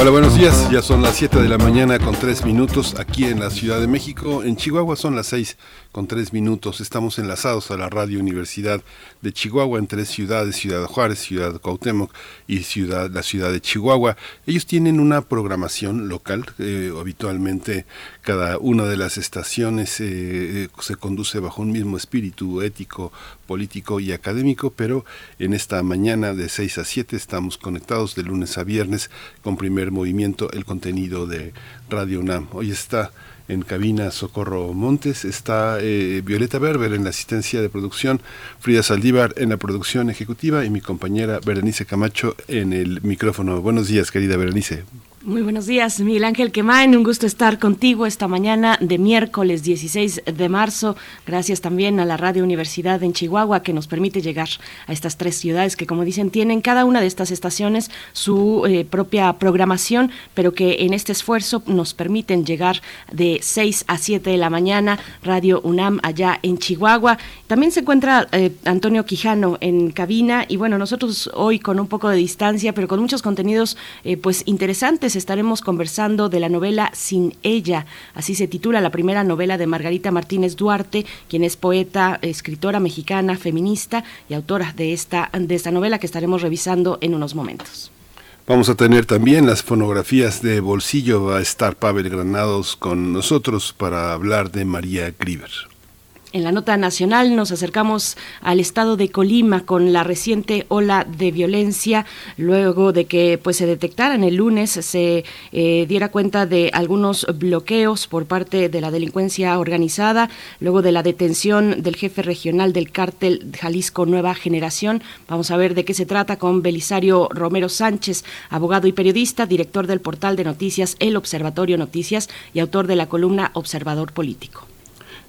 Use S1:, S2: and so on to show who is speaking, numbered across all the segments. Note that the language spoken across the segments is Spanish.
S1: Hola, buenos días. Ya son las 7 de la mañana con 3 minutos aquí en la Ciudad de México. En Chihuahua son las 6 con 3 minutos. Estamos enlazados a la Radio Universidad de Chihuahua en tres ciudades, Ciudad Juárez, Ciudad Cuauhtémoc y ciudad, la ciudad de Chihuahua. Ellos tienen una programación local. Eh, habitualmente cada una de las estaciones eh, eh, se conduce bajo un mismo espíritu ético, político y académico, pero en esta mañana de 6 a 7 estamos conectados de lunes a viernes con primer movimiento el contenido de Radio UNAM. Hoy está en cabina Socorro Montes, está eh, Violeta Berber en la asistencia de producción, Frida Saldívar en la producción ejecutiva y mi compañera Berenice Camacho en el micrófono. Buenos días, querida Berenice.
S2: Muy buenos días, Miguel Ángel Quemain. Un gusto estar contigo esta mañana de miércoles 16 de marzo. Gracias también a la Radio Universidad en Chihuahua que nos permite llegar a estas tres ciudades que, como dicen, tienen cada una de estas estaciones su eh, propia programación, pero que en este esfuerzo nos permiten llegar de 6 a 7 de la mañana. Radio UNAM allá en Chihuahua. También se encuentra eh, Antonio Quijano en cabina y bueno, nosotros hoy con un poco de distancia, pero con muchos contenidos eh, pues interesantes estaremos conversando de la novela Sin ella, así se titula la primera novela de Margarita Martínez Duarte, quien es poeta, escritora mexicana, feminista y autora de esta, de esta novela que estaremos revisando en unos momentos.
S1: Vamos a tener también las fonografías de bolsillo. Va a estar Pavel Granados con nosotros para hablar de María Grieber.
S2: En la nota nacional nos acercamos al estado de Colima con la reciente ola de violencia, luego de que pues se detectaran el lunes, se eh, diera cuenta de algunos bloqueos por parte de la delincuencia organizada, luego de la detención del jefe regional del cártel Jalisco Nueva Generación. Vamos a ver de qué se trata con Belisario Romero Sánchez, abogado y periodista, director del portal de noticias El Observatorio Noticias y autor de la columna Observador Político.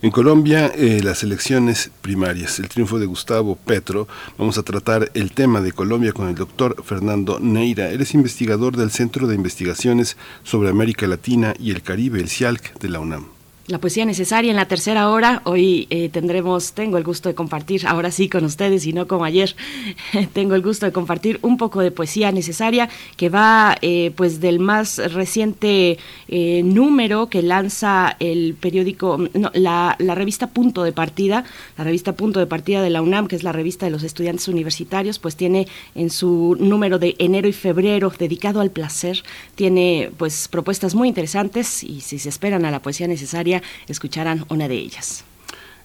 S1: En Colombia, eh, las elecciones primarias, el triunfo de Gustavo Petro, vamos a tratar el tema de Colombia con el doctor Fernando Neira. Él es investigador del Centro de Investigaciones sobre América Latina y el Caribe, el CIALC de la UNAM
S2: la poesía necesaria en la tercera hora. Hoy eh, tendremos, tengo el gusto de compartir, ahora sí con ustedes y no como ayer, tengo el gusto de compartir un poco de poesía necesaria que va eh, pues del más reciente eh, número que lanza el periódico, la, la, revista Punto de Partida, la revista Punto de Partida de la UNAM, que es la revista de los estudiantes universitarios, pues tiene en su número de enero y febrero dedicado al placer, tiene pues propuestas muy interesantes y si se esperan a la poesía necesaria, escucharán una de ellas.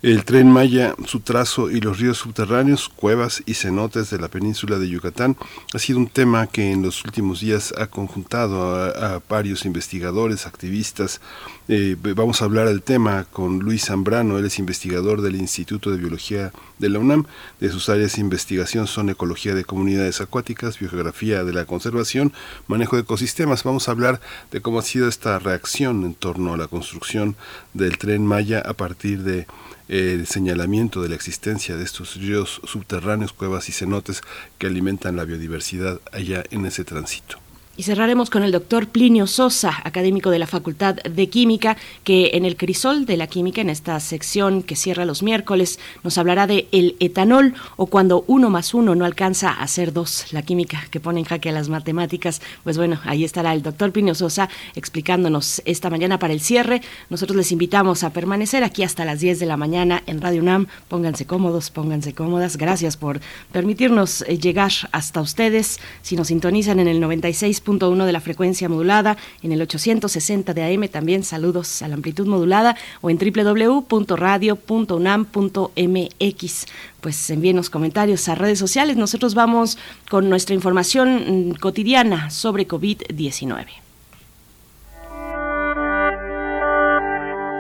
S1: El tren Maya, su trazo y los ríos subterráneos, cuevas y cenotes de la península de Yucatán ha sido un tema que en los últimos días ha conjuntado a, varios investigadores, activistas. Eh, vamos a hablar del tema con Luis Zambrano, él es investigador del Instituto de Biología de la UNAM. De sus áreas de investigación son ecología de comunidades acuáticas, biogeografía de la conservación, manejo de ecosistemas. Vamos a hablar de cómo ha sido esta reacción en torno a la construcción del tren Maya a partir de el señalamiento de la existencia de estos ríos subterráneos, cuevas y cenotes que alimentan la biodiversidad allá en ese tránsito.
S2: Y cerraremos con el doctor Plinio Sosa, académico de la Facultad de Química, que en el crisol de la química, en esta sección que cierra los miércoles, nos hablará de el etanol o cuando uno más uno no alcanza a ser dos, la química que pone en jaque a las matemáticas. Pues bueno, ahí estará el doctor Plinio Sosa explicándonos esta mañana para el cierre. Nosotros les invitamos a permanecer aquí hasta las 10 de la mañana en Radio UNAM. Pónganse cómodos, pónganse cómodas. Gracias por permitirnos eh, llegar hasta ustedes. Si nos sintonizan en el 96 uno de la frecuencia modulada, en el 860 de AM también saludos a la amplitud modulada o en www.radio.unam.mx. Pues envíenos comentarios a redes sociales. Nosotros vamos con nuestra información mm, cotidiana sobre COVID-19.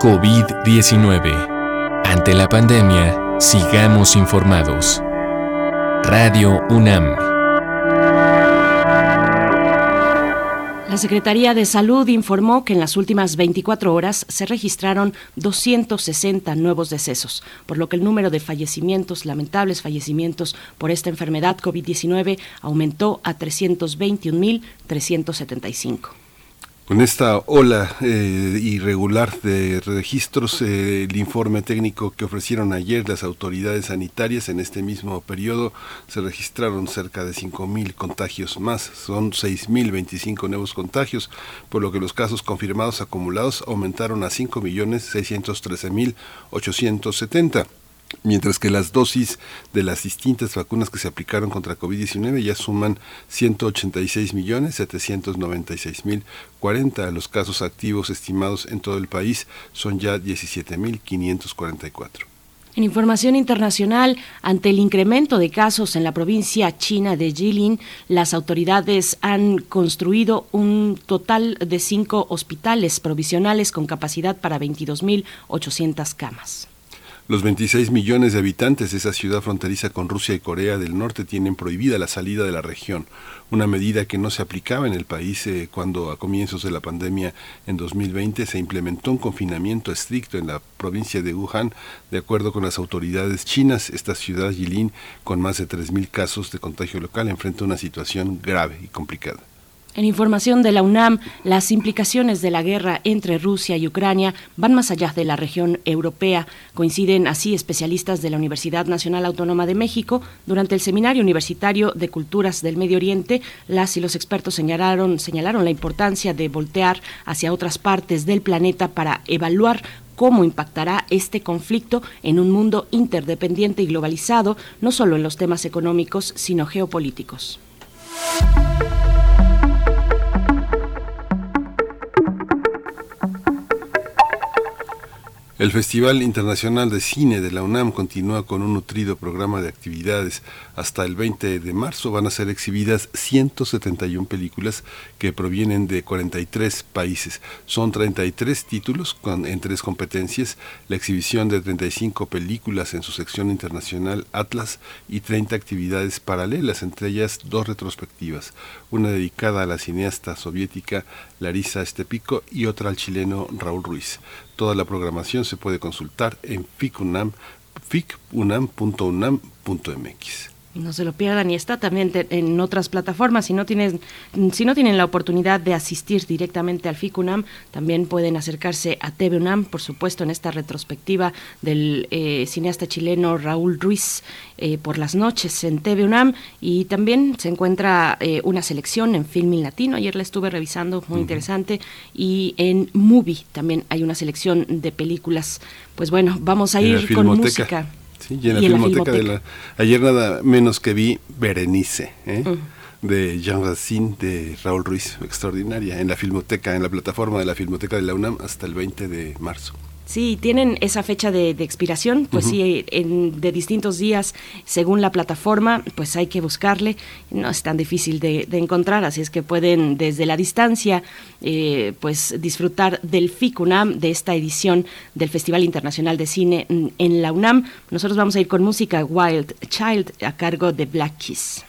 S3: COVID-19. Ante la pandemia, sigamos informados. Radio UNAM.
S2: La Secretaría de Salud informó que en las últimas 24 horas se registraron 260 nuevos decesos, por lo que el número de fallecimientos, lamentables fallecimientos por esta enfermedad COVID-19 aumentó a 321.375.
S1: Con esta ola eh, irregular de registros, eh, el informe técnico que ofrecieron ayer las autoridades sanitarias en este mismo periodo se registraron cerca de 5.000 contagios más, son 6.025 nuevos contagios, por lo que los casos confirmados acumulados aumentaron a 5.613.870 mientras que las dosis de las distintas vacunas que se aplicaron contra COVID-19 ya suman 186 millones 796 mil 40. Los casos activos estimados en todo el país son ya 17 mil 544.
S2: En información internacional, ante el incremento de casos en la provincia china de Jilin, las autoridades han construido un total de cinco hospitales provisionales con capacidad para 22.800 camas.
S1: Los 26 millones de habitantes de esa ciudad fronteriza con Rusia y Corea del Norte tienen prohibida la salida de la región, una medida que no se aplicaba en el país eh, cuando a comienzos de la pandemia en 2020 se implementó un confinamiento estricto en la provincia de Wuhan. De acuerdo con las autoridades chinas, esta ciudad, Yilin, con más de 3.000 casos de contagio local, enfrenta una situación grave y complicada.
S2: En información de la UNAM, las implicaciones de la guerra entre Rusia y Ucrania van más allá de la región europea. Coinciden así especialistas de la Universidad Nacional Autónoma de México. Durante el Seminario Universitario de Culturas del Medio Oriente, las y los expertos señalaron, la importancia de voltear hacia otras partes del planeta para evaluar cómo impactará este conflicto en un mundo interdependiente y globalizado, no solo en los temas económicos, sino geopolíticos.
S1: El Festival Internacional de Cine de la UNAM continúa con un nutrido programa de actividades. Hasta el 20 de marzo van a ser exhibidas 171 películas que provienen de 43 países. Son 33 títulos en tres competencias, la exhibición de 35 películas en su sección internacional Atlas y 30 actividades paralelas, entre ellas dos retrospectivas, una dedicada a la cineasta soviética Larisa Estepico y otra al chileno Raúl Ruiz. Toda la programación se puede consultar en ficunam, ficunam.unam.mx.
S2: No se lo pierdan y está también en otras plataformas. Si no, tienen, si no tienen la oportunidad de asistir directamente al FICUNAM, también pueden acercarse a TV UNAM, por supuesto, en esta retrospectiva del eh, cineasta chileno Raúl Ruiz eh, por las noches en TV UNAM. Y también se encuentra eh, una selección en Filming Latino. Ayer la estuve revisando, muy interesante. Y en Movie también hay una selección de películas. Pues bueno, vamos a ir con música.
S1: Sí, y en la, filmoteca, de la... Ayer nada menos que vi Berenice, ¿eh? de Jean Racine, de Raúl Ruiz, extraordinaria, en la filmoteca, en la plataforma de la filmoteca de la UNAM hasta el 20 de marzo.
S2: Sí, tienen esa fecha de, expiración, pues sí, en, de distintos días, según la plataforma, pues hay que buscarle, no es tan difícil de, encontrar, así es que pueden desde la distancia, eh, pues disfrutar del FICUNAM, de esta edición del Festival Internacional de Cine en la UNAM. Nosotros vamos a ir con música Wild Child a cargo de Black Kiss.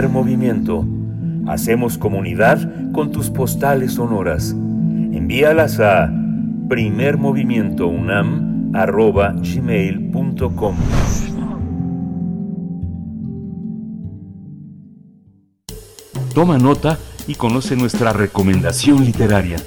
S4: Primer movimiento. Hacemos comunidad con tus postales sonoras. Envíalas a primermovimientounam.gmail.com Toma nota y conoce nuestra recomendación literaria.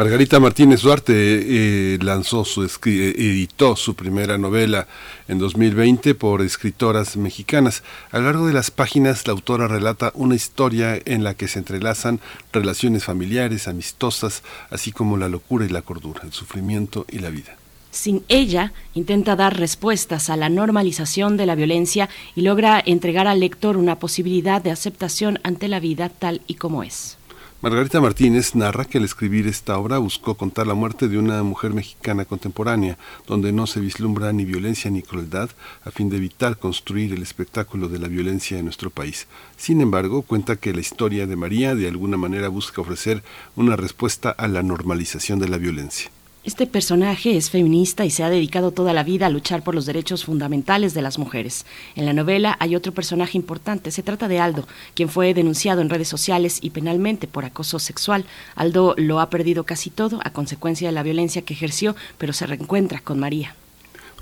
S1: Margarita Martínez Duarte eh, lanzó su eh, editó su primera novela en 2020 por escritoras mexicanas. A lo largo de las páginas la autora relata una historia en la que se entrelazan relaciones familiares, amistosas, así como la locura y la cordura, el sufrimiento y la vida.
S2: Sin ella, intenta dar respuestas a la normalización de la violencia y logra entregar al lector una posibilidad de aceptación ante la vida tal y como es.
S1: Margarita Martínez narra que al escribir esta obra buscó contar la muerte de una mujer mexicana contemporánea, donde no se vislumbra ni violencia ni crueldad, a fin de evitar construir el espectáculo de la violencia en nuestro país. Sin embargo, cuenta que la historia de María de alguna manera busca ofrecer una respuesta a la normalización de la violencia.
S2: Este personaje es feminista y se ha dedicado toda la vida a luchar por los derechos fundamentales de las mujeres. En la novela hay otro personaje importante, se trata de Aldo, quien fue denunciado en redes sociales y penalmente por acoso sexual. Aldo lo ha perdido casi todo a consecuencia de la violencia que ejerció, pero se reencuentra con María.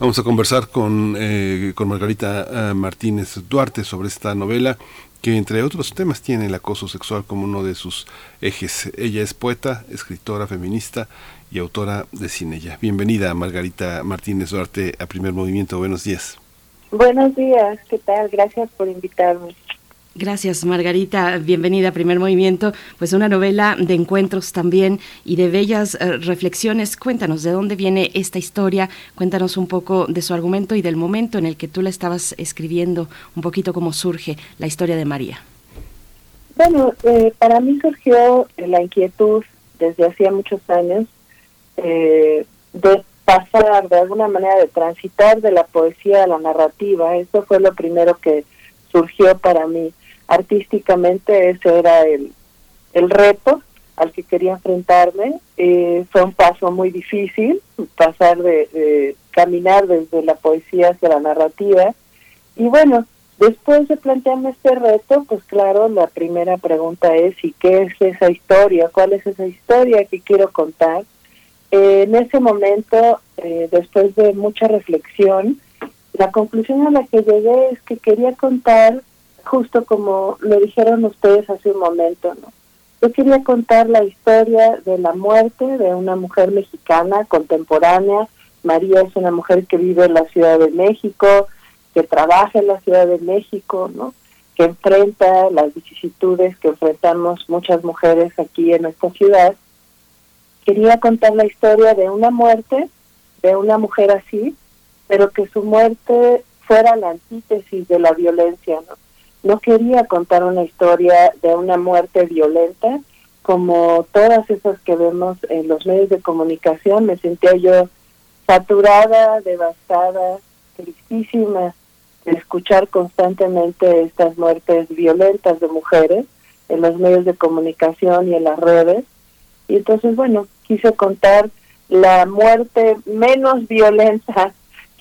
S1: Vamos a conversar con, eh, con Margarita eh, Martínez Duarte sobre esta novela que entre otros temas tiene el acoso sexual como uno de sus ejes. Ella es poeta, escritora feminista y autora de Cinella. Bienvenida Margarita Martínez Duarte a Primer Movimiento. Buenos días.
S5: Buenos días, ¿qué tal? Gracias por invitarme.
S2: Gracias, Margarita. Bienvenida a Primer Movimiento. Pues una novela de encuentros también y de bellas eh, reflexiones. Cuéntanos de dónde viene esta historia. Cuéntanos un poco de su argumento y del momento en el que tú la estabas escribiendo, un poquito cómo surge la historia de María.
S5: Bueno, eh, para mí surgió la inquietud desde hacía muchos años eh, de pasar, de alguna manera, de transitar de la poesía a la narrativa. Eso fue lo primero que surgió para mí. Artísticamente ese era el, el reto al que quería enfrentarme. Eh, fue un paso muy difícil, pasar de, de caminar desde la poesía hacia la narrativa. Y bueno, después de plantearme este reto, pues claro, la primera pregunta es, ¿y qué es esa historia? ¿Cuál es esa historia que quiero contar? En ese momento, eh, después de mucha reflexión, la conclusión a la que llegué es que quería contar, justo como lo dijeron ustedes hace un momento, ¿no? Yo quería contar la historia de la muerte de una mujer mexicana contemporánea. María es una mujer que vive en la Ciudad de México, que trabaja en la Ciudad de México, ¿no? que enfrenta las vicisitudes que enfrentamos muchas mujeres aquí en esta ciudad. Quería contar la historia de una muerte, de una mujer así, pero que su muerte fuera la antítesis de la violencia, ¿no? Quería contar una historia de una muerte violenta, como todas esas que vemos en los medios de comunicación, me sentía yo saturada, devastada, tristísima de escuchar constantemente estas muertes violentas de mujeres en los medios de comunicación y en las redes. Y entonces, bueno, quise contar la muerte menos violenta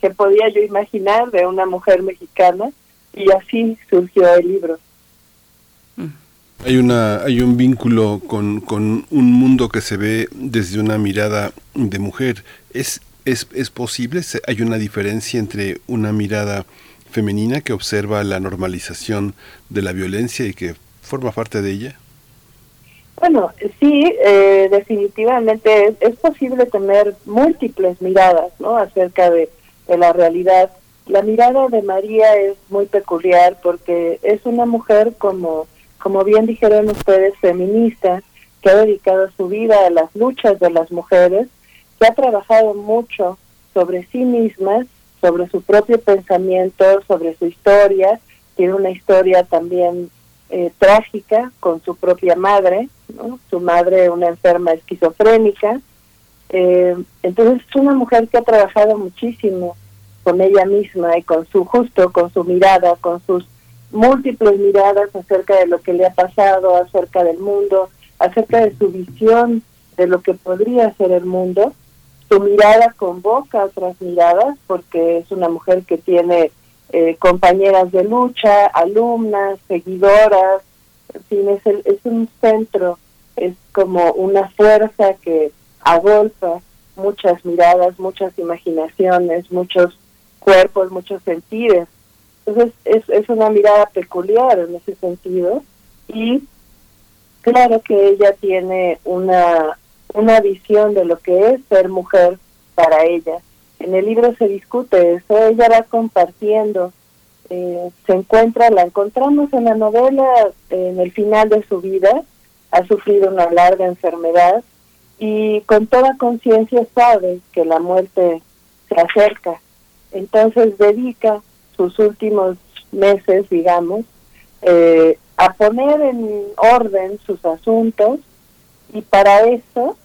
S5: que podía yo imaginar de una mujer mexicana y así surgió el libro.
S1: Hay, una, hay un vínculo con, con un mundo que se ve desde una mirada de mujer. ¿Es, es, es posible? ¿Hay una diferencia entre una mirada femenina que observa la normalización de la violencia y que forma parte de ella?
S5: Bueno, sí, eh, definitivamente es, posible tener múltiples miradas, ¿no? Acerca de, de, la realidad. La mirada de María es muy peculiar porque es una mujer como, como bien dijeron ustedes, feminista, que ha dedicado su vida a las luchas de las mujeres, que ha trabajado mucho sobre sí misma, sobre su propio pensamiento, sobre su historia, tiene una historia también eh, trágica con su propia madre, ¿no? su madre una enferma esquizofrénica. Eh, entonces es una mujer que ha trabajado muchísimo con ella misma y con su justo, con su mirada, con sus múltiples miradas acerca de lo que le ha pasado, acerca del mundo, acerca de su visión de lo que podría ser el mundo. Su mirada convoca otras miradas porque es una mujer que tiene eh, compañeras de lucha, alumnas, seguidoras, en fin, es, el, es un centro, es como una fuerza que agolpa muchas miradas, muchas imaginaciones, muchos cuerpos, muchos sentidos. Entonces es, es una mirada peculiar en ese sentido y claro que ella tiene una, una visión de lo que es ser mujer para ella en el libro se discute eso, ella va compartiendo, eh, se encuentra, la encontramos en la novela en el final de su vida, ha sufrido una larga enfermedad y con toda conciencia sabe que la muerte se acerca. Entonces dedica sus últimos meses, digamos, eh, a poner en orden sus asuntos y para eso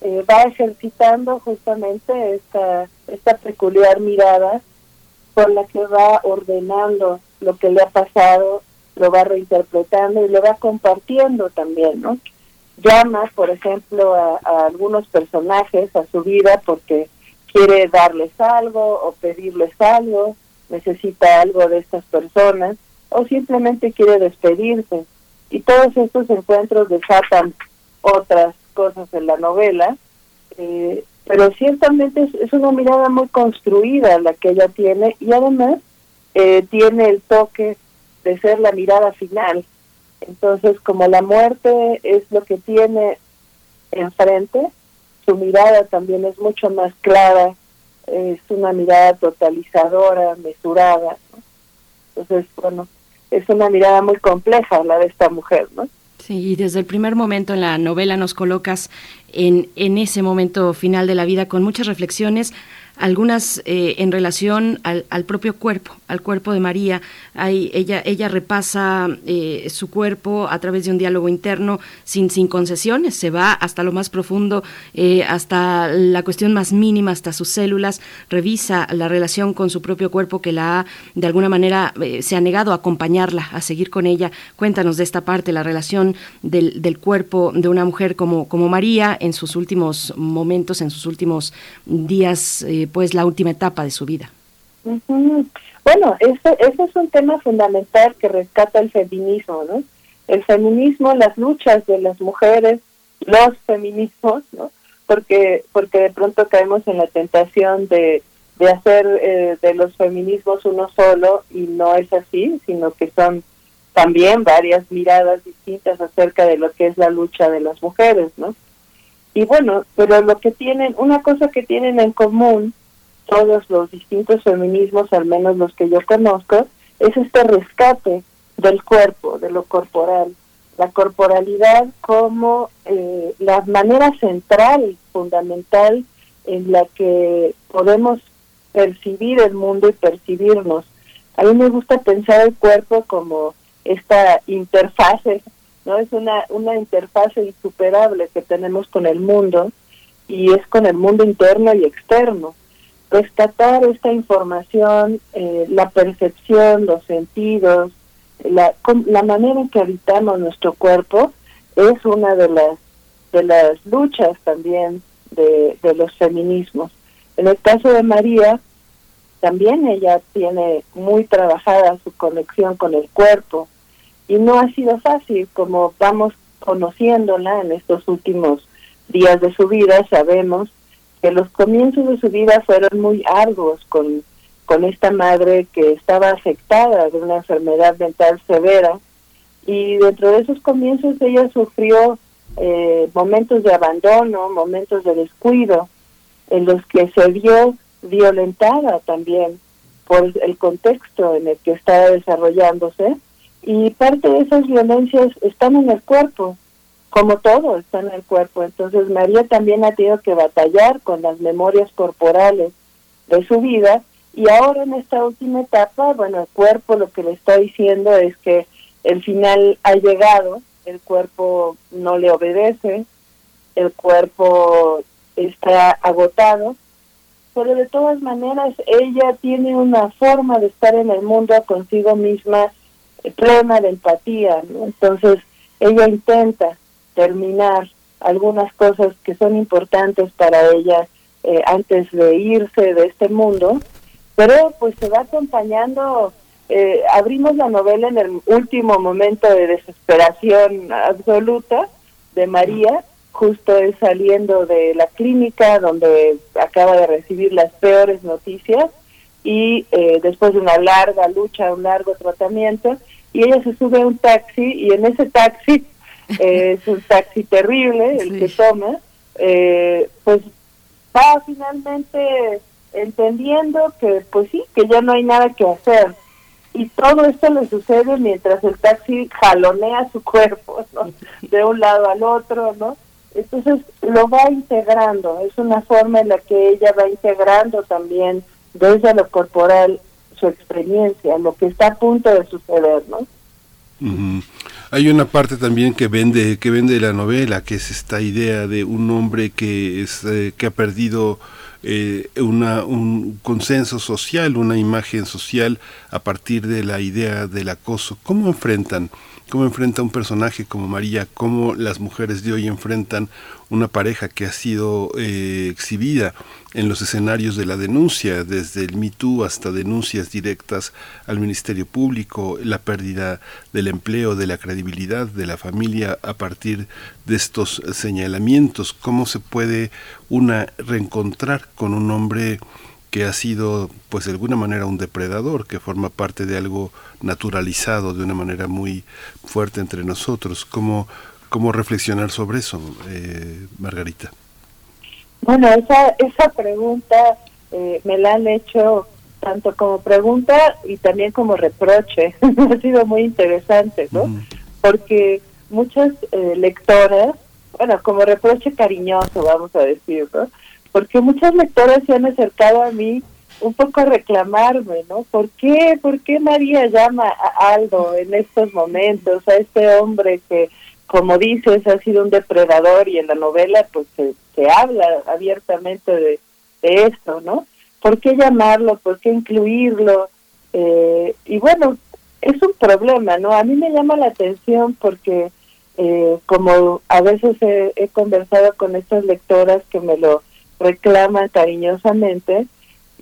S5: eh, va ejercitando justamente esta, esta peculiar mirada con la que va ordenando lo que le ha pasado, lo va reinterpretando y lo va compartiendo también, ¿no? Llama, por ejemplo, a, a algunos personajes a su vida porque quiere darles algo o pedirles algo, necesita algo de estas personas o simplemente quiere despedirse. Y todos estos encuentros desatan otras cosas en la novela, eh, pero ciertamente es, una mirada muy construida la que ella tiene y además eh, tiene el toque de ser la mirada final. Entonces, como la muerte es lo que tiene enfrente, su mirada también es mucho más clara, es una mirada totalizadora, mesurada. Entonces, bueno, es una mirada muy compleja la de esta mujer, ¿no?
S2: Sí, y desde el primer momento en la novela nos colocas en, en ese momento final de la vida con muchas reflexiones algunas eh, en relación al, propio cuerpo, al cuerpo de María. Hay, ella, ella repasa eh, su cuerpo a través de un diálogo interno sin, sin concesiones, se va hasta lo más profundo, eh, hasta la cuestión más mínima, hasta sus células, revisa la relación con su propio cuerpo que la ha, de alguna manera, se ha negado a acompañarla, a seguir con ella. Cuéntanos de esta parte, la relación del, del cuerpo de una mujer como, como María en sus últimos momentos, en sus últimos días pues la última etapa de su vida.
S5: Bueno, ese, ese es un tema fundamental que rescata el feminismo, ¿no? El feminismo, las luchas de las mujeres, los feminismos, ¿no? Porque, porque de pronto caemos en la tentación de, de hacer eh, de los feminismos uno solo y no es así, sino que son también varias miradas distintas acerca de lo que es la lucha de las mujeres, ¿no? Y bueno, pero lo que tienen, una cosa que tienen en común todos los distintos feminismos, al menos los que yo conozco, es este rescate del cuerpo, de lo corporal, la corporalidad como eh, la manera central, fundamental, en la que podemos percibir el mundo y percibirnos. A mí me gusta pensar el cuerpo como esta interfase, ¿no? Es una, una interfase insuperable que tenemos con el mundo y es con el mundo interno y externo rescatar esta información, eh, la percepción, los sentidos, la, la manera en que habitamos nuestro cuerpo es una de las de las luchas también de, de los feminismos. En el caso de María, también ella tiene muy trabajada su conexión con el cuerpo y no ha sido fácil como vamos conociéndola en estos últimos días de su vida, sabemos que los comienzos de su vida fueron muy arduos con, con esta madre que estaba afectada de una enfermedad mental severa. Y dentro de esos comienzos ella sufrió eh, momentos de abandono, momentos de descuido, en los que se vio violentada también por el contexto en el que estaba desarrollándose. Y parte de esas violencias están en el cuerpo, como todo está en el cuerpo. Entonces María también ha tenido que batallar con las memorias corporales de su vida y ahora en esta última etapa, bueno, el cuerpo lo que le está diciendo es que el final ha llegado, el cuerpo no le obedece, el cuerpo está agotado, pero de todas maneras ella tiene una forma de estar en el mundo consigo misma eh, plena de empatía, entonces ella intenta terminar algunas cosas que son importantes para ella eh, antes de irse de este mundo, pero pues se va acompañando, eh, abrimos la novela en el último momento de desesperación absoluta de María, justo es saliendo de la clínica donde acaba de recibir las peores noticias y eh, después de una larga lucha, un largo tratamiento, y ella se sube a un taxi y en ese taxi es un taxi terrible el que toma, eh, pues va finalmente entendiendo que pues sí, que ya no hay nada que hacer. Y todo esto le sucede mientras el taxi jalonea su cuerpo, ¿no? De un lado al otro, ¿no? Entonces lo va integrando, es una forma en la que ella va integrando también desde lo corporal su experiencia, lo que está a punto de suceder, ¿no?
S1: Hay una parte también que vende que vende la novela, que es esta idea de un hombre que es eh, que ha perdido eh, una, un consenso social, una imagen social a partir de la idea del acoso. ¿Cómo enfrentan cómo enfrenta un personaje como María, cómo las mujeres de hoy enfrentan una pareja que ha sido eh, exhibida en los escenarios de la denuncia, desde el Me hasta denuncias directas al Ministerio Público, la pérdida del empleo, de la credibilidad de la familia a partir de estos señalamientos, cómo se puede una reencontrar con un hombre que ha sido pues de alguna manera un depredador, que forma parte de algo naturalizado de una manera muy fuerte entre nosotros. ¿Cómo, cómo reflexionar sobre eso, eh, Margarita?
S5: Bueno, esa, esa pregunta eh, me la han hecho tanto como pregunta y también como reproche. ha sido muy interesante, ¿no? Porque muchas eh, lectoras, bueno, como reproche cariñoso, vamos a decir, ¿no? Porque muchas lectoras se han acercado a mí un poco a reclamarme, ¿no? ¿Por qué, por qué María llama a Aldo en estos momentos, a este hombre que, como dices, ha sido un depredador y en la novela pues se, habla abiertamente de, esto, ¿no? ¿Por qué llamarlo? ¿Por qué incluirlo? Eh, y bueno, es un problema, ¿no? A mí me llama la atención porque eh, como a veces he conversado con estas lectoras que me lo reclaman cariñosamente.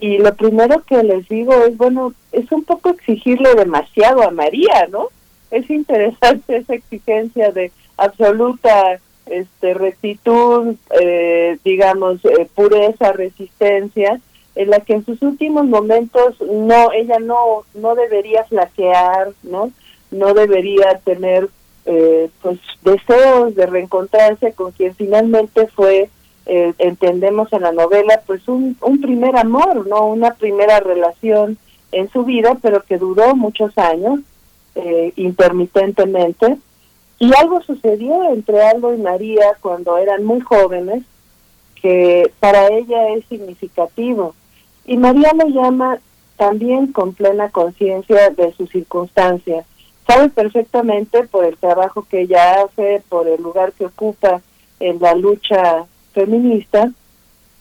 S5: Y lo primero que les digo es, bueno, es un poco exigirle demasiado a María, ¿no? Es interesante esa exigencia de absoluta este, rectitud, eh, digamos, eh, pureza, resistencia, en la que en sus últimos momentos no, ella no, no debería flaquear, ¿no? No debería tener, eh, pues, deseos de reencontrarse con quien finalmente fue eh, entendemos en la novela, pues un, primer amor, ¿no? Una primera relación en su vida, pero que duró muchos años, eh, intermitentemente. Y algo sucedió entre Aldo y María cuando eran muy jóvenes, que para ella es significativo. Y María lo llama también con plena conciencia de sus circunstancias. Sabe perfectamente por el trabajo que ella hace, por el lugar que ocupa en la lucha feminista,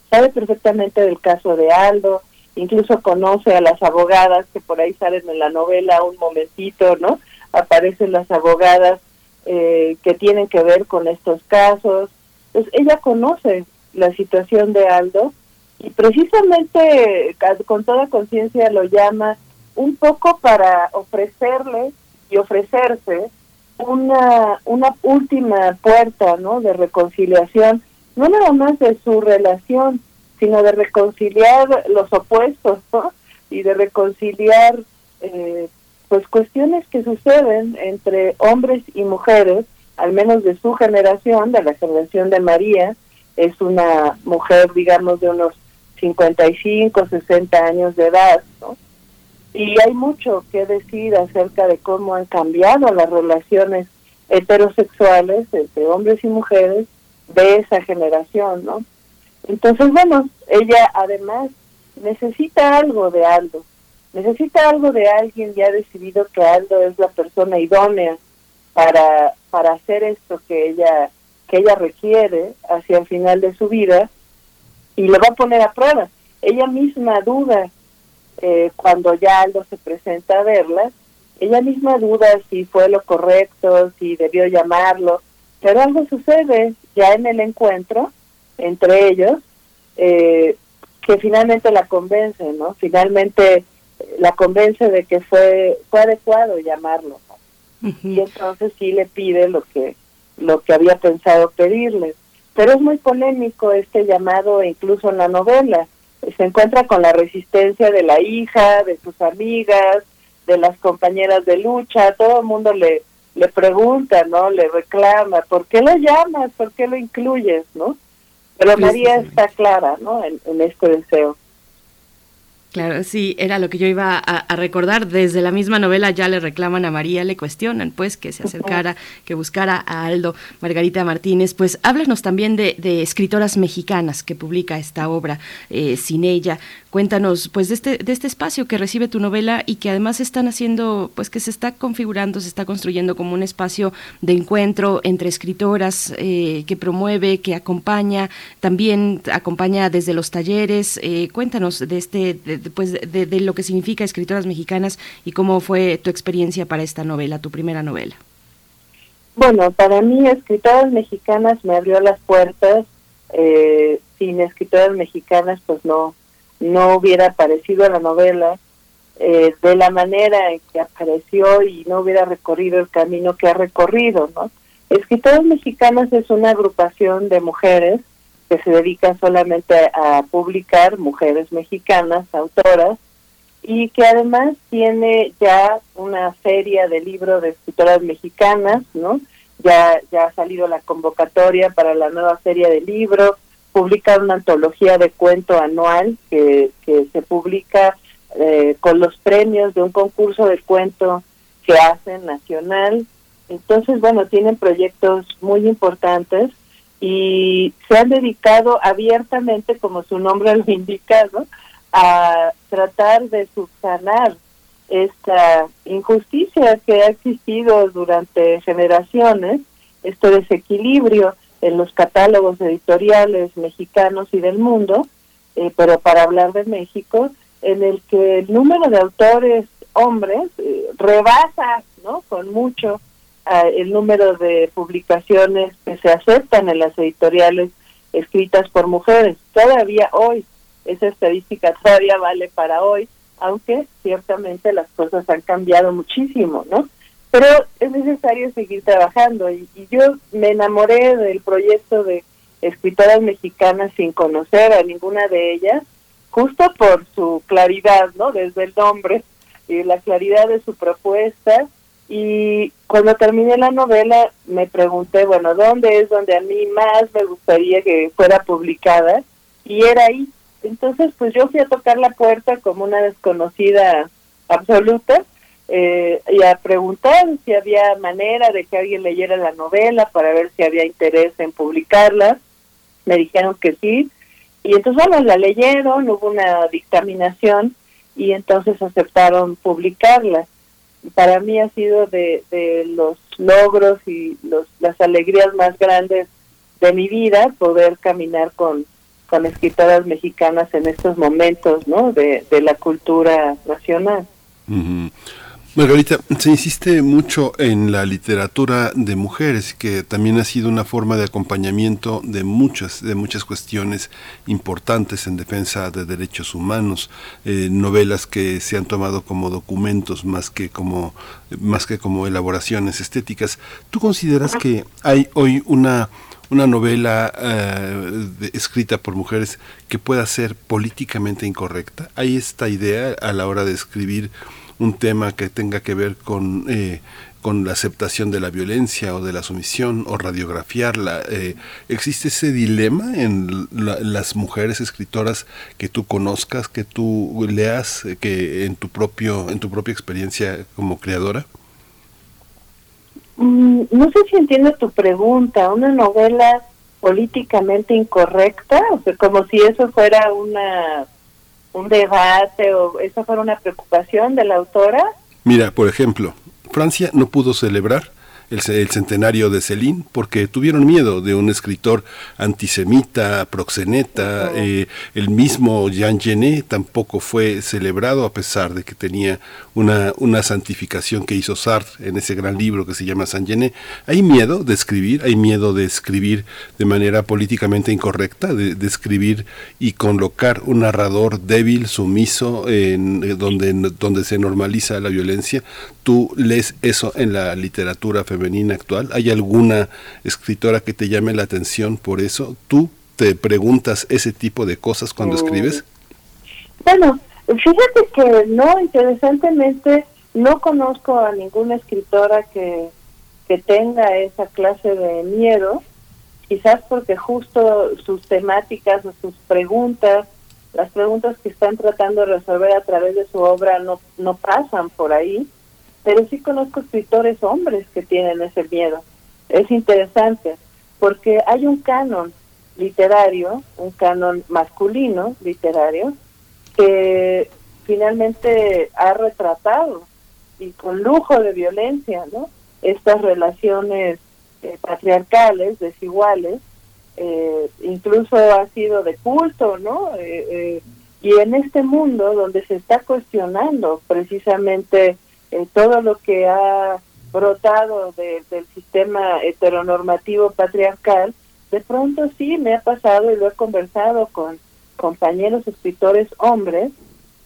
S5: sabe perfectamente del caso de Aldo, incluso conoce a las abogadas que por ahí salen en la novela un momentito, ¿no? Aparecen las abogadas eh, que tienen que ver con estos casos. Pues ella conoce la situación de Aldo y precisamente con toda conciencia lo llama un poco para ofrecerle y ofrecerse una, una última puerta, ¿no? De reconciliación no nada más de su relación, sino de reconciliar los opuestos, ¿no? Y de reconciliar, eh, pues, cuestiones que suceden entre hombres y mujeres al menos de su generación, de la generación de María, es una mujer, digamos, de unos 55, 60 años de edad, ¿no? Y hay mucho que decir acerca de cómo han cambiado las relaciones heterosexuales entre hombres y mujeres de esa generación, ¿no? Entonces, bueno, ella además necesita algo de Aldo, necesita algo de alguien y ha decidido que Aldo es la persona idónea para, para hacer esto que ella, que ella requiere hacia el final de su vida y lo va a poner a prueba. Ella misma duda eh, cuando ya Aldo se presenta a verla, ella misma duda si fue lo correcto, si debió llamarlo, pero algo sucede ya en el encuentro entre ellos eh, que finalmente la convence, ¿no? Finalmente eh, la convence de que fue fue adecuado llamarlo y entonces sí le pide lo que lo que había pensado pedirle. Pero es muy polémico este llamado incluso en la novela. Se encuentra con la resistencia de la hija de sus amigas de las compañeras de lucha todo el mundo le le pregunta no le reclama por qué lo llamas por qué lo incluyes no pero María está clara no en, en este deseo.
S2: Claro, sí, era lo que yo iba a, recordar. Desde la misma novela ya le reclaman a María, le cuestionan, pues, que se acercara, que buscara a Aldo. Margarita Martínez, pues, háblanos también de, escritoras mexicanas que publica esta obra, eh, Sin ella. Cuéntanos, pues, de este, de este espacio que recibe tu novela y que además están haciendo, pues, que se está configurando, se está construyendo como un espacio de encuentro entre escritoras eh, que promueve, que acompaña, también acompaña desde los talleres. Eh, cuéntanos de este pues, de, lo que significa escritoras mexicanas y cómo fue tu experiencia para esta novela, tu primera novela.
S5: Bueno, para mí escritoras mexicanas me abrió las puertas. Eh, sin escritoras mexicanas, pues no, no hubiera aparecido la novela eh, de la manera en que apareció y no hubiera recorrido el camino que ha recorrido, ¿no? Escritoras mexicanas es una agrupación de mujeres que se dedica solamente a publicar mujeres mexicanas, autoras, y que además tiene ya una feria de libros de escritoras mexicanas, ¿no? Ya, ya ha salido la convocatoria para la nueva serie de libros, publica una antología de cuento anual que, se publica eh, con los premios de un concurso de cuento que hacen nacional. Entonces, bueno, tienen proyectos muy importantes y se han dedicado abiertamente, como su nombre lo indica, a tratar de subsanar esta injusticia que ha existido durante generaciones, este desequilibrio en los catálogos editoriales mexicanos y del mundo, eh, pero para hablar de México, en el que el número de autores hombres eh, rebasa, ¿no? Con mucho el número de publicaciones que se aceptan en las editoriales escritas por mujeres. Todavía hoy, esa estadística todavía vale para hoy, aunque ciertamente las cosas han cambiado muchísimo, ¿no? Pero es necesario seguir trabajando y, yo me enamoré del proyecto de escritoras mexicanas sin conocer a ninguna de ellas, justo por su claridad, ¿no? Desde el nombre y la claridad de su propuesta y cuando terminé la novela me pregunté, bueno, ¿dónde es donde a mí más me gustaría que fuera publicada? Y era ahí. Entonces, pues yo fui a tocar la puerta como una desconocida absoluta eh, y a preguntar si había manera de que alguien leyera la novela para ver si había interés en publicarla. Me dijeron que sí. Y entonces, bueno, la leyeron, hubo una dictaminación y entonces aceptaron publicarla para mí ha sido de, los logros y los, las alegrías más grandes de mi vida poder caminar con, con escritoras mexicanas en estos momentos ¿no? de, de la cultura nacional.
S1: Margarita, se insiste mucho en la literatura de mujeres, que también ha sido una forma de acompañamiento de muchas, de muchas cuestiones importantes en defensa de derechos humanos, eh, novelas que se han tomado como documentos más que como, más que como elaboraciones estéticas. ¿Tú consideras que hay hoy una una novela eh, escrita por mujeres que pueda ser políticamente incorrecta? ¿Hay esta idea a la hora de escribir un tema que tenga que ver con eh, con la aceptación de la violencia o de la sumisión o radiografiarla. Eh, ¿Existe ese dilema en las mujeres escritoras que tú conozcas, que tú leas, eh, que en tu propio en tu propia experiencia como creadora?
S5: Mm, no sé si entiendo tu pregunta. Una novela políticamente incorrecta, o sea, como si eso fuera una un debate o eso fuera una preocupación de la autora.
S1: Mira, por ejemplo, Francia no pudo celebrar el, centenario de Céline porque tuvieron miedo de un escritor antisemita, proxeneta. Eh, el mismo Jean Genet tampoco fue celebrado a pesar de que tenía una, una santificación que hizo Sartre en ese gran libro que se llama Saint Genet. Hay miedo de escribir, hay miedo de escribir de manera políticamente incorrecta, de, escribir y colocar un narrador débil, sumiso, en, eh, donde, donde se normaliza la violencia. ¿Tú lees eso en la literatura femenina? femenina actual? ¿Hay alguna escritora que te llame la atención por eso? ¿Tú te preguntas ese tipo de cosas cuando mm. escribes?
S5: Bueno, fíjate que no, interesantemente, no conozco a ninguna escritora que, que tenga esa clase de miedo, quizás porque justo sus temáticas o sus preguntas, las preguntas que están tratando de resolver a través de su obra no, no pasan por ahí pero sí conozco escritores hombres que tienen ese miedo. Es interesante, porque hay un canon literario, un canon masculino literario, que finalmente ha retratado y con lujo de violencia, ¿no? Estas relaciones eh, patriarcales, desiguales, eh, incluso ha sido de culto, ¿no? Eh, y en este mundo donde se está cuestionando precisamente eh, todo lo que ha brotado del sistema heteronormativo patriarcal, de pronto sí me ha pasado y lo he conversado con compañeros escritores hombres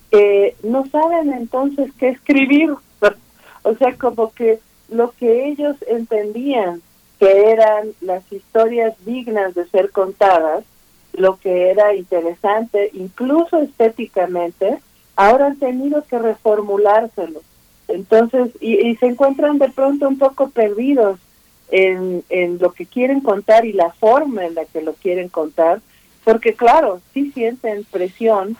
S5: que no saben entonces qué escribir. o sea, como que lo que ellos entendían que eran las historias dignas de ser contadas, lo que era interesante, incluso estéticamente, ahora han tenido que reformulárselo entonces, y, se encuentran de pronto un poco perdidos en, en lo que quieren contar y la forma en la que lo quieren contar, porque claro, sí sienten presión,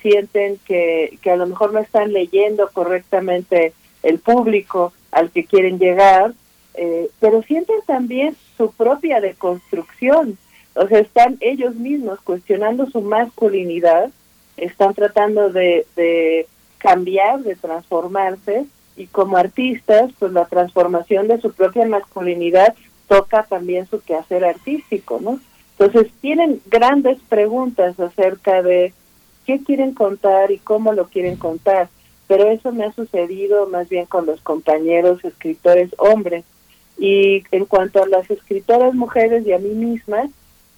S5: sienten que, que a lo mejor no están leyendo correctamente el público al que quieren llegar, eh, pero sienten también su propia deconstrucción, o sea, están ellos mismos cuestionando su masculinidad, están tratando de, de cambiar, de transformarse y como artistas, pues la transformación de su propia masculinidad toca también su quehacer artístico, ¿no? Entonces tienen grandes preguntas acerca de qué quieren contar y cómo lo quieren contar, pero eso me ha sucedido más bien con los compañeros escritores hombres. Y en cuanto a las escritoras mujeres y a mí misma,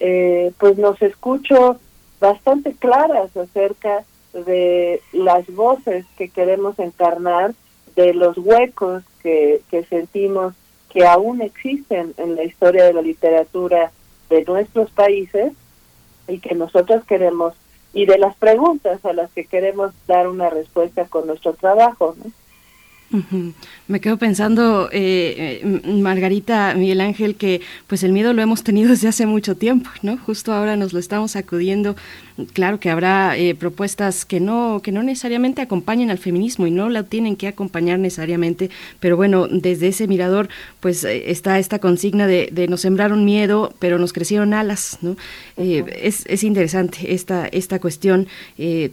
S5: eh, pues nos escucho bastante claras acerca de las voces que queremos encarnar, de los huecos que, que sentimos que aún existen en la historia de la literatura de nuestros países y que nosotros queremos, y de las preguntas a las que queremos dar una respuesta con nuestro trabajo.
S2: Me quedo pensando, eh, eh, Margarita, Miguel Ángel, que pues el miedo lo hemos tenido desde hace mucho tiempo, ¿no? Justo ahora nos lo estamos sacudiendo. Claro que habrá eh, propuestas que no, que no necesariamente acompañen al feminismo y no la tienen que acompañar necesariamente, pero bueno, desde ese mirador pues está esta consigna de, de nos sembraron miedo, pero nos crecieron alas, ¿no? es, es, interesante esta, esta cuestión.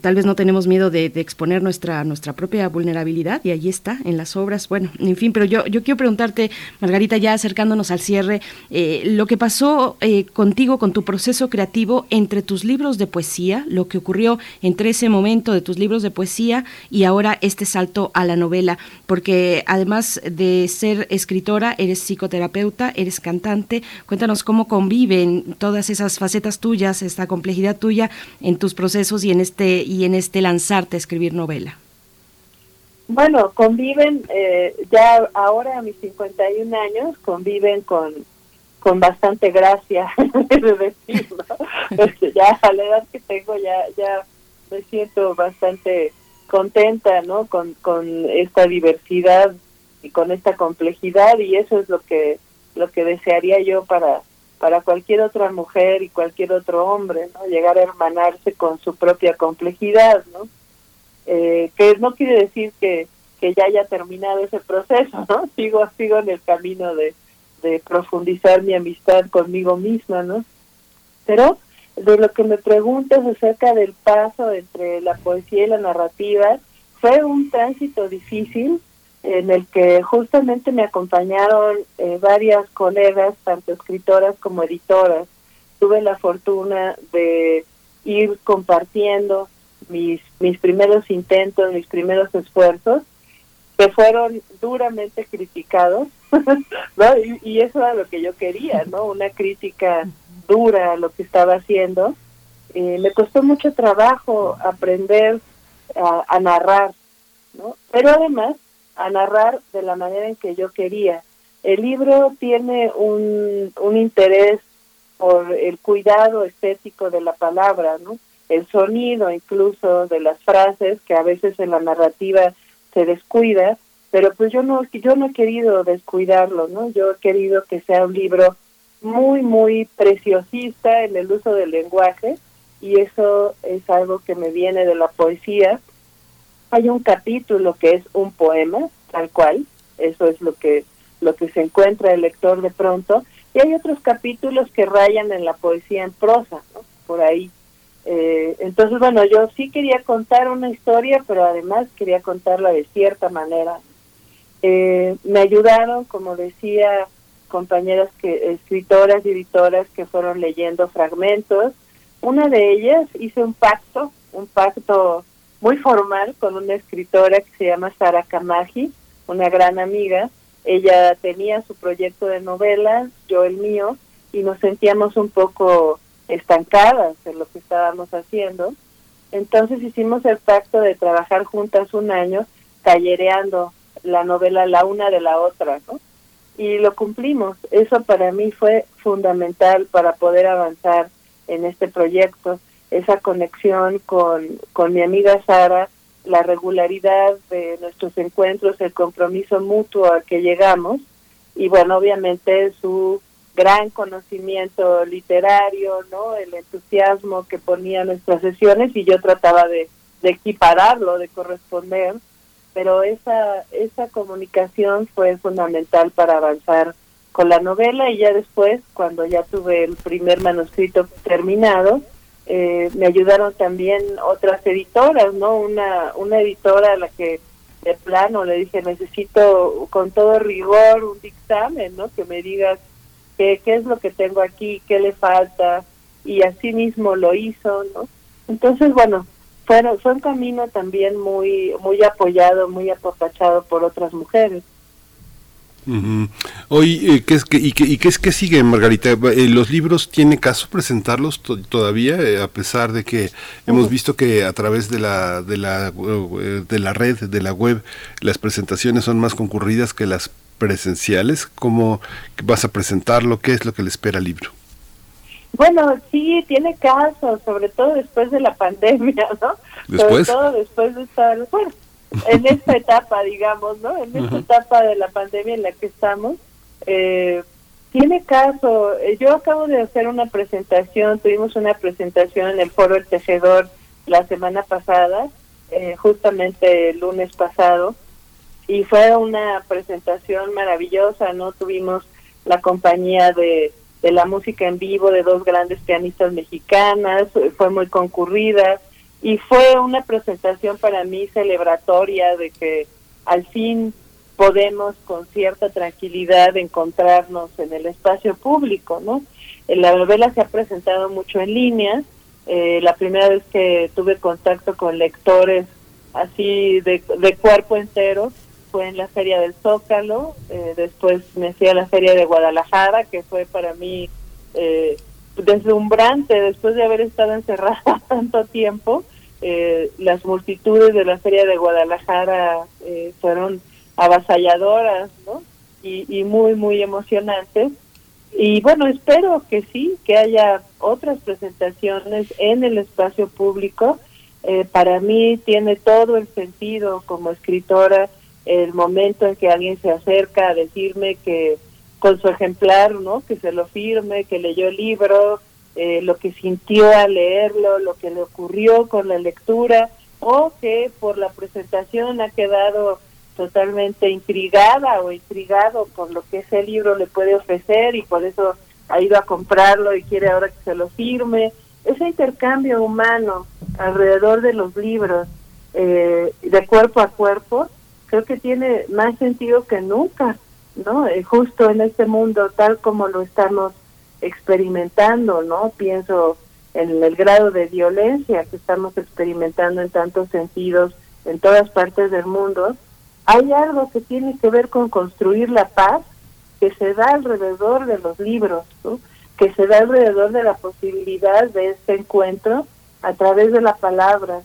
S2: tal vez no tenemos miedo de, de exponer nuestra, nuestra propia vulnerabilidad y ahí está en las obras. Bueno, en fin, pero yo, yo quiero preguntarte, Margarita, ya acercándonos al cierre, eh, lo que pasó eh, contigo, con tu proceso creativo entre tus libros de poesía, lo que ocurrió entre ese momento de tus libros de poesía y ahora este salto a la novela, porque además de ser escritora, eres psicoterapeuta, eres cantante. Cuéntanos cómo conviven todas esas facetas tuyas, esta complejidad tuya en tus procesos y en este y en este lanzarte a escribir novela.
S5: Bueno, conviven, eh, ya ahora a mis 51 años, conviven con, con bastante gracia, de decirlo. Este, ya a la edad que tengo ya, ya me siento bastante contenta, ¿no? Con, con esta diversidad y con esta complejidad y eso es lo que lo que desearía yo para para cualquier otra mujer y cualquier otro hombre, ¿no? Llegar a hermanarse con su propia complejidad, ¿no? Eh, que no quiere decir que, que ya haya terminado ese proceso, ¿no? Sigo, sigo en el camino de, de profundizar mi amistad conmigo misma, ¿no? Pero de lo que me preguntas acerca del paso entre la poesía y la narrativa, fue un tránsito difícil en el que justamente me acompañaron eh, varias colegas, tanto escritoras como editoras. Tuve la fortuna de ir compartiendo mis, mis primeros intentos, mis primeros esfuerzos, que fueron duramente criticados, ¿no? y, eso era lo que yo quería, ¿no? Una crítica dura a lo que estaba haciendo. Eh, me costó mucho trabajo aprender a, a narrar, ¿no? Pero además a narrar de la manera en que yo quería. El libro tiene un, un interés por el cuidado estético de la palabra, ¿no? El sonido incluso de las frases que a veces en la narrativa se descuida, pero pues yo no yo no he querido descuidarlo, ¿no? Yo he querido que sea un libro muy muy preciosista en el uso del lenguaje y eso es algo que me viene de la poesía hay un capítulo que es un poema, tal cual, eso es lo que lo que se encuentra el lector de pronto, y hay otros capítulos que rayan en la poesía en prosa, ¿no? por ahí. Eh, entonces, bueno, yo sí quería contar una historia, pero además quería contarla de cierta manera. Eh, me ayudaron, como decía, compañeras que escritoras y editoras que fueron leyendo fragmentos. Una de ellas hice un pacto, un pacto muy formal con una escritora que se llama Sara Kamaji, una gran amiga. Ella tenía su proyecto de novela, yo el mío, y nos sentíamos un poco estancadas en lo que estábamos haciendo. Entonces hicimos el pacto de trabajar juntas un año tallereando la novela la una de la otra, ¿no? Y lo cumplimos. Eso para mí fue fundamental para poder avanzar en este proyecto esa conexión con, con mi amiga Sara, la regularidad de nuestros encuentros, el compromiso mutuo al que llegamos y bueno, obviamente su gran conocimiento literario, ¿no? El entusiasmo que ponía nuestras sesiones y yo trataba de, de equipararlo, de corresponder, pero esa esa comunicación fue fundamental para avanzar con la novela y ya después, cuando ya tuve el primer manuscrito terminado, eh, me ayudaron también otras editoras, ¿no? Una, una editora a la que de plano le dije, necesito con todo rigor un dictamen, ¿no? Que me digas qué, qué es lo que tengo aquí, qué le falta, y así mismo lo hizo, ¿no? Entonces, bueno, fue, fue un camino también muy, muy apoyado, muy apapachado por otras mujeres.
S1: Hoy, eh, ¿qué es, que, y, qué, ¿y qué es que sigue, Margarita? Eh, ¿Los libros tiene caso presentarlos todavía, eh, a pesar de que hemos visto que a través de la, de, la, de la red, de la web, las presentaciones son más concurridas que las presenciales? ¿Cómo vas a presentarlo? ¿Qué es lo que le espera al libro?
S5: Bueno, sí, tiene caso, sobre todo después de la pandemia, ¿no?
S1: ¿Después?
S5: Sobre todo después de estar, bueno, en esta etapa, digamos, ¿no? En esta etapa de la pandemia en la que estamos, eh, tiene caso. Eh, yo acabo de hacer una presentación, tuvimos una presentación en el Foro El Tejedor la semana pasada, eh, justamente el lunes pasado, y fue una presentación maravillosa, ¿no? Tuvimos la compañía de, de la música en vivo de dos grandes pianistas mexicanas, fue muy concurrida y fue una presentación para mí celebratoria de que al fin podemos con cierta tranquilidad encontrarnos en el espacio público, ¿no? Eh, la novela se ha presentado mucho en línea. Eh, la primera vez que tuve contacto con lectores así de, de cuerpo entero fue en la Feria del Zócalo. Eh, después me fui a la Feria de Guadalajara, que fue para mí eh, deslumbrante después de haber estado encerrada tanto tiempo. Eh, las multitudes de la Feria de Guadalajara eh, fueron avasalladoras, ¿no? Y, muy, muy emocionantes. Y bueno, espero que sí, que haya otras presentaciones en el espacio público. eh, para mí tiene todo el sentido como escritora el momento en que alguien se acerca a decirme que con su ejemplar, ¿no? Que se lo firme, que leyó el libro, eh, lo que sintió al leerlo, lo que le ocurrió con la lectura, o que por la presentación ha quedado totalmente intrigada o intrigado por lo que ese libro le puede ofrecer y por eso ha ido a comprarlo y quiere ahora que se lo firme. Ese intercambio humano alrededor de los libros, eh, de cuerpo a cuerpo, creo que tiene más sentido que nunca, ¿no? Eh, justo en este mundo tal como lo estamos experimentando, ¿no? Pienso en el grado de violencia que estamos experimentando en tantos sentidos en todas partes del mundo, hay algo que tiene que ver con construir la paz que se da alrededor de los libros, ¿no? que se da alrededor de la posibilidad de este encuentro a través de la palabra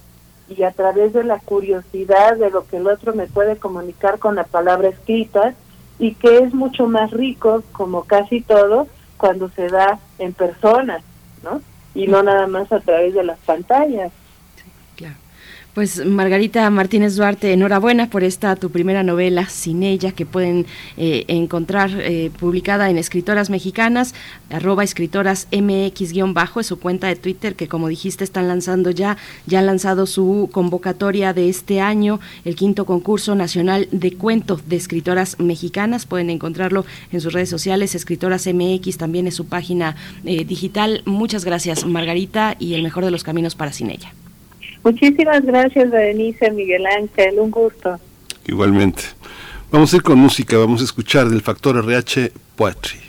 S5: y a través de la curiosidad de lo que el otro me puede comunicar con la palabra escrita y que es mucho más rico, como casi todo, cuando se da en persona, ¿no? Y no nada más a través de las pantallas.
S2: Pues Margarita Martínez Duarte, enhorabuena por esta tu primera novela, Sin ella, que pueden eh, encontrar eh, publicada en Escritoras Mexicanas, arroba escritoras mx-bajo, es su cuenta de Twitter, que como dijiste están lanzando ya, ya han lanzado su convocatoria de este año, el quinto concurso nacional de cuentos de escritoras mexicanas, pueden encontrarlo en sus redes sociales, Escritoras MX también es su página eh, digital. Muchas gracias Margarita y el mejor de los caminos para Sin ella.
S5: Muchísimas gracias, Berenice, Miguel Ángel, un gusto.
S1: Igualmente. Vamos a ir con música, vamos a escuchar del Factor RH Poetry.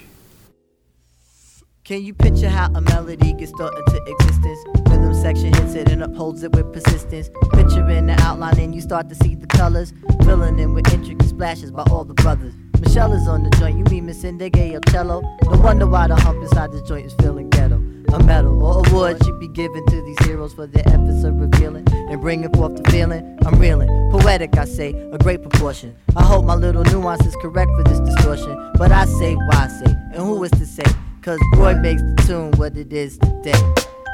S6: Can you picture how a melody gets thought into existence? Rhythm section hits it and upholds it with persistence. Picturing the outline and you start to see the colors. Filling in with intricate splashes by all the brothers. Michelle is on the joint, you mean Miss Indige or cello? No wonder why the hump inside the joint is feeling ghetto. A medal or award should be given to these heroes for their efforts of revealing and bringing forth the feeling. I'm reeling, poetic, I say, a great proportion. I hope my little nuance is correct for this distortion. But I say, why I say, and who is to say? Cause Roy makes the tune what it is today.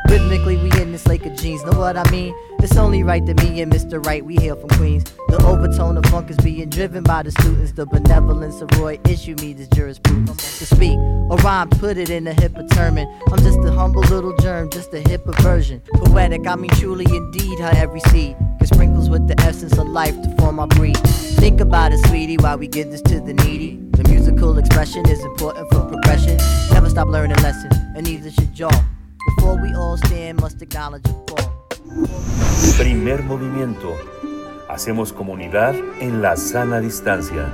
S6: Rhythmically, we in this lake of jeans, know what I mean? It's only right that me and Mr. Right, we hail from Queens. The overtone of funk is being driven by the students. The benevolence of Roy issue me this jurisprudence. To speak or rhyme, put it in a hipper term. I'm just a humble little germ, just a hipper version. Poetic, I mean truly indeed, how every seed can sprinkles with the essence of life to form our breed. Think about it, sweetie, while we give this to the needy. The musical expression is important for progression. Never stop learning lessons, and neither should y'all. Before we all stand, must acknowledge a fall.
S4: Primer movimiento. Hacemos comunidad en la sana distancia.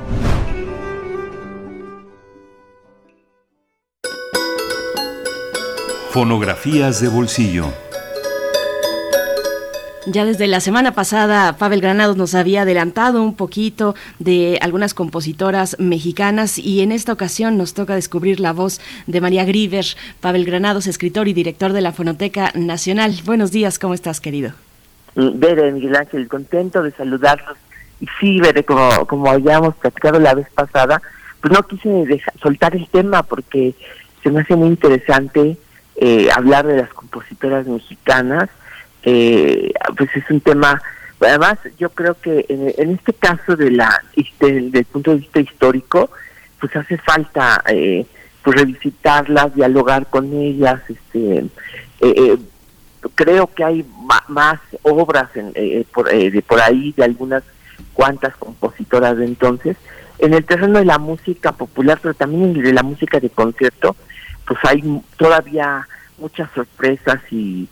S4: Fonografías de bolsillo.
S2: Ya desde la semana pasada, Pavel Granados nos había adelantado un poquito de algunas compositoras mexicanas y en esta ocasión nos toca descubrir la voz de María Griver. Pavel Granados, escritor y director de la Fonoteca Nacional. Buenos días, ¿cómo estás, querido?
S7: Bere, Miguel Ángel, contento de saludarlos. Y sí, Bere, como, como habíamos platicado la vez pasada, pues no quise dejar, soltar el tema porque se me hace muy interesante eh, hablar de las compositoras mexicanas. Eh, pues es un tema, además yo creo que en, este caso de la del, del punto de vista histórico, pues hace falta eh, pues revisitarlas, dialogar con ellas, este eh, eh, creo que hay más obras en, eh, por, eh, de por ahí de algunas cuantas compositoras de entonces. En el terreno de la música popular, pero también en el de la música de concierto, pues hay todavía muchas sorpresas y,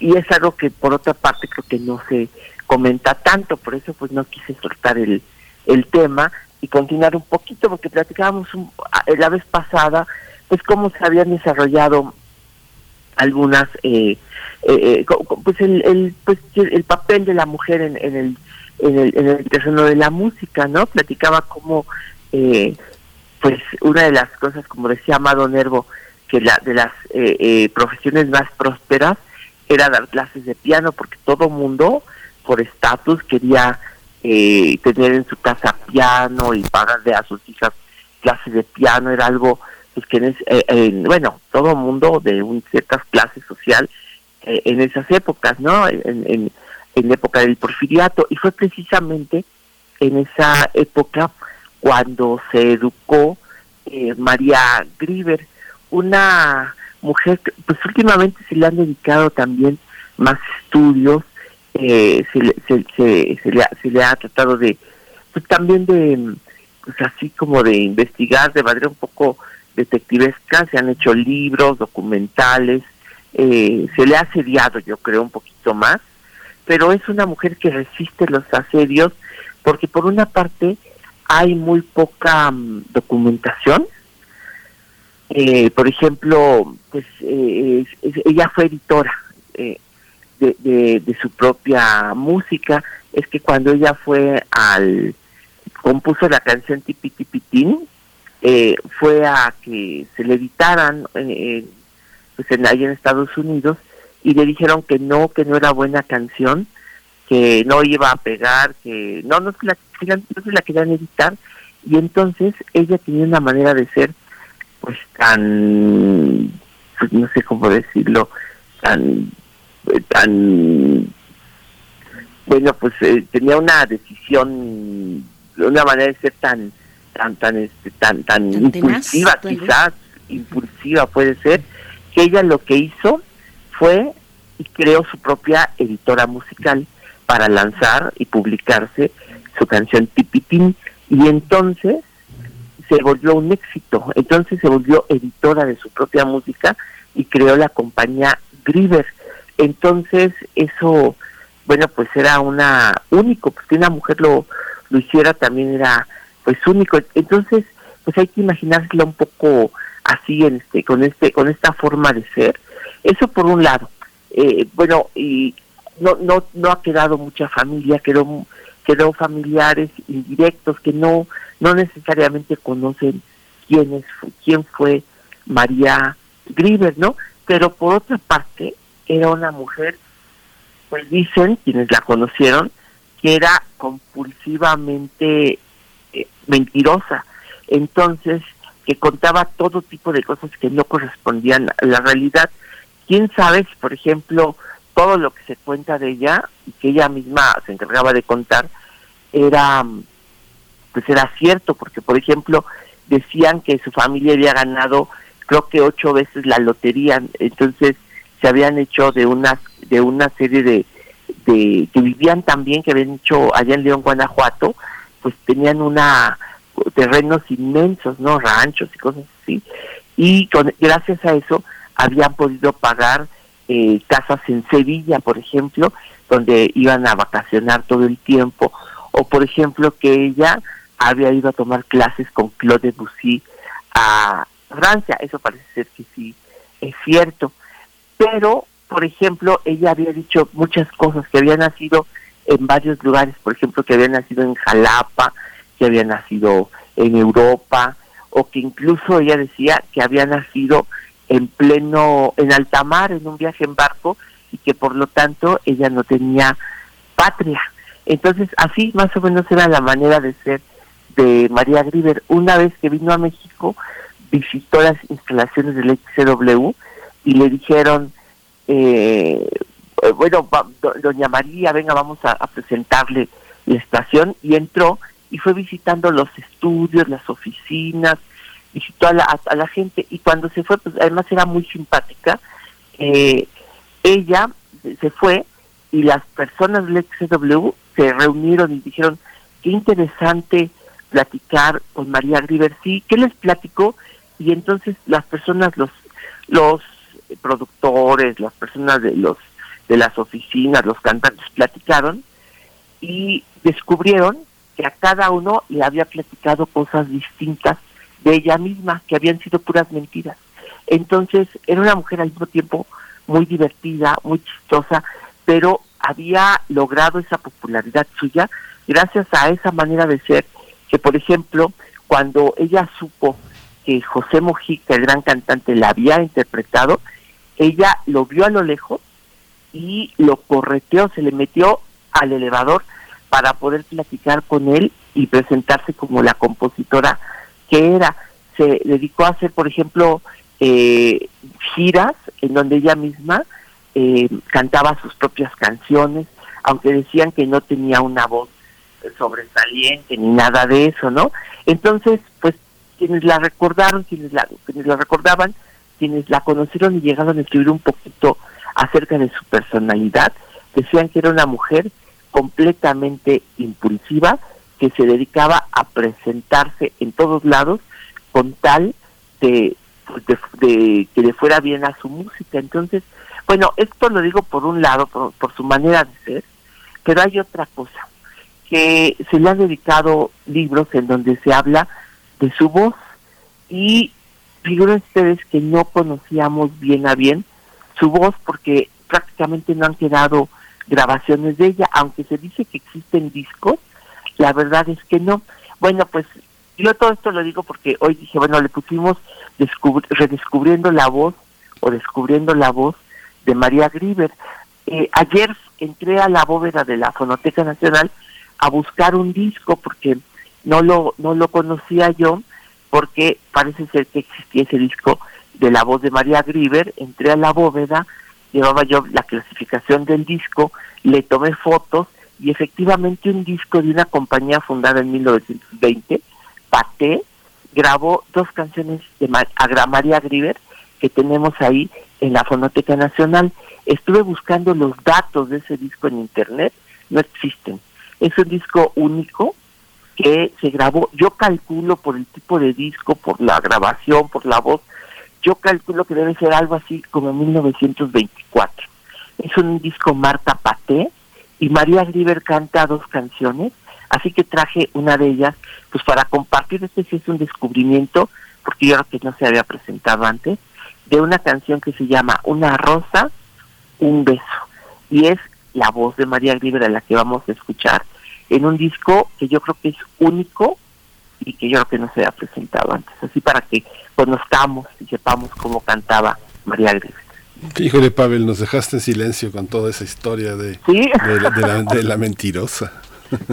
S7: y, es algo que por otra parte creo que no se comenta tanto, por eso pues no quise soltar el, el tema y continuar un poquito, porque platicábamos un- a- la vez pasada, pues cómo se habían desarrollado algunas eh, eh, eh, pues el, el pues el papel de la mujer en, en el en el en el terreno de la música no platicaba como eh, pues una de las cosas como decía Amado Nervo que la de las eh, eh, profesiones más prósperas era dar clases de piano porque todo mundo por estatus quería eh, tener en su casa piano y pagarle a sus hijas clases de piano. Era algo pues que en es- eh, en- bueno todo mundo de un, ciertas clases social eh, en esas épocas no en, en- la época del porfiriato. Y fue precisamente en esa época cuando se educó eh, María Griver, una mujer pues últimamente se le han dedicado también más estudios, eh, se, le, se le ha, se le ha tratado de, pues también de, pues así como de investigar de manera un poco detectivesca, se han hecho libros, documentales, eh, se le ha asediado yo creo un poquito más, pero es una mujer que resiste los asedios porque por una parte hay muy poca mm, documentación, eh, por ejemplo, pues eh, ella fue editora eh, de, de, su propia música. Es que cuando ella fue al compuso la canción Tipi Tipitín, eh, fue a que se le editaran pues en, ahí en Estados Unidos y le dijeron que no, que no era buena canción, que no iba a pegar, que no, no se la, no se la querían editar y entonces ella tenía una manera de ser pues tan pues, no sé cómo decirlo tan eh, tan bueno pues eh, tenía una decisión una manera de ser tan tan tan este, tan tan impulsiva quizás impulsiva puede ser que ella lo que hizo fue y creó su propia editora musical para lanzar y publicarse su canción Tipitín. Y entonces se volvió un éxito. Entonces se volvió editora de su propia música y creó la compañía Griver. Entonces eso, bueno, pues era una único, pues una mujer lo, lo hiciera también era pues único. Entonces, pues hay que imaginársela un poco así en este, con este, con esta forma de ser. Eso por un lado. Eh, bueno, y no, no, no ha quedado mucha familia, quedó, quedó familiares indirectos que no, no necesariamente conocen quién es, quién fue María Griver, ¿no? Pero por otra parte, era una mujer, pues dicen quienes la conocieron, que era compulsivamente eh, mentirosa. Entonces, que contaba todo tipo de cosas que no correspondían a la realidad. ¿Quién sabe si, por ejemplo, todo lo que se cuenta de ella y que ella misma se encargaba de contar era pues era cierto porque por ejemplo decían que su familia había ganado creo que ocho veces la lotería. Entonces se habían hecho de una de una serie de, de que vivían también que habían hecho allá en León Guanajuato pues tenían una terrenos inmensos no ranchos y cosas así. Y con, gracias a eso habían podido pagar eh, casas en Sevilla, por ejemplo, donde iban a vacacionar todo el tiempo, o por ejemplo que ella había ido a tomar clases con Claude Debussy a Francia, eso parece ser que sí es cierto, pero por ejemplo ella había dicho muchas cosas que había nacido en varios lugares, por ejemplo que había nacido en Jalapa, que había nacido en Europa, o que incluso ella decía que había nacido en pleno, en alta mar, en un viaje en barco, y que por lo tanto ella no tenía patria. Entonces, así más o menos era la manera de ser de María Griver. Una vez que vino a México, visitó las instalaciones del XCW y le dijeron, eh, bueno, va- do- doña María, venga, vamos a, presentarle la estación, y entró y fue visitando los estudios, las oficinas, visitó a la, a, la gente, y cuando se fue, pues además era muy simpática, eh, ella se- fue y las personas del XW se reunieron y dijeron, qué interesante platicar con María River, sí, ¿qué les platicó? Y entonces las personas, los, los productores, las personas de los de las oficinas, los cantantes platicaron y descubrieron que a cada uno le había platicado cosas distintas de ella misma, que habían sido puras mentiras. Entonces era una mujer al mismo tiempo muy divertida, muy chistosa, pero había logrado esa popularidad suya gracias a esa manera de ser, que por ejemplo, cuando ella supo que José Mojica, el gran cantante, la había interpretado, ella lo vio a lo lejos y lo correteó, se le metió al elevador para poder platicar con él y presentarse como la compositora que era. Se dedicó a hacer, por ejemplo, eh, giras en donde ella misma eh, cantaba sus propias canciones, aunque decían que no tenía una voz sobresaliente ni nada de eso, ¿no? Entonces, pues quienes la recordaron, quienes la, quienes la recordaban, quienes la conocieron y llegaron a escribir un poquito acerca de su personalidad, decían que era una mujer completamente impulsiva, que se dedicaba a presentarse en todos lados con tal de, pues, de, de que le fuera bien a su música. Entonces, bueno, esto lo digo por un lado, por, por su manera de ser, pero hay otra cosa, que se le han dedicado libros en donde se habla de su voz y figuren ustedes que no conocíamos bien a bien su voz porque prácticamente no han quedado grabaciones de ella, aunque se dice que existen discos, la verdad es que no. Bueno, pues yo todo esto lo digo porque hoy dije, bueno, le pusimos descubri- redescubriendo la voz o descubriendo la voz de María Grieber. Eh, ayer entré a la bóveda de la Fonoteca Nacional a buscar un disco porque no lo no lo conocía yo porque parece ser que existía ese disco de la voz de María Grieber, entré a la bóveda, llevaba yo la clasificación del disco, le tomé fotos y efectivamente un disco de una compañía fundada en 1920, Paté, grabó dos canciones de María Grieber que tenemos ahí en la Fonoteca Nacional. Estuve buscando los datos de ese disco en internet, no existen. Es un disco único que se grabó, yo calculo por el tipo de disco, por la grabación, por la voz, yo calculo que debe ser algo así como 1924. Es un disco Marta Paté y María Grieber canta dos canciones, así que traje una de ellas pues para compartir, este sí es un descubrimiento, porque yo creo que no se había presentado antes, de una canción que se llama Una rosa, un beso, y es la voz de María Grieber a la que vamos a escuchar en un disco que yo creo que es único y que yo creo que no se había presentado antes, así para que conozcamos y sepamos cómo cantaba María Grieber.
S1: Híjole, Pavel, nos dejaste en silencio con toda esa historia de,
S7: Sí.
S1: de, la, de la- de la mentirosa.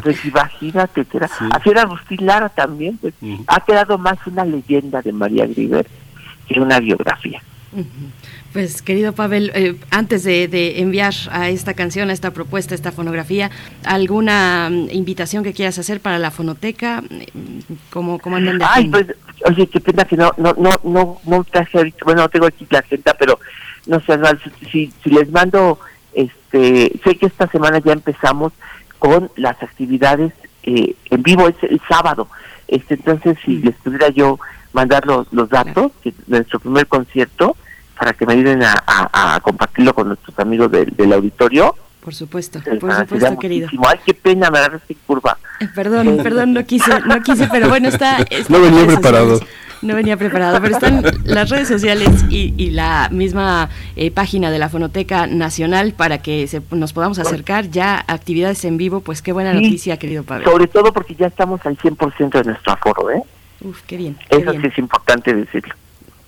S7: Pues imagínate que era,
S1: Sí.
S7: así era Agustín Lara también, pues ha quedado más una leyenda de María Grieber que una biografía.
S2: Pues querido Pavel, eh, antes de, de enviar a esta canción, a esta propuesta, a esta fonografía, ¿alguna mm, invitación que quieras hacer para la fonoteca? Mm, ¿Cómo, cómo andan de
S7: Ay, pues, oye, qué pena que no, no, no, no, no traje ahorita, bueno, no tengo aquí la agenda, pero no sé, si, si, si les mando, este, sé que esta semana ya empezamos con las actividades eh, en vivo, es el sábado, este, entonces si les pudiera yo mandar los, los datos de nuestro primer concierto, para que me ayuden a, a- a compartirlo con nuestros amigos del, del auditorio.
S2: Por supuesto, por supuesto, querido.
S7: muchísimo. Ay, qué pena, me agarraste en curva.
S2: Eh, Perdón, perdón, no quise, no quise, pero bueno, está... está
S1: No
S2: en
S1: venía preparado.
S2: sociales. No venía preparado, pero están las redes sociales y, y la misma eh, página de la Fonoteca Nacional para que se- nos podamos acercar ya a actividades en vivo. Pues qué buena
S7: Sí,
S2: noticia, querido Pavel.
S7: Sobre todo porque ya estamos al 100% de nuestro aforo, ¿eh?
S2: Uf, qué bien. qué
S7: Eso
S2: bien.
S7: sí es importante decirlo.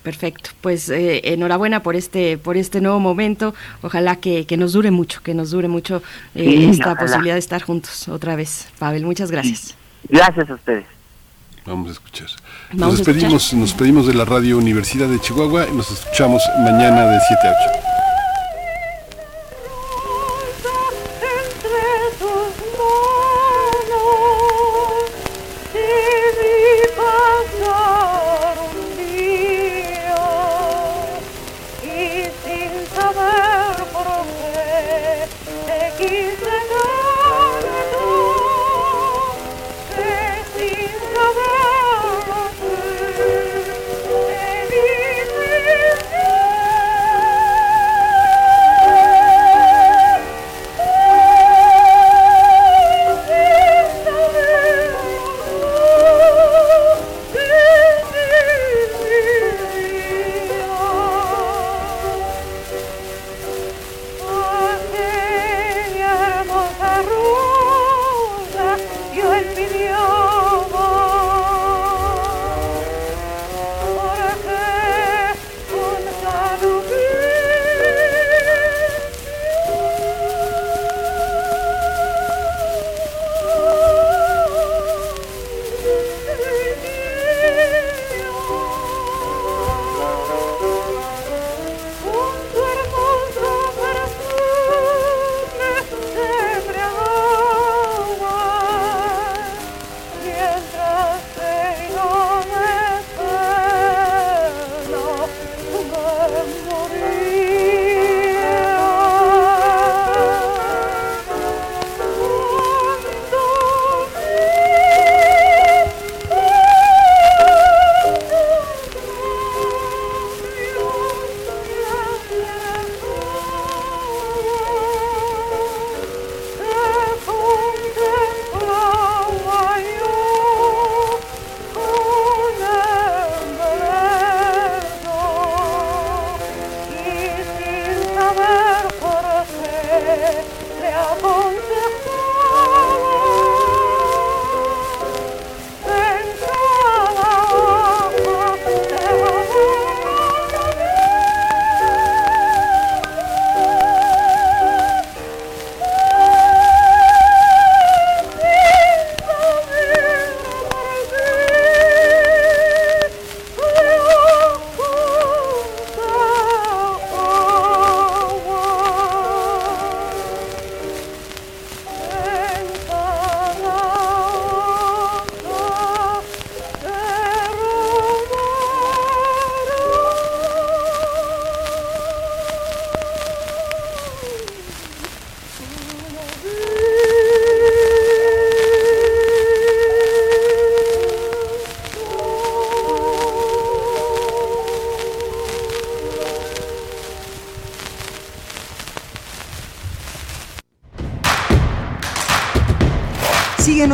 S2: Perfecto, pues eh, enhorabuena por este por este nuevo momento. Ojalá que, que nos dure mucho, que nos dure mucho eh,
S7: Sí,
S2: esta
S7: ojalá.
S2: posibilidad de estar juntos otra vez. Pavel, muchas gracias.
S7: Gracias a ustedes.
S1: Vamos a escuchar.
S2: Vamos
S1: nos
S2: a
S1: despedimos, nos despedimos de la Radio Universidad de Chihuahua y nos escuchamos mañana de 7 a 8.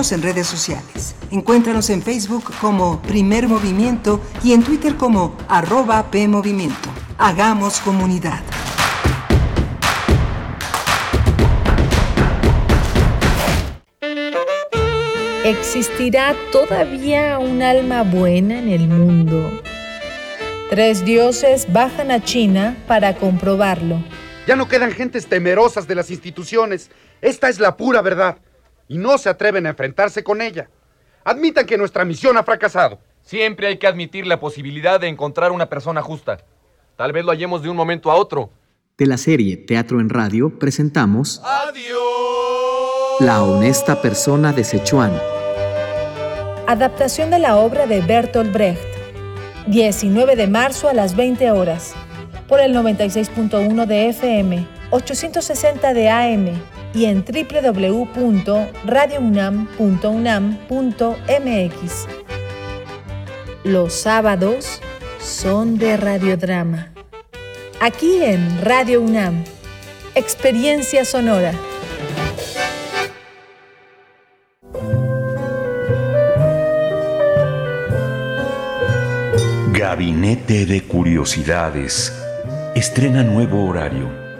S8: Síguenos en redes sociales. Encuéntranos en Facebook como Primer Movimiento y en Twitter como arroba PMovimiento. Hagamos comunidad.
S9: ¿Existirá todavía un alma buena en el mundo? Tres dioses bajan a China para comprobarlo.
S10: Ya no quedan gentes temerosas de las instituciones. Esta es la pura verdad. Y no se atreven a enfrentarse con ella. Admitan que nuestra misión ha fracasado.
S11: Siempre hay que admitir la posibilidad de encontrar una persona justa. Tal vez lo hallemos de un momento a otro.
S12: De la serie Teatro en Radio presentamos
S13: Adiós.
S12: La honesta persona de Sichuan.
S9: Adaptación de la obra de Bertolt Brecht. 19 de marzo a las 20 horas. Por el 96.1 de FM, 860 de AM y en www.radiounam.unam.mx. Los sábados son de radiodrama. Aquí en Radio UNAM. Experiencia sonora.
S4: Gabinete de Curiosidades. Estrena nuevo horario.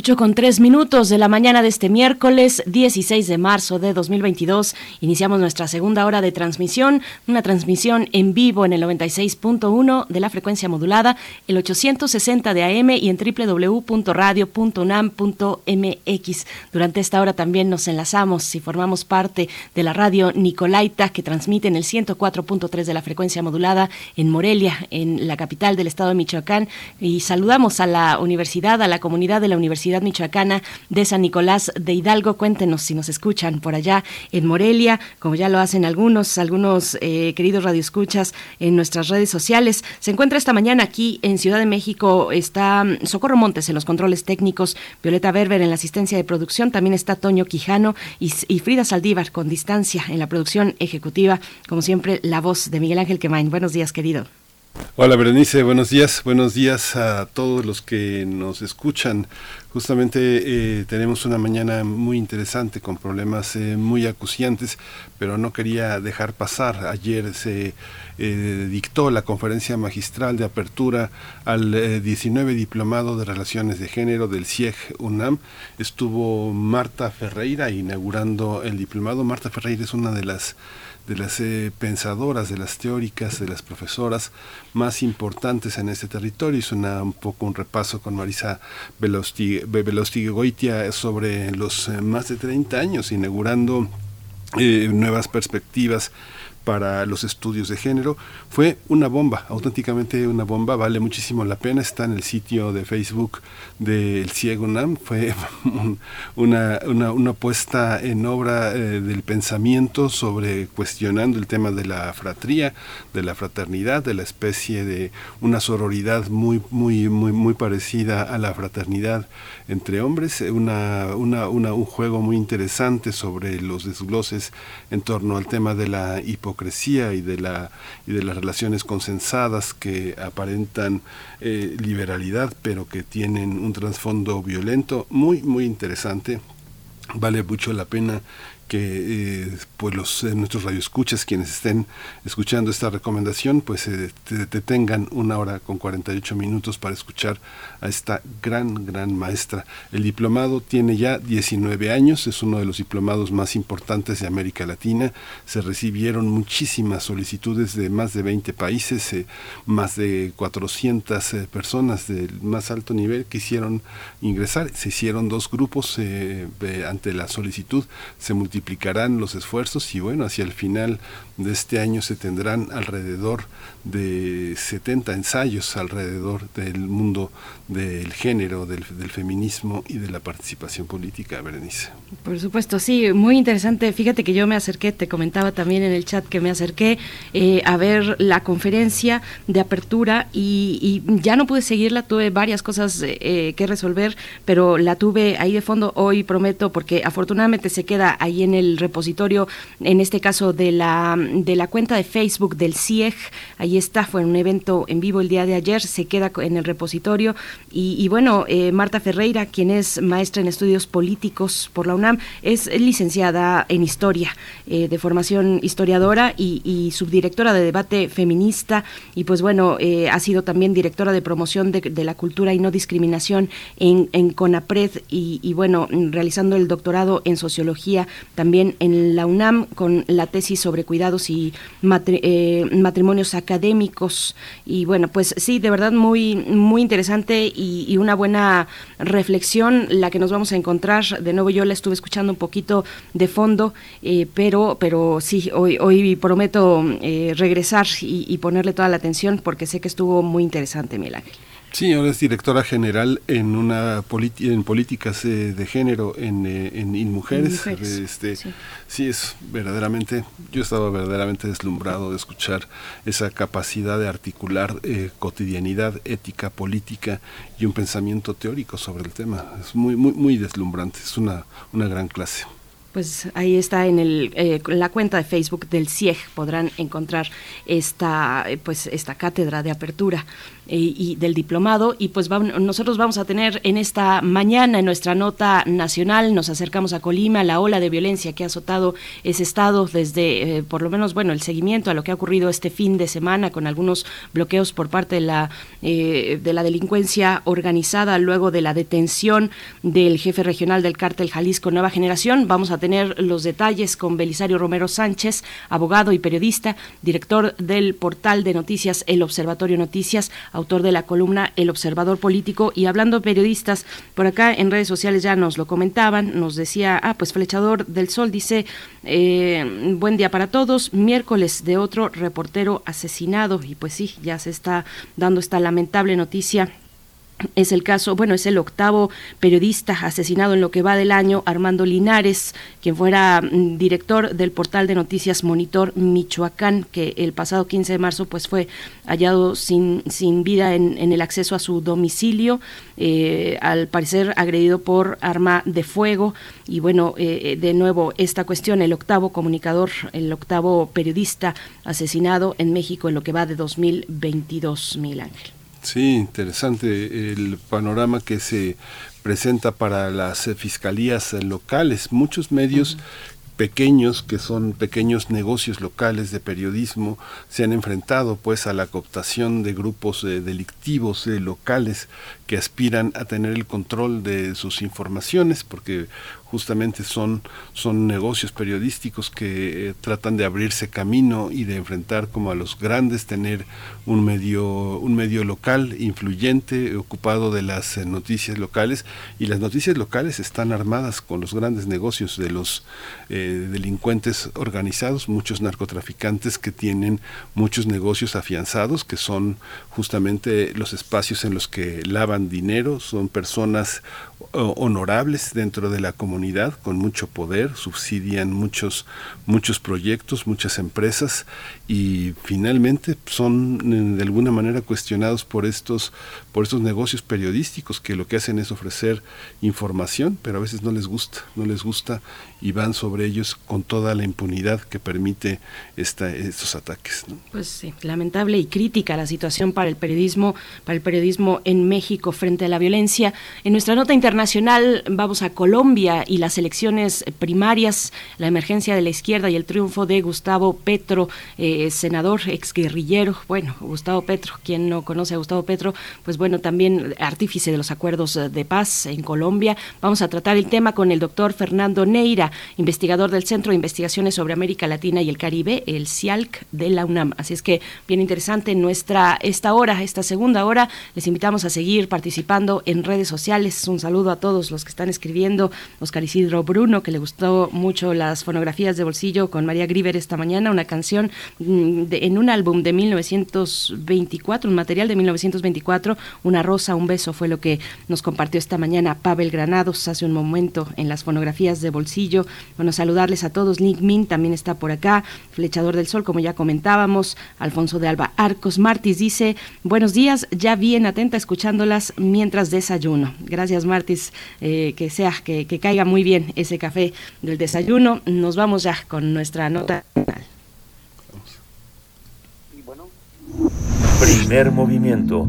S2: 8 con 3 minutos de la mañana de este miércoles 16 de marzo de 2022. Iniciamos nuestra segunda hora de transmisión, una transmisión en vivo en el 96.1 de la frecuencia modulada, el 860 de AM y en www.radio.unam.mx. Durante esta hora también nos enlazamos y formamos parte de la radio Nicolaita que transmite en el 104.3 de la frecuencia modulada en Morelia, en la capital del estado de Michoacán. Y saludamos a la universidad, a la comunidad de la Universidad Michoacana de San Nicolás de Hidalgo. Cuéntenos si nos escuchan por allá en Morelia, como ya lo hacen algunos, algunos eh, queridos radioescuchas en nuestras redes sociales. Se encuentra esta mañana aquí en Ciudad de México, está mm, Socorro Montes en los controles técnicos, Violeta Berber en la asistencia de producción, también está Toño Quijano y, y Frida Saldívar con distancia en la producción ejecutiva. Como siempre, la voz de Miguel Ángel Quemain. Buenos días, querido.
S1: Hola Berenice, buenos días, buenos días a todos los que nos escuchan Justamente eh, tenemos una mañana muy interesante con problemas eh, muy acuciantes, pero no quería dejar pasar. Ayer se eh, dictó la conferencia magistral de apertura al 19 diplomado de Relaciones de Género del CIEG UNAM. Estuvo Marta Ferreira inaugurando el diplomado. Marta Ferreira es una de las de las pensadoras, de las teóricas, de las profesoras más importantes en este territorio. Hizo un poco un repaso con Marisa Goitia sobre los más de 30 años, inaugurando nuevas perspectivas para los estudios de género. Fue una bomba, auténticamente una bomba, vale muchísimo la pena, está en el sitio de Facebook del Ciego Nam, fue una, una, una, puesta en obra eh, del pensamiento sobre cuestionando el tema de la fratría, de la fraternidad, de la especie de una sororidad muy, muy, muy, muy parecida a la fraternidad entre hombres, una, una, una, un juego muy interesante sobre los desgloses en torno al tema de la hipocresía y de, la, y de las relaciones consensadas que aparentan eh, liberalidad, pero que tienen un trasfondo violento, muy, muy interesante. Vale mucho la pena que eh, pues los eh, nuestros radioescuchas quienes estén escuchando esta recomendación pues eh, te, tengan una hora con 48 minutos para escuchar a esta gran gran maestra. El diplomado tiene ya 19 años es uno de los diplomados más importantes de América Latina. Se recibieron muchísimas solicitudes de más de 20 países eh, más de 400 personas del más alto nivel quisieron ingresar. Se hicieron dos grupos ante la solicitud. Se multiplicaron multiplicarán los esfuerzos y bueno, hacia el final de este año se tendrán alrededor de 70 ensayos alrededor del mundo del género, del, feminismo y de la participación política, Berenice.
S2: Por supuesto, sí, muy interesante. Fíjate que yo me acerqué, te comentaba también en el chat que me acerqué eh, a ver la conferencia de apertura y, ya no pude seguirla, tuve varias cosas eh, que resolver, pero la tuve ahí de fondo hoy, prometo, porque afortunadamente se queda ahí en el repositorio, en este caso de la, de la cuenta de Facebook del CIEG, ahí está, fue un evento en vivo el día de ayer, se queda en el repositorio. Y, bueno, eh, Marta Ferreira, quien es maestra en estudios políticos por la UNAM, es licenciada en historia, eh, de formación historiadora y, subdirectora de debate feminista. Y pues bueno, eh, ha sido también directora de promoción de, la cultura y no discriminación en, en CONAPRED. Y, y bueno, realizando el doctorado en sociología también en la UNAM con la tesis sobre cuidados y eh, matrimonios académicos. Y bueno, pues sí, de verdad muy, muy interesante y, una buena reflexión la que nos vamos a encontrar. De nuevo, yo la estuve escuchando un poquito de fondo, eh, pero, pero sí, hoy, hoy prometo eh, regresar y, ponerle toda la atención porque sé que estuvo muy interesante, Miguel.
S1: Sí, ahora es directora general en una en políticas eh, de género en, eh, en, mujeres. Este, sí. es verdaderamente, yo estaba verdaderamente deslumbrado de escuchar esa capacidad de articular eh, cotidianidad, ética, política y un pensamiento teórico sobre el tema. Es muy, muy, muy deslumbrante, es una, una gran clase.
S2: Pues ahí está en el, la cuenta de Facebook del CIEG podrán encontrar esta pues esta cátedra de apertura eh, y del diplomado. Y pues nosotros vamos a tener en esta mañana, en nuestra nota nacional, nos acercamos a Colima, la ola de violencia que ha azotado ese estado desde, eh, por lo menos, bueno, el seguimiento a lo que ha ocurrido este fin de semana con algunos bloqueos por parte de la, eh, de la delincuencia organizada luego de la detención del jefe regional del cártel Jalisco Nueva Generación. Vamos a tener los detalles con Belisario Romero Sánchez, abogado y periodista, director del portal de noticias El Observatorio Noticias, autor de la columna El Observador Político. Y hablando periodistas, por acá en redes sociales ya nos lo comentaban, nos decía, ah, pues Flechador del Sol dice, eh, buen día para todos, miércoles de otro reportero asesinado. Y pues sí, ya se está dando esta lamentable noticia es el caso, bueno, es el octavo periodista asesinado en lo que va del año, Armando Linares, quien fuera mm, director del portal de noticias Monitor Michoacán, que el pasado 15 de marzo pues fue hallado sin, sin vida en, el acceso a su domicilio, eh, al parecer agredido por arma de fuego. Y bueno, eh, eh, de nuevo, esta cuestión, el octavo comunicador, el octavo periodista asesinado en México en lo que va de 2022, Mil Ángel.
S1: Sí, interesante el panorama que se presenta para las fiscalías locales. Muchos medios pequeños que son pequeños negocios locales de periodismo se han enfrentado pues a la cooptación de grupos eh, delictivos eh, locales que aspiran a tener el control de sus informaciones porque justamente son, son negocios periodísticos que eh, tratan de abrirse camino y de enfrentar como a los grandes, tener un medio, un medio local influyente, ocupado de las eh, noticias locales, y las noticias locales están armadas con los grandes negocios de los eh, delincuentes organizados, muchos narcotraficantes que tienen muchos negocios afianzados, que son justamente los espacios en los que lavan dinero, son personas honorables dentro de la comunidad, con mucho poder, subsidian muchos, muchos proyectos, muchas empresas y finalmente son eh, de alguna manera cuestionados por estos, por estos negocios periodísticos que lo que hacen es ofrecer información, pero a veces no les gusta, no les gusta y van sobre ellos con toda la impunidad que permite esta, estos ataques.
S2: Pues sí, lamentable y crítica la situación para el periodismo, para el periodismo en México frente a la violencia. En nuestra nota internacional vamos a Colombia y las elecciones primarias, la emergencia de la izquierda y el triunfo de Gustavo Petro. Eh, senador, exguerrillero, bueno, Gustavo Petro, quien no conoce a Gustavo Petro, pues bueno, también artífice de los acuerdos de paz en Colombia. Vamos a tratar el tema con el doctor Fernando Neira, investigador del Centro de Investigaciones sobre América Latina y el Caribe, el CIALC de la UNAM. Así es que bien interesante nuestra esta hora, esta segunda hora. Les invitamos a seguir participando en redes sociales. Un saludo a todos los que están escribiendo. Oscar Isidro Bruno, que le gustó mucho las fonografías de bolsillo con María Griver esta mañana, una canción Mm, en un álbum de 1924, un material de 1924, Una rosa, un beso fue lo que nos compartió esta mañana Pavel Granados hace un momento en las fonografías de bolsillo. Bueno, saludarles a todos. Nick Min también está por acá, Flechador del Sol, como ya comentábamos. Alfonso de Alba Arcos Martis dice, buenos días, ya bien atenta escuchándolas mientras desayuno. Gracias Martis, eh, que sea, que, que caiga muy bien ese café del desayuno. Nos vamos ya con nuestra nota final.
S4: Primer movimiento.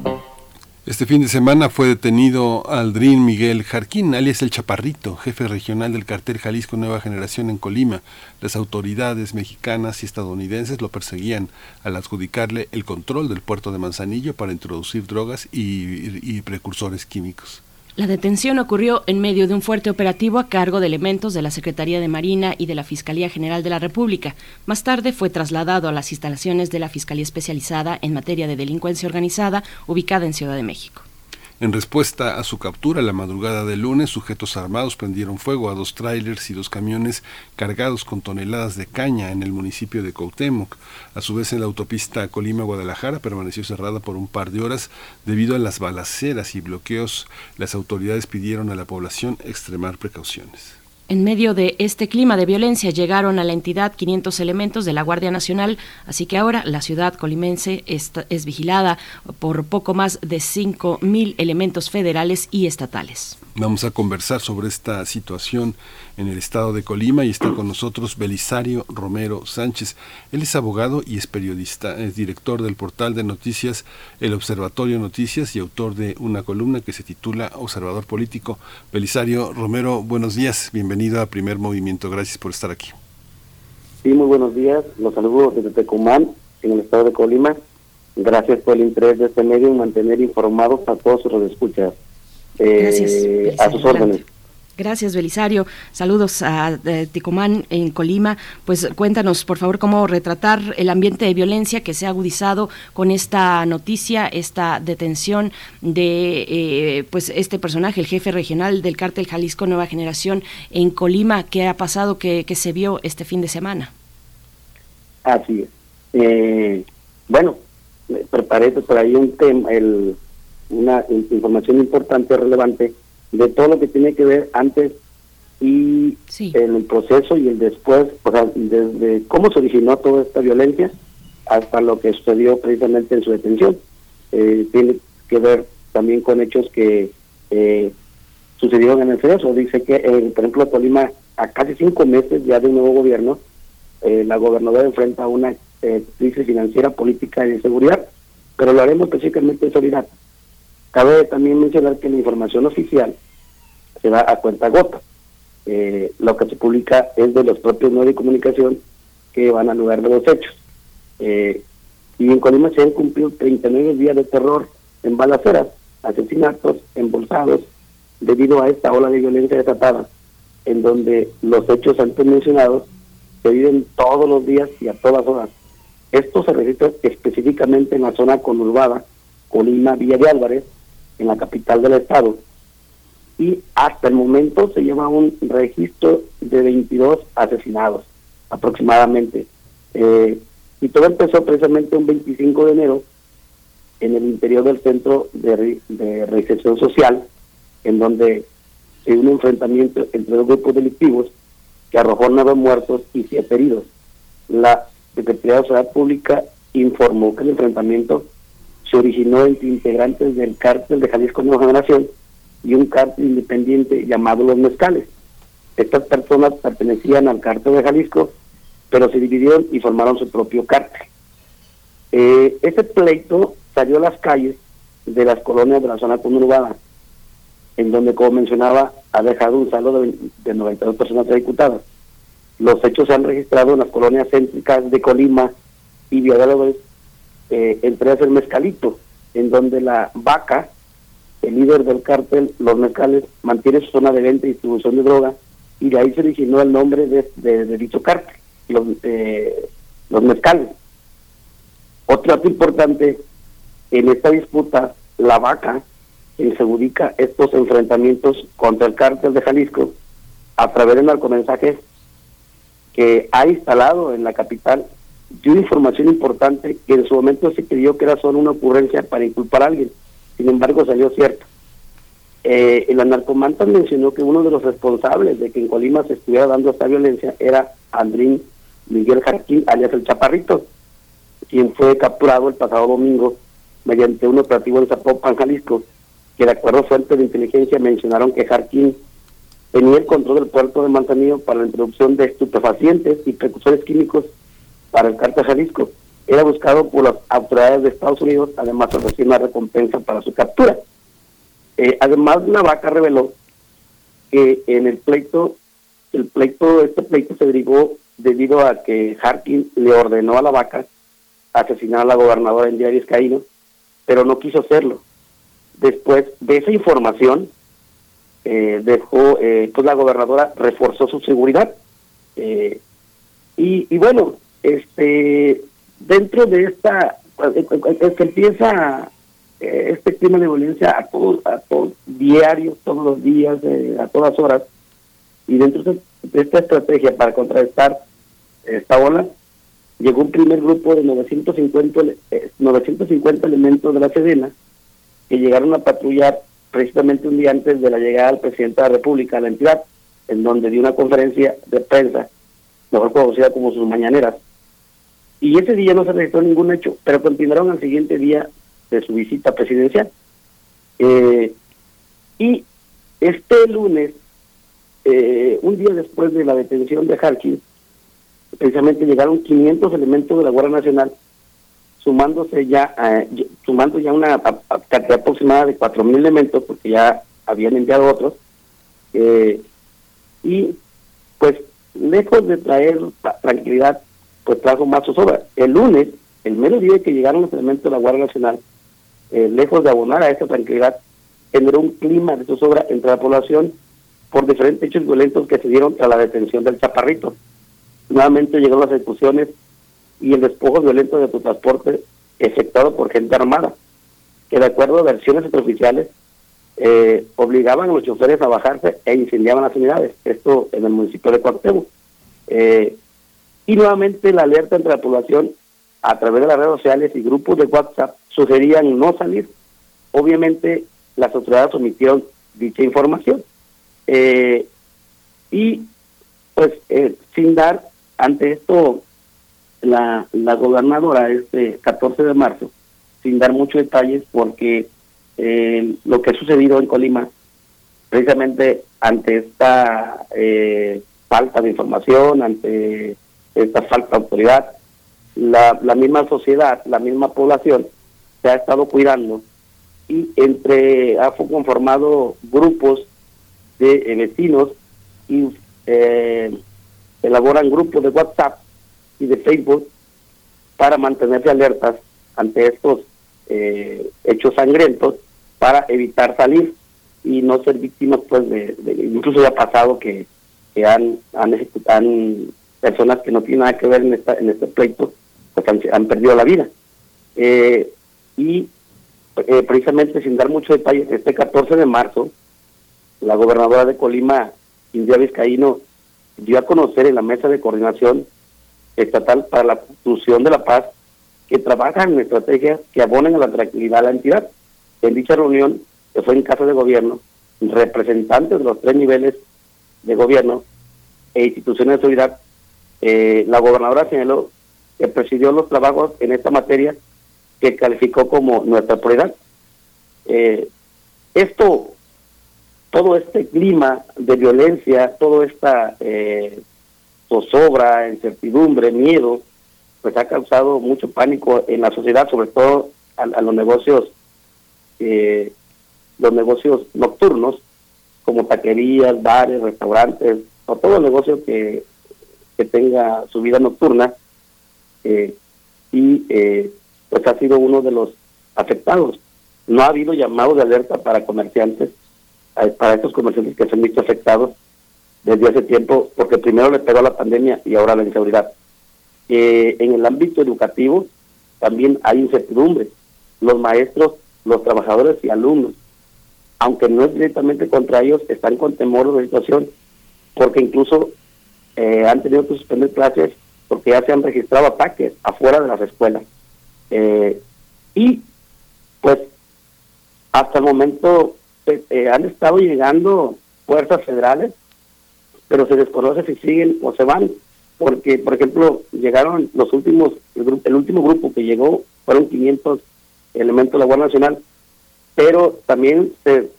S1: Este fin de semana fue detenido Aldrin Miguel Jarquín, alias El Chaparrito, jefe regional del cartel Jalisco Nueva Generación en Colima. Las autoridades mexicanas y estadounidenses lo perseguían al adjudicarle el control del puerto de Manzanillo para introducir drogas y, y precursores químicos.
S2: La detención ocurrió en medio de un fuerte operativo a cargo de elementos de la Secretaría de Marina y de la Fiscalía General de la República. Más tarde fue trasladado a las instalaciones de la Fiscalía Especializada en materia de delincuencia organizada, ubicada en Ciudad de México.
S1: En respuesta a su captura la madrugada del lunes, sujetos armados prendieron fuego a dos tráilers y dos camiones cargados con toneladas de caña en el municipio de Cuauhtémoc. A su vez, en la autopista Colima-Guadalajara permaneció cerrada por un par de horas debido a las balaceras y bloqueos. Las autoridades pidieron a la población extremar precauciones.
S2: En medio de este clima de violencia llegaron a la entidad 500 elementos de la Guardia Nacional, así que ahora la ciudad colimense está, es vigilada por poco más de 5.000 elementos federales y estatales.
S1: Vamos a conversar sobre esta situación en el estado de Colima y está con nosotros Belisario Romero Sánchez. Él es abogado y es periodista, es director del portal de noticias El Observatorio Noticias y autor de una columna que se titula Observador Político. Belisario Romero, buenos días, bienvenido a Primer Movimiento, gracias por estar aquí.
S14: Sí, muy buenos días, los saludo desde Tecumán, en el estado de Colima. Gracias por el interés de este medio en mantener informados a todos los escuchas. Eh, a sus órdenes.
S2: Gracias, Belisario. Saludos a eh, Ticomán en Colima. Pues cuéntanos, por favor, cómo retratar el ambiente de violencia que se ha agudizado con esta noticia, esta detención de eh, pues este personaje, el jefe regional del cártel Jalisco Nueva Generación en Colima. ¿Qué ha pasado que, que se vio este fin de semana?
S14: Así es. Eh, bueno, preparé por ahí un tema, el, una información importante, relevante de todo lo que tiene que ver antes y en el proceso y el después, o sea, desde cómo se originó toda esta violencia hasta lo que sucedió precisamente en su detención. eh, tiene que ver también con hechos que eh, sucedieron en el CESO. Dice que, eh, por ejemplo, Colima, a casi cinco meses ya de un nuevo gobierno, eh, la gobernadora enfrenta una eh, crisis financiera, política y de seguridad, pero lo haremos específicamente de seguridad. Cabe también mencionar que la información oficial se da a cuenta gota. Eh, lo que se publica es de los propios medios de comunicación que van al lugar de los hechos. Eh, y en Colima se han cumplido 39 días de terror en balaceras, asesinatos, embolsados, debido a esta ola de violencia desatada, en donde los hechos antes mencionados se viven todos los días y a todas horas. Esto se registra específicamente en la zona conurbada, Colima, Villa de Álvarez, en la capital del estado. Y hasta el momento se lleva un registro de 22 asesinados aproximadamente. Eh, y todo empezó precisamente un 25 de enero en el interior del centro de, de recepción social, en donde se dio un enfrentamiento entre dos grupos delictivos que arrojó nueve muertos y siete heridos. La Secretaría de Seguridad Pública informó que el enfrentamiento se originó entre integrantes del cártel de Jalisco Nueva Generación y un cártel independiente llamado Los Mezcales. Estas personas pertenecían al cártel de Jalisco, pero se dividieron y formaron su propio cártel. Eh, ese pleito salió a las calles de las colonias de la zona conurbada, en donde, como mencionaba, ha dejado un saldo de, de 92 personas ejecutadas. Los hechos se han registrado en las colonias céntricas de Colima y Villalobos, eh, entre ellas el Mezcalito, en donde la vaca, el líder del cártel, los mezcales, mantiene su zona de venta y distribución de droga, y de ahí se originó el nombre de, dicho cártel, los, eh, los mezcales. Otro dato importante, en esta disputa, la vaca quien se ubica estos enfrentamientos contra el cártel de Jalisco a través de narcomensajes que ha instalado en la capital dio información importante que en su momento se creyó que era solo una ocurrencia para inculpar a alguien. Sin embargo, salió cierto. Eh, el narcomanta mencionó que uno de los responsables de que en Colima se estuviera dando esta violencia era Andrín Miguel Jarquín, alias el Chaparrito, quien fue capturado el pasado domingo mediante un operativo en Zapopan, Jalisco, que de acuerdo a fuentes de inteligencia mencionaron que Jarquín tenía el control del puerto de Manzanillo para la introducción de estupefacientes y precursores químicos para el cártel Jalisco. Era buscado por las autoridades de Estados Unidos, además de recibir una recompensa para su captura. Eh, además, la vaca reveló que en el pleito, el pleito, este pleito se derivó debido a que Harkin le ordenó a la vaca asesinar a la gobernadora del día vizcaíno, pero no quiso hacerlo. Después de esa información, eh, dejó, eh, pues la gobernadora reforzó su seguridad. Eh, y, y bueno, este dentro de esta, se empieza eh, este clima de violencia a todos, a todos, diario, todos los días, eh, a todas horas, y dentro de esta estrategia para contrarrestar esta ola, llegó un primer grupo de 950, ele- eh, 950 elementos de la Sedena que llegaron a patrullar precisamente un día antes de la llegada del presidente de la República a la entidad, en donde dio una conferencia de prensa, mejor conocida como sus mañaneras. Y ese día no se registró ningún hecho, pero continuaron al siguiente día de su visita presidencial. Eh, y este lunes, eh, un día después de la detención de Harkin, precisamente llegaron 500 elementos de la Guardia Nacional, sumándose ya, a- sumando ya una cantidad aproximada de 4.000 elementos, porque ya habían enviado otros, eh, y pues lejos de traer tranquilidad, pues trajo más zozobra. El lunes, el mero día que llegaron los elementos de la Guardia Nacional, eh, lejos de abonar a esa tranquilidad, generó un clima de zozobra entre la población por diferentes hechos violentos que se dieron tras la detención del chaparrito. Nuevamente llegaron las ejecuciones y el despojo violento de tu transporte efectuado por gente armada, que de acuerdo a versiones extraoficiales eh, obligaban a los choferes a bajarse e incendiaban las unidades, esto en el municipio de Cuauhtémoc. Eh, y nuevamente la alerta entre la población a través de las redes sociales y grupos de WhatsApp sugerían no salir. Obviamente las autoridades omitieron dicha información. Eh, y pues eh, sin dar ante esto la, la gobernadora este 14 de marzo sin dar muchos detalles porque eh, lo que ha sucedido en Colima, precisamente ante esta eh, falta de información, ante esta falta de autoridad, la, misma sociedad, la misma población se ha estado cuidando y entre ha conformado grupos de eh, vecinos y eh, elaboran grupos de WhatsApp y de Facebook para mantenerse alertas ante estos eh, hechos sangrientos para evitar salir y no ser víctimas pues de, incluso ya ha pasado que, que han han ejecutado personas que no tienen nada que ver en esta en este pleito pues han, han perdido la vida Eh, y eh, precisamente sin dar muchos detalles este 14 de marzo la gobernadora de Colima India Vizcaíno dio a conocer en la mesa de coordinación estatal para la construcción de la paz que trabajan en estrategias que abonen a la tranquilidad de la entidad. En dicha reunión, que fue en casa de gobierno, representantes de los tres niveles de gobierno e instituciones de seguridad, eh, la gobernadora señaló que presidió los trabajos en esta materia que calificó como nuestra prioridad. Eh, esto, todo este clima de violencia, toda esta eh, zozobra, incertidumbre, miedo, pues ha causado mucho pánico en la sociedad, sobre todo a, los negocios, eh, los negocios nocturnos, como taquerías, bares, restaurantes, o todo negocio que, que tenga su vida nocturna, eh, y eh, pues ha sido uno de los afectados. No ha habido llamado de alerta para comerciantes, eh, para estos comerciantes que se han visto afectados desde hace tiempo, porque primero le pegó la pandemia y ahora la inseguridad. Eh, en el ámbito educativo también hay incertidumbre. Los maestros, los trabajadores y alumnos, aunque no es directamente contra ellos, están con temor de la situación, porque incluso eh, han tenido que suspender clases porque ya se han registrado ataques afuera de las escuelas. Eh, y pues hasta el momento pues, eh, han estado llegando fuerzas federales, pero se desconoce si siguen o se van, porque por ejemplo llegaron los últimos, el, gru- el último grupo que llegó fueron 500 elementos de la Guardia Nacional, pero también se,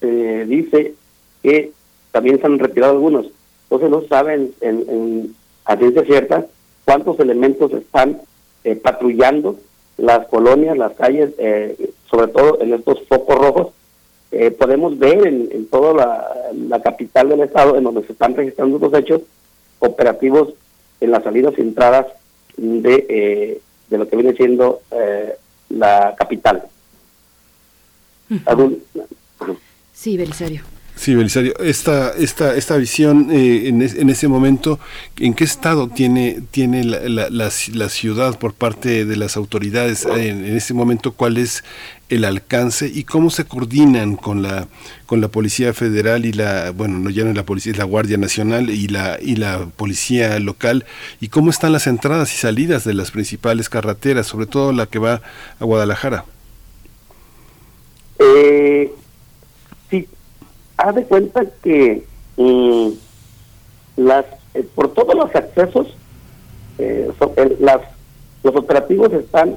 S14: se dice que también se han retirado algunos. Entonces no saben en, en, a ciencia cierta cuántos elementos están eh, patrullando las colonias, las calles, eh, sobre todo en estos focos rojos. Eh, podemos ver en, en toda la, la capital del estado, en donde se están registrando los hechos, operativos en las salidas y entradas de, eh, de lo que viene siendo eh, la capital. ¿Algún-
S2: Sí, Belisario.
S1: Sí, Belisario, esta, esta, esta visión eh, en, en ese momento, ¿en qué estado tiene, tiene la, la, la la ciudad por parte de las autoridades en, en ese momento? ¿Cuál es el alcance y cómo se coordinan con la, con la Policía Federal y la, bueno, no ya no es la Policía, la Guardia Nacional y la, y la Policía Local? ¿Y cómo están las entradas y salidas de las principales carreteras, sobre todo la que va a Guadalajara?
S14: Eh, sí, haz de cuenta que mm, las eh, por todos los accesos, eh, las, los operativos están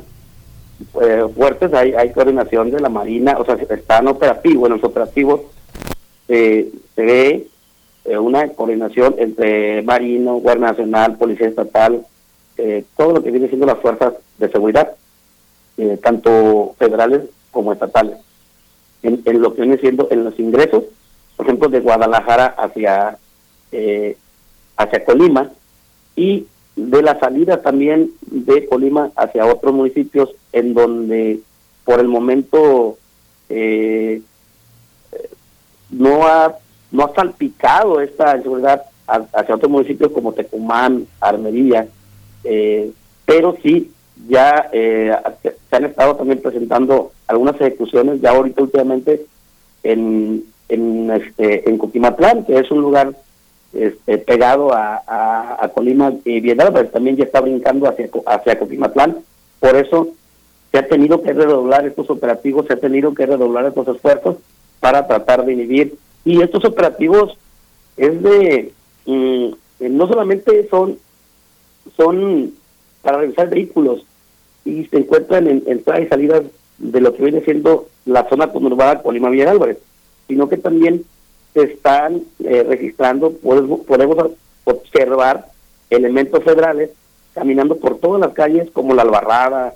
S14: eh, fuertes, hay, hay coordinación de la Marina, o sea, están operativos, en los operativos eh, se ve eh, una coordinación entre Marino, Guardia Nacional, Policía Estatal, eh, todo lo que viene siendo las fuerzas de seguridad, eh, tanto federales como estatales en lo que viene siendo en los ingresos, por ejemplo, de Guadalajara hacia eh, hacia Colima y de la salida también de Colima hacia otros municipios en donde por el momento eh, no ha no ha salpicado esta inseguridad hacia otros municipios como Tecumán, Armería, eh, pero sí ya eh, se han estado también presentando algunas ejecuciones ya ahorita últimamente en en este en Coquimatlán, que es un lugar este, pegado a, Colima y Viedad, pero también ya está brincando hacia hacia Coquimatlán. Por eso se ha tenido que redoblar estos operativos, se ha tenido que redoblar estos esfuerzos para tratar de inhibir. Y estos operativos es de, mm, eh, no solamente son, son para revisar vehículos y se encuentran en entradas y salidas de lo que viene siendo la zona conurbada Colima Villa Álvarez, sino que también se están eh, registrando, podemos, observar elementos federales caminando por todas las calles como la Albarrada,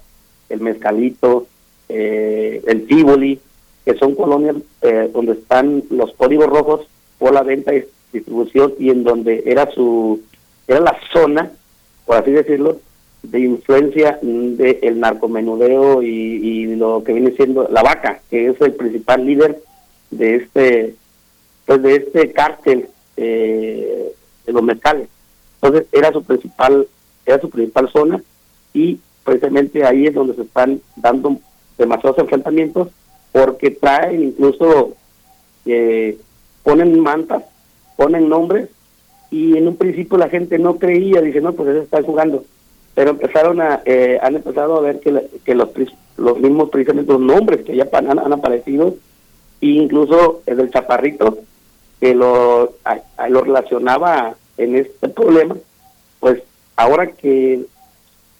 S14: el Mezcalito, eh, el Tívoli, que son colonias eh, donde están los códigos rojos por la venta y distribución y en donde era su era la zona, por así decirlo, de influencia del narcomenudeo y, y lo que viene siendo la vaca, que es el principal líder de este pues de este cártel eh, de los mezcales. Entonces era su principal era su principal zona y precisamente ahí es donde se están dando demasiados enfrentamientos porque traen incluso eh, ponen mantas, ponen nombres y en un principio la gente no creía, dice no pues eso están jugando, pero empezaron a eh, han empezado a ver que, que los los mismos precisamente los nombres que ya han aparecido e incluso el del chaparrito que lo, relacionaba en este problema, pues ahora que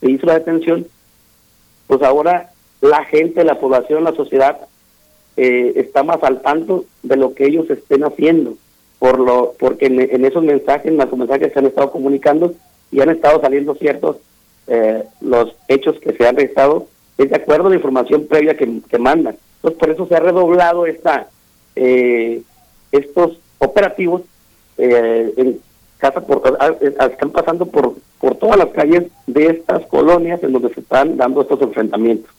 S14: se hizo la detención, pues ahora la gente, la población, la sociedad eh, está más al tanto de lo que ellos estén haciendo, por lo porque en, esos mensajes, en los mensajes se han estado comunicando y han estado saliendo ciertos eh, los hechos que se han registrado es de acuerdo a la información previa que, que mandan. Entonces por eso se ha redoblado esta eh, estos operativos eh, en casa por, están pasando por, por todas las calles de estas colonias en donde se están dando estos enfrentamientos.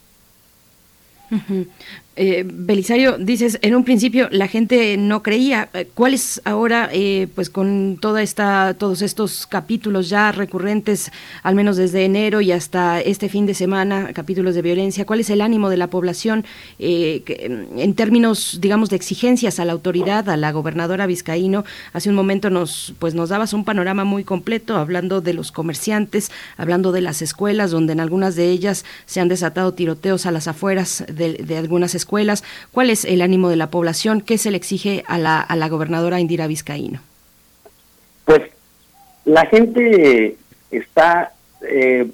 S2: Eh, Belisario, dices, en un principio la gente no creía. Eh, ¿Cuál es ahora, eh, pues con toda esta, todos estos capítulos ya recurrentes, al menos desde enero y hasta este fin de semana, capítulos de violencia, cuál es el ánimo de la población en términos, digamos, de exigencias a la autoridad, a la gobernadora Vizcaíno? Hace un momento nos, pues nos dabas un panorama muy completo, hablando de los comerciantes, hablando de las escuelas, donde en algunas de ellas se han desatado tiroteos a las afueras de, de algunas escuelas escuelas. ¿Cuál es el ánimo de la población? ¿Qué se le exige a la, a la gobernadora Indira Vizcaíno?
S14: Pues la gente está eh,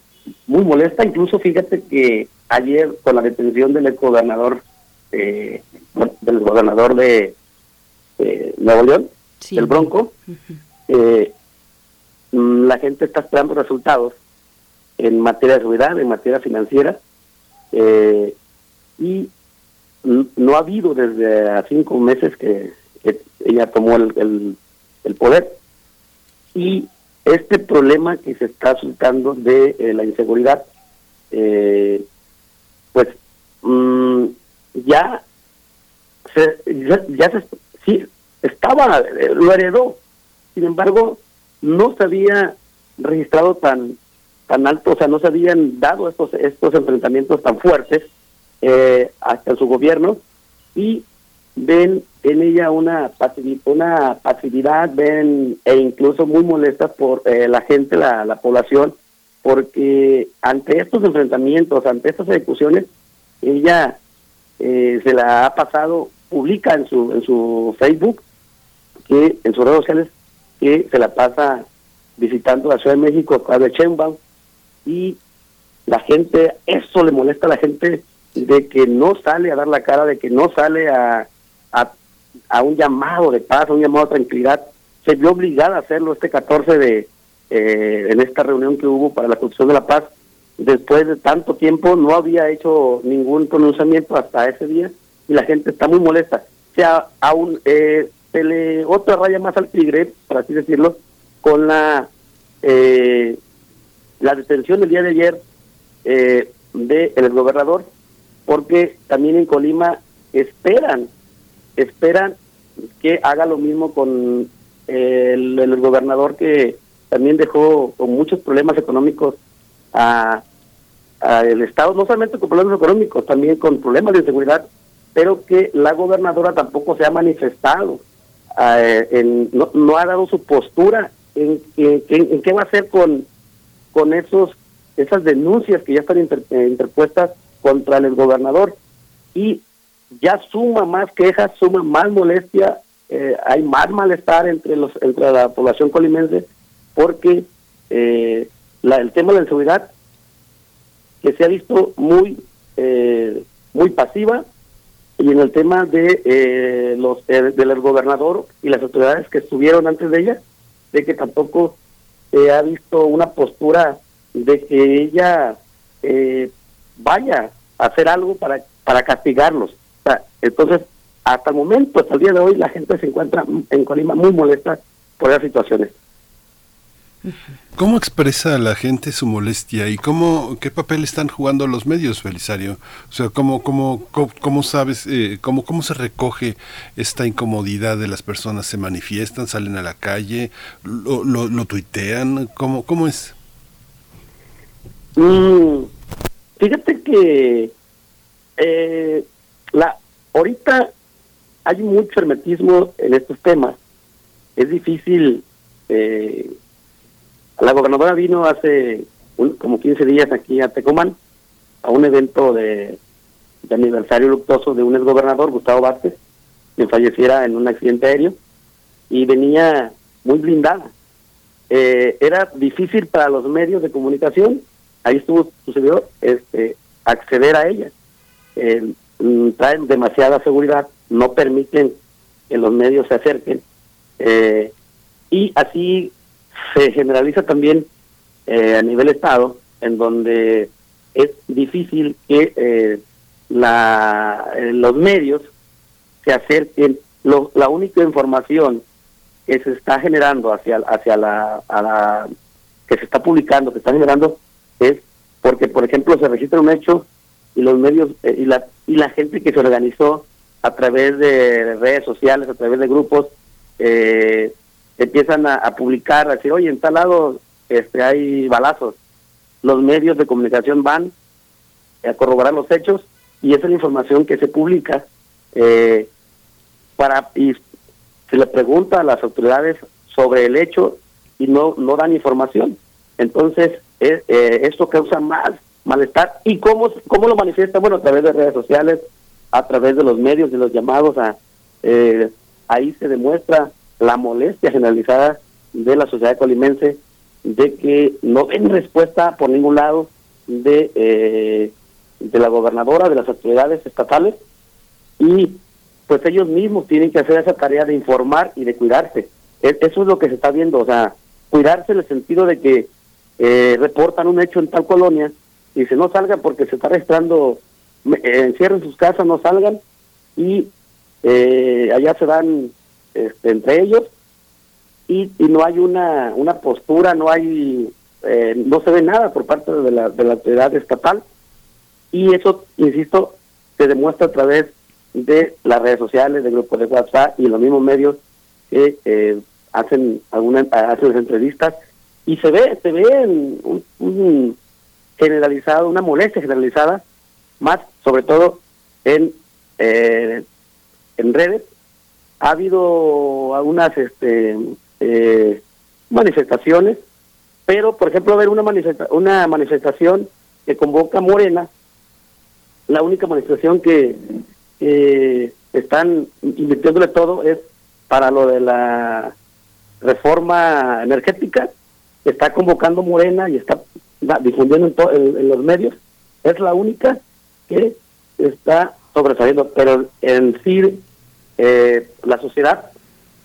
S14: muy molesta, incluso fíjate que ayer con la detención del gobernador eh, del gobernador de Nuevo León, el Bronco, eh, mm, la gente está esperando resultados en materia de seguridad, en materia financiera, y no ha habido desde a cinco meses que, ella tomó el, el, poder. Y este problema que se está suscitando de eh, la inseguridad, eh, pues mm, ya, se, ya, se, sí, estaba, eh, lo heredó. Sin embargo, no se había registrado tan tan alto, o sea, no se habían dado estos estos enfrentamientos tan fuertes eh, hasta su gobierno y ven en ella una, una pasividad, ven e incluso muy molestas por eh, la gente, la, la población, porque ante estos enfrentamientos, ante estas ejecuciones, ella eh, se la ha pasado, publica en su, en su Facebook, que en sus redes sociales, que se la pasa visitando la Ciudad de México a de Chembaum y la gente, eso le molesta a la gente de que no sale a dar la cara, de que no sale a, a, un llamado de paz, a un llamado de tranquilidad, se vio obligada a hacerlo este 14 de, eh, en esta reunión que hubo para la construcción de la paz. Después de tanto tiempo no había hecho ningún pronunciamiento hasta ese día y la gente está muy molesta. O sea, aún eh, se le otra raya más al tigre, por así decirlo, con la eh, la detención el día de ayer eh, de el gobernador porque también en Colima esperan, esperan que haga lo mismo con el, gobernador que también dejó con muchos problemas económicos a, el Estado, no solamente con problemas económicos, también con problemas de seguridad, pero que la gobernadora tampoco se ha manifestado, eh, no, ha dado su postura en, en, qué va a hacer con, con esos esas denuncias que ya están eh, interpuestas contra el gobernador. Y ya suma más quejas, suma más molestia, eh, hay más malestar entre los entre la población colimense porque eh, la, el tema de la seguridad que se ha visto muy eh, muy pasiva y en el tema de eh, los eh, del gobernador y las autoridades que estuvieron antes de ella de que tampoco se ha visto una postura de que ella eh, vaya a hacer algo para para castigarlos O sea, entonces hasta el momento hasta el día de hoy la gente se encuentra en Colima muy molesta por esas situaciones
S1: ¿Cómo expresa la gente su molestia y cómo, qué papel están jugando los medios, Belisario? O sea, ¿cómo, cómo, cómo, cómo sabes, eh, cómo, cómo se recoge esta incomodidad de las personas? ¿Se manifiestan, salen a la calle, lo, lo, lo tuitean? ¿Cómo, ¿Cómo es?
S14: Mm, fíjate que eh, la ahorita hay mucho hermetismo en estos temas. Es difícil. Eh, la gobernadora vino hace un- como 15 días aquí a Tecomán a un evento de, de aniversario luctuoso de un exgobernador, Gustavo Vázquez, que falleciera en un accidente aéreo y venía muy blindada. Eh, era difícil para los medios de comunicación, ahí estuvo sucedió este acceder a ella. Eh, mm, traen demasiada seguridad, no permiten que los medios se acerquen eh, y así se generaliza también eh, a nivel estado, en donde es difícil que eh, la, eh, los medios se acerquen. Lo- la única información que se está generando hacia hacia la, a la que se está publicando, que está generando es porque, por ejemplo, se registra un hecho y los medios eh, y la y la gente que se organizó a través de redes sociales, a través de grupos, eh, empiezan a, publicar, a decir, oye, en tal lado este, hay balazos. Los medios de comunicación van a corroborar los hechos y esa es la información que se publica eh, para y se le pregunta a las autoridades sobre el hecho y no no dan información. Entonces, eh, eh, esto causa más malestar. ¿Y cómo, cómo lo manifiesta? Bueno, a través de redes sociales, a través de los medios, de los llamados a... eh, ahí se demuestra la molestia generalizada de la sociedad colimense de que no ven respuesta por ningún lado de, eh, de la gobernadora, de las autoridades estatales y pues ellos mismos tienen que hacer esa tarea de informar y de cuidarse. E- Eso es lo que se está viendo, o sea, cuidarse en el sentido de que eh, reportan un hecho en tal colonia y dice no salgan porque se está registrando, eh, encierren sus casas, no salgan y eh, allá se dan este, entre ellos y, y no hay una, una postura, no hay, eh, no se ve nada por parte de la, de la autoridad estatal y eso, insisto, se demuestra a través de las redes sociales, de grupos de WhatsApp y los mismos medios que eh, hacen algunas hacen las entrevistas y se ve se ve un generalizado una molestia generalizada más sobre todo en eh, en redes. Ha habido algunas este eh, manifestaciones pero por ejemplo ver una manifesta una manifestación que convoca Morena la única manifestación que eh, están invirtiéndole todo es para lo de la reforma energética, está convocando Morena y está difundiendo en, los medios, es la única que está sobresaliendo, pero en sí eh, la sociedad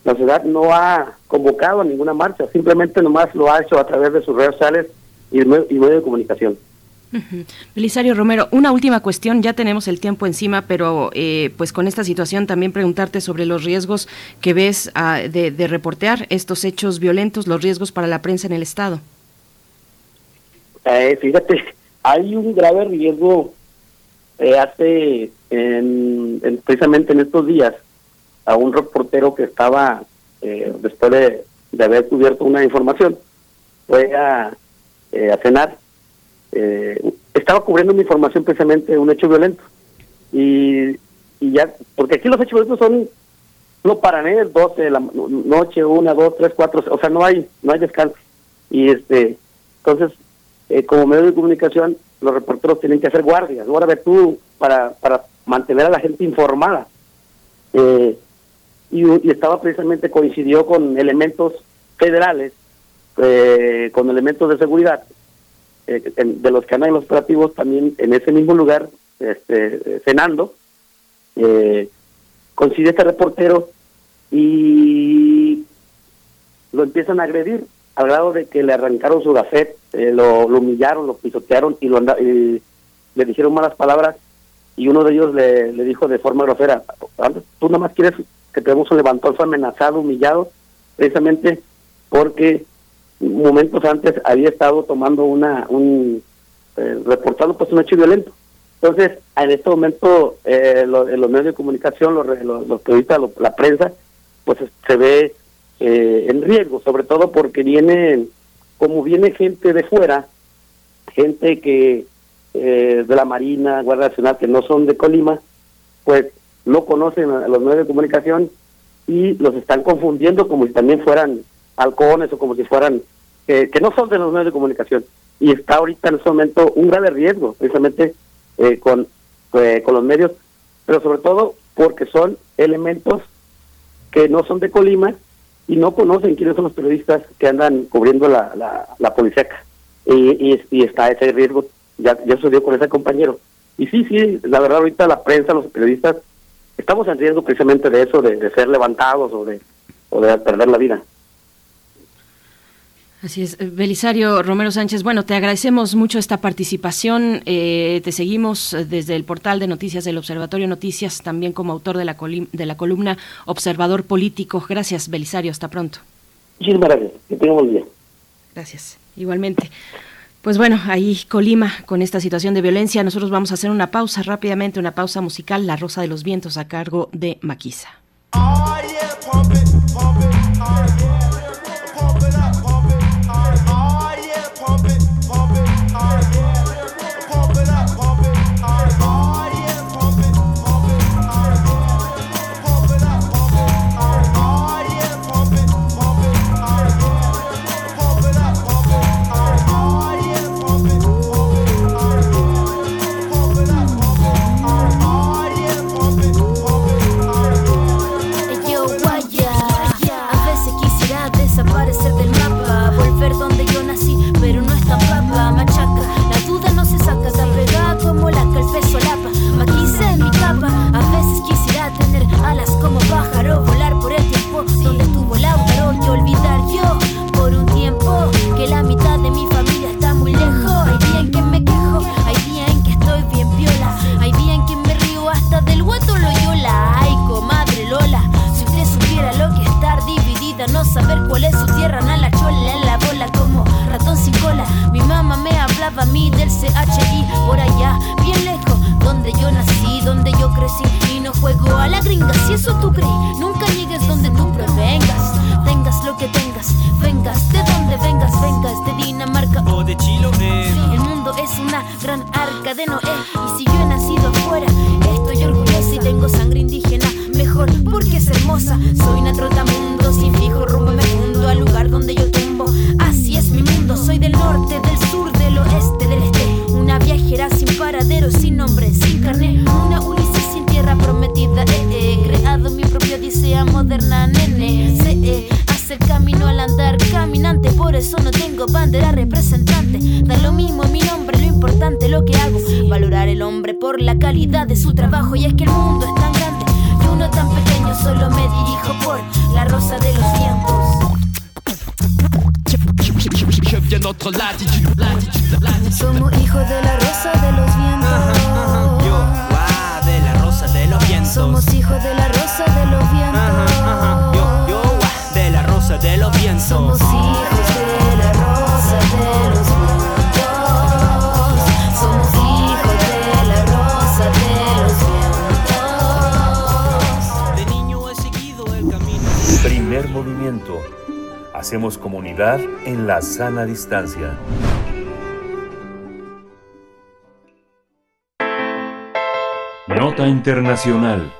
S14: la sociedad no ha convocado a ninguna marcha, simplemente nomás lo ha hecho a través de sus redes sociales y, y medios de comunicación.
S2: Belisario Romero, una última cuestión, ya tenemos el tiempo encima, pero eh, pues con esta situación también preguntarte sobre los riesgos que ves ah, de, de reportear estos hechos violentos, los riesgos para la prensa en el Estado.
S14: Eh, fíjate, hay un grave riesgo eh, hace en, en- precisamente en estos días a un reportero que estaba eh, después de, de haber cubierto una información fue a, eh, a cenar eh, estaba cubriendo una información precisamente un hecho violento. Y, y ya porque aquí los hechos violentos son no paran ¿eh? 12 de la no- noche una dos tres cuatro o sea no hay no hay descanso. Y este entonces eh, como medio de comunicación los reporteros tienen que hacer guardias guarda tú para para mantener a la gente informada. Eh, y, y estaba precisamente coincidió con elementos federales eh, con elementos de seguridad eh, en- de los que andan en operativos también en ese mismo lugar, este, cenando, eh, coincide este reportero y lo empiezan a agredir al grado de que le arrancaron su gafet, eh, lo, humillaron, lo pisotearon y, lo anda- y le dijeron malas palabras y uno de ellos le, le dijo de forma grosera, "Anda, tú nada más quieres que te un levantón, amenazado, humillado, precisamente porque momentos antes había estado tomando una, un, eh, reportando pues un hecho violento. Entonces, en este momento, eh, lo- los medios de comunicación, los, los periodistas, lo- la prensa, pues se ve eh, en riesgo, sobre todo porque viene, como viene gente de fuera, gente que eh, de la Marina, Guardia Nacional, que no son de Colima, pues no conocen a los medios de comunicación y los están confundiendo como si también fueran halcones o como si fueran, eh, que no son de los medios de comunicación. Y está ahorita en este momento un grave riesgo, precisamente eh, con, eh, con los medios, pero sobre todo porque son elementos que no son de Colima y no conocen quiénes son los periodistas que andan cubriendo la, la, la policíaca. Y, y, y está ese riesgo, ya, ya sucedió con ese compañero. Y sí, sí, la verdad ahorita la prensa, los periodistas, estamos en riesgo precisamente de eso, de, de ser levantados o de, o de perder la vida.
S2: Así es, Eh, Belisario Romero Sánchez. Bueno, te agradecemos mucho esta participación. eh, te seguimos eh, desde el portal de noticias del Observatorio Noticias, también como autor de la, colim- de la columna Observador Político. Gracias, Belisario. Hasta pronto.
S14: Muchísimas gracias. Que tengamos buen día.
S2: Gracias. Igualmente. Pues bueno, ahí Colima con esta situación de violencia. Nosotros vamos a hacer una pausa rápidamente, una pausa musical, La Rosa de los Vientos a cargo de Maquisa.
S15: Yo saber cuál es su tierra, na la chola en la bola como ratón sin cola. Mi mamá me hablaba a mí del CHI por allá, bien lejos, donde yo nací, donde yo crecí y no juego a la gringa. Si eso tú crees, nunca
S4: sana distancia. Nota Internacional.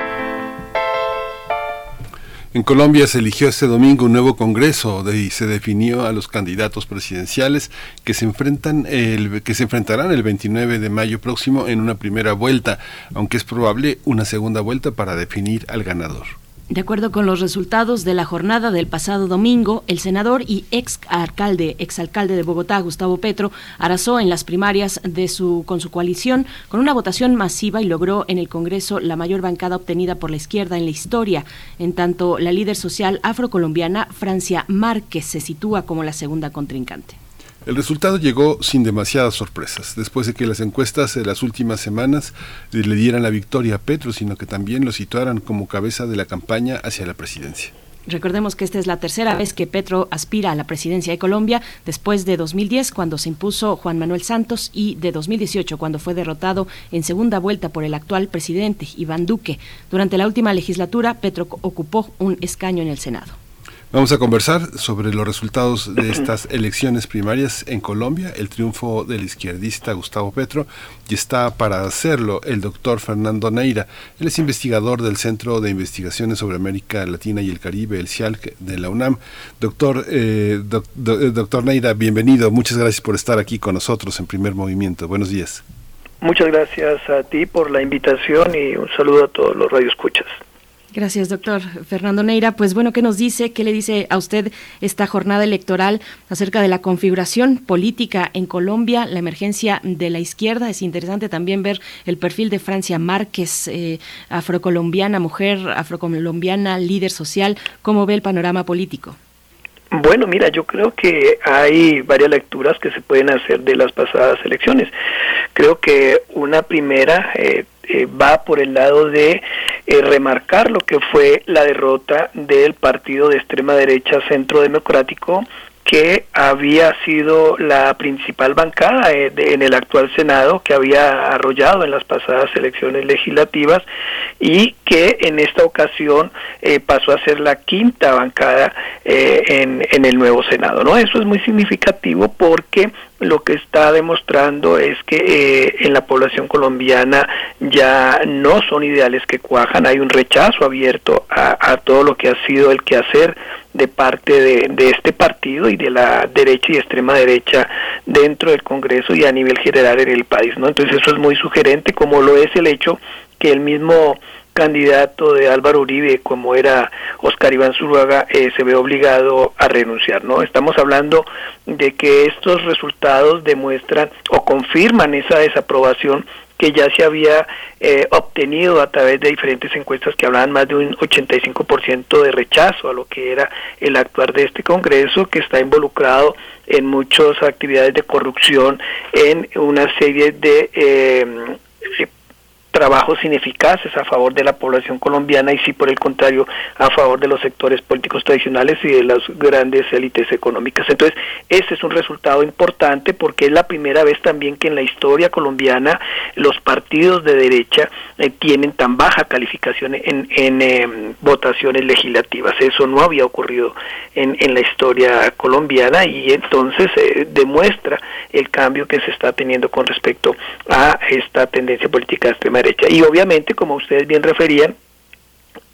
S1: En Colombia se eligió este domingo un nuevo Congreso y se definió a los candidatos presidenciales que se enfrentan el, que se enfrentarán el 29 de mayo próximo en una primera vuelta, aunque es probable una segunda vuelta para definir al ganador.
S2: De acuerdo con los resultados de la jornada del pasado domingo, el senador y ex alcalde, exalcalde de Bogotá, Gustavo Petro, arrasó en las primarias de su, con su coalición con una votación masiva y logró en el Congreso la mayor bancada obtenida por la izquierda en la historia. En tanto, la líder social afrocolombiana Francia Márquez se sitúa como la segunda contrincante.
S1: El resultado llegó sin demasiadas sorpresas, después de que las encuestas de las últimas semanas le dieran la victoria a Petro, sino que también lo situaran como cabeza de la campaña hacia la presidencia.
S2: Recordemos que esta es la tercera vez que Petro aspira a la presidencia de Colombia, después de 2010, cuando se impuso Juan Manuel Santos, y de 2018, cuando fue derrotado en segunda vuelta por el actual presidente, Iván Duque. Durante la última legislatura, Petro ocupó un escaño en el Senado.
S1: Vamos a conversar sobre los resultados de estas elecciones primarias en Colombia, el triunfo del izquierdista Gustavo Petro, y está para hacerlo el doctor Fernando Neira. Él es investigador del Centro de Investigaciones sobre América Latina y el Caribe, el CIALC de la UNAM. Doctor, eh, eh, doctor Neira, bienvenido. Muchas gracias por estar aquí con nosotros en Primer Movimiento. Buenos días.
S16: Muchas gracias a ti por la invitación y un saludo a todos los radioescuchas.
S2: Gracias, doctor Fernando Neira. Pues bueno, ¿qué nos dice? ¿Qué le dice a usted esta jornada electoral acerca de la configuración política en Colombia, la emergencia de la izquierda? Es interesante también ver el perfil de Francia Márquez, eh, afrocolombiana, mujer afrocolombiana, líder social. ¿Cómo ve el panorama político?
S16: Bueno, mira, yo creo que hay varias lecturas que se pueden hacer de las pasadas elecciones. Creo que una primera eh, eh, va por el lado de eh, remarcar lo que fue la derrota del partido de extrema derecha Centro Democrático que había sido la principal bancada eh, en el actual Senado, que había arrollado en las pasadas elecciones legislativas y que en esta ocasión eh, pasó a ser la quinta bancada eh, en, en el nuevo Senado. ¿no? Eso es muy significativo porque lo que está demostrando es que eh, en la población colombiana ya no son ideales que cuajan, hay un rechazo abierto a, a todo lo que ha sido el quehacer de parte de, de este partido y de la derecha y extrema derecha dentro del Congreso y a nivel general en el país, ¿no? Entonces eso es muy sugerente, como lo es el hecho que el mismo candidato de Álvaro Uribe, como era Oscar Iván Zuluaga, eh, se ve obligado a renunciar, ¿no? Estamos hablando de que estos resultados demuestran o confirman esa desaprobación que ya se había eh, obtenido a través de diferentes encuestas que hablaban más de un 85% de rechazo a lo que era el actuar de este Congreso, que está involucrado en muchas actividades de corrupción, en una serie de eh, trabajos ineficaces a favor de la población colombiana y sí por el contrario a favor de los sectores políticos tradicionales y de las grandes élites económicas. Entonces, ese es un resultado importante porque es la primera vez también que en la historia colombiana los partidos de derecha eh, tienen tan baja calificación en, eh, votaciones legislativas. Eso no había ocurrido en, en la historia colombiana y entonces eh, demuestra el cambio que se está teniendo con respecto a esta tendencia política extrema Y obviamente, como ustedes bien referían,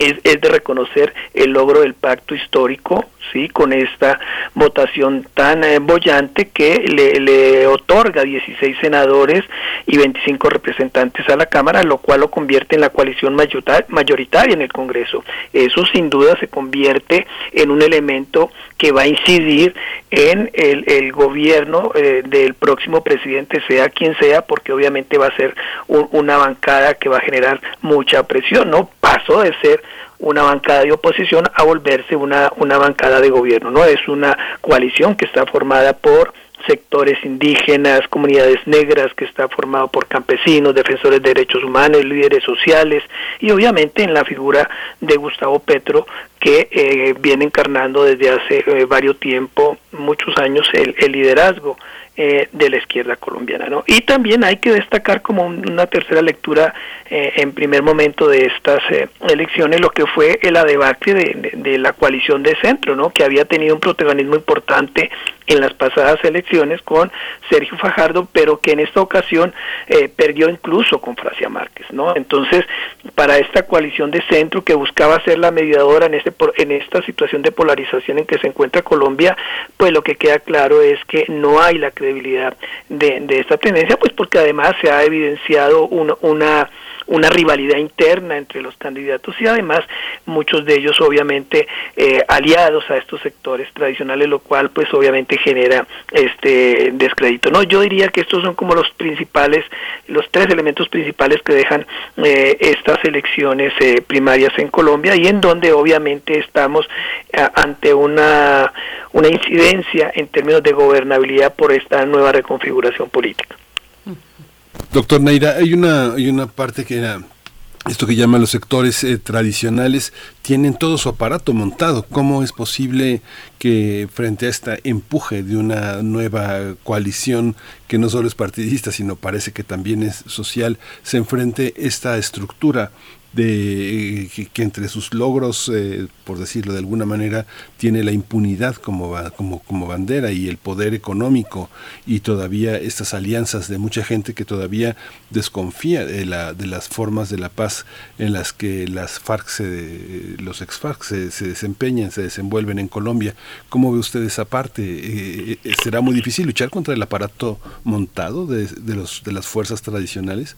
S16: es, es de reconocer el logro del pacto histórico, sí, con esta votación tan eh, bollante que le, otorga 16 senadores y 25 representantes a la Cámara, lo cual lo convierte en la coalición mayoritaria en el Congreso. Eso sin duda se convierte en un elemento que va a incidir en el, el gobierno eh, del próximo presidente, sea quien sea, porque obviamente va a ser un- una bancada que va a generar mucha presión, ¿no? Pasó de ser una bancada de oposición a volverse una, una bancada de gobierno, ¿no? Es una coalición que está formada por sectores indígenas, comunidades negras, que está formado por campesinos, defensores de derechos humanos, líderes sociales y obviamente en la figura de Gustavo Petro que eh, viene encarnando desde hace eh, varios tiempo, muchos años, el, el liderazgo eh, de la izquierda colombiana. ¿no? Y también hay que destacar como un- una tercera lectura eh, en primer momento de estas eh, elecciones lo que fue la debacle de, de- de la coalición de centro, ¿no? que había tenido un protagonismo importante en las pasadas elecciones con Sergio Fajardo, pero que en esta ocasión eh, perdió incluso con Francia Márquez, ¿no? Entonces, para esta coalición de centro que buscaba ser la mediadora en este en esta situación de polarización en que se encuentra Colombia, pues lo que queda claro es que no hay la credibilidad de, de esta tendencia, pues porque además se ha evidenciado una, una una rivalidad interna entre los candidatos y además muchos de ellos obviamente eh, aliados a estos sectores tradicionales, lo cual pues obviamente genera este descrédito. No, yo diría que estos son como los principales, los tres elementos principales que dejan eh, estas elecciones eh, primarias en Colombia y en donde obviamente estamos ante una una incidencia en términos de gobernabilidad por esta nueva reconfiguración política.
S1: Doctor Neira, hay una, hay una parte que era esto que llaman los sectores eh, tradicionales, tienen todo su aparato montado. ¿Cómo es posible que frente a este empuje de una nueva coalición que no solo es partidista, sino parece que también es social, se enfrente esta estructura de que, entre sus logros, eh, por decirlo de alguna manera, tiene la impunidad como, como, como bandera y el poder económico y todavía estas alianzas de mucha gente que todavía desconfía de, la, de las formas de la paz en las que las FARC, se, los ex FARC se, se desempeñan, se desenvuelven en Colombia. ¿Cómo ve usted esa parte? Eh, eh, ¿Será muy difícil luchar contra el aparato montado de, de, los, de las fuerzas tradicionales?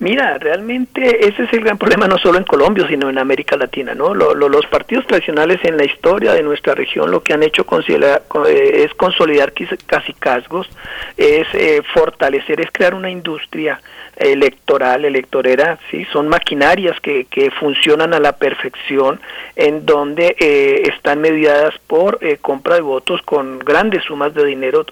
S16: Mira, realmente ese es el gran problema no solo en Colombia, sino en América Latina, ¿no? los partidos tradicionales en la historia de nuestra región lo que han hecho eh, es consolidar casi casgos, es eh, fortalecer, es crear una industria electoral, electorera, sí, son maquinarias que, que funcionan a la perfección, en donde eh, están mediadas por eh, compra de votos con grandes sumas de dinero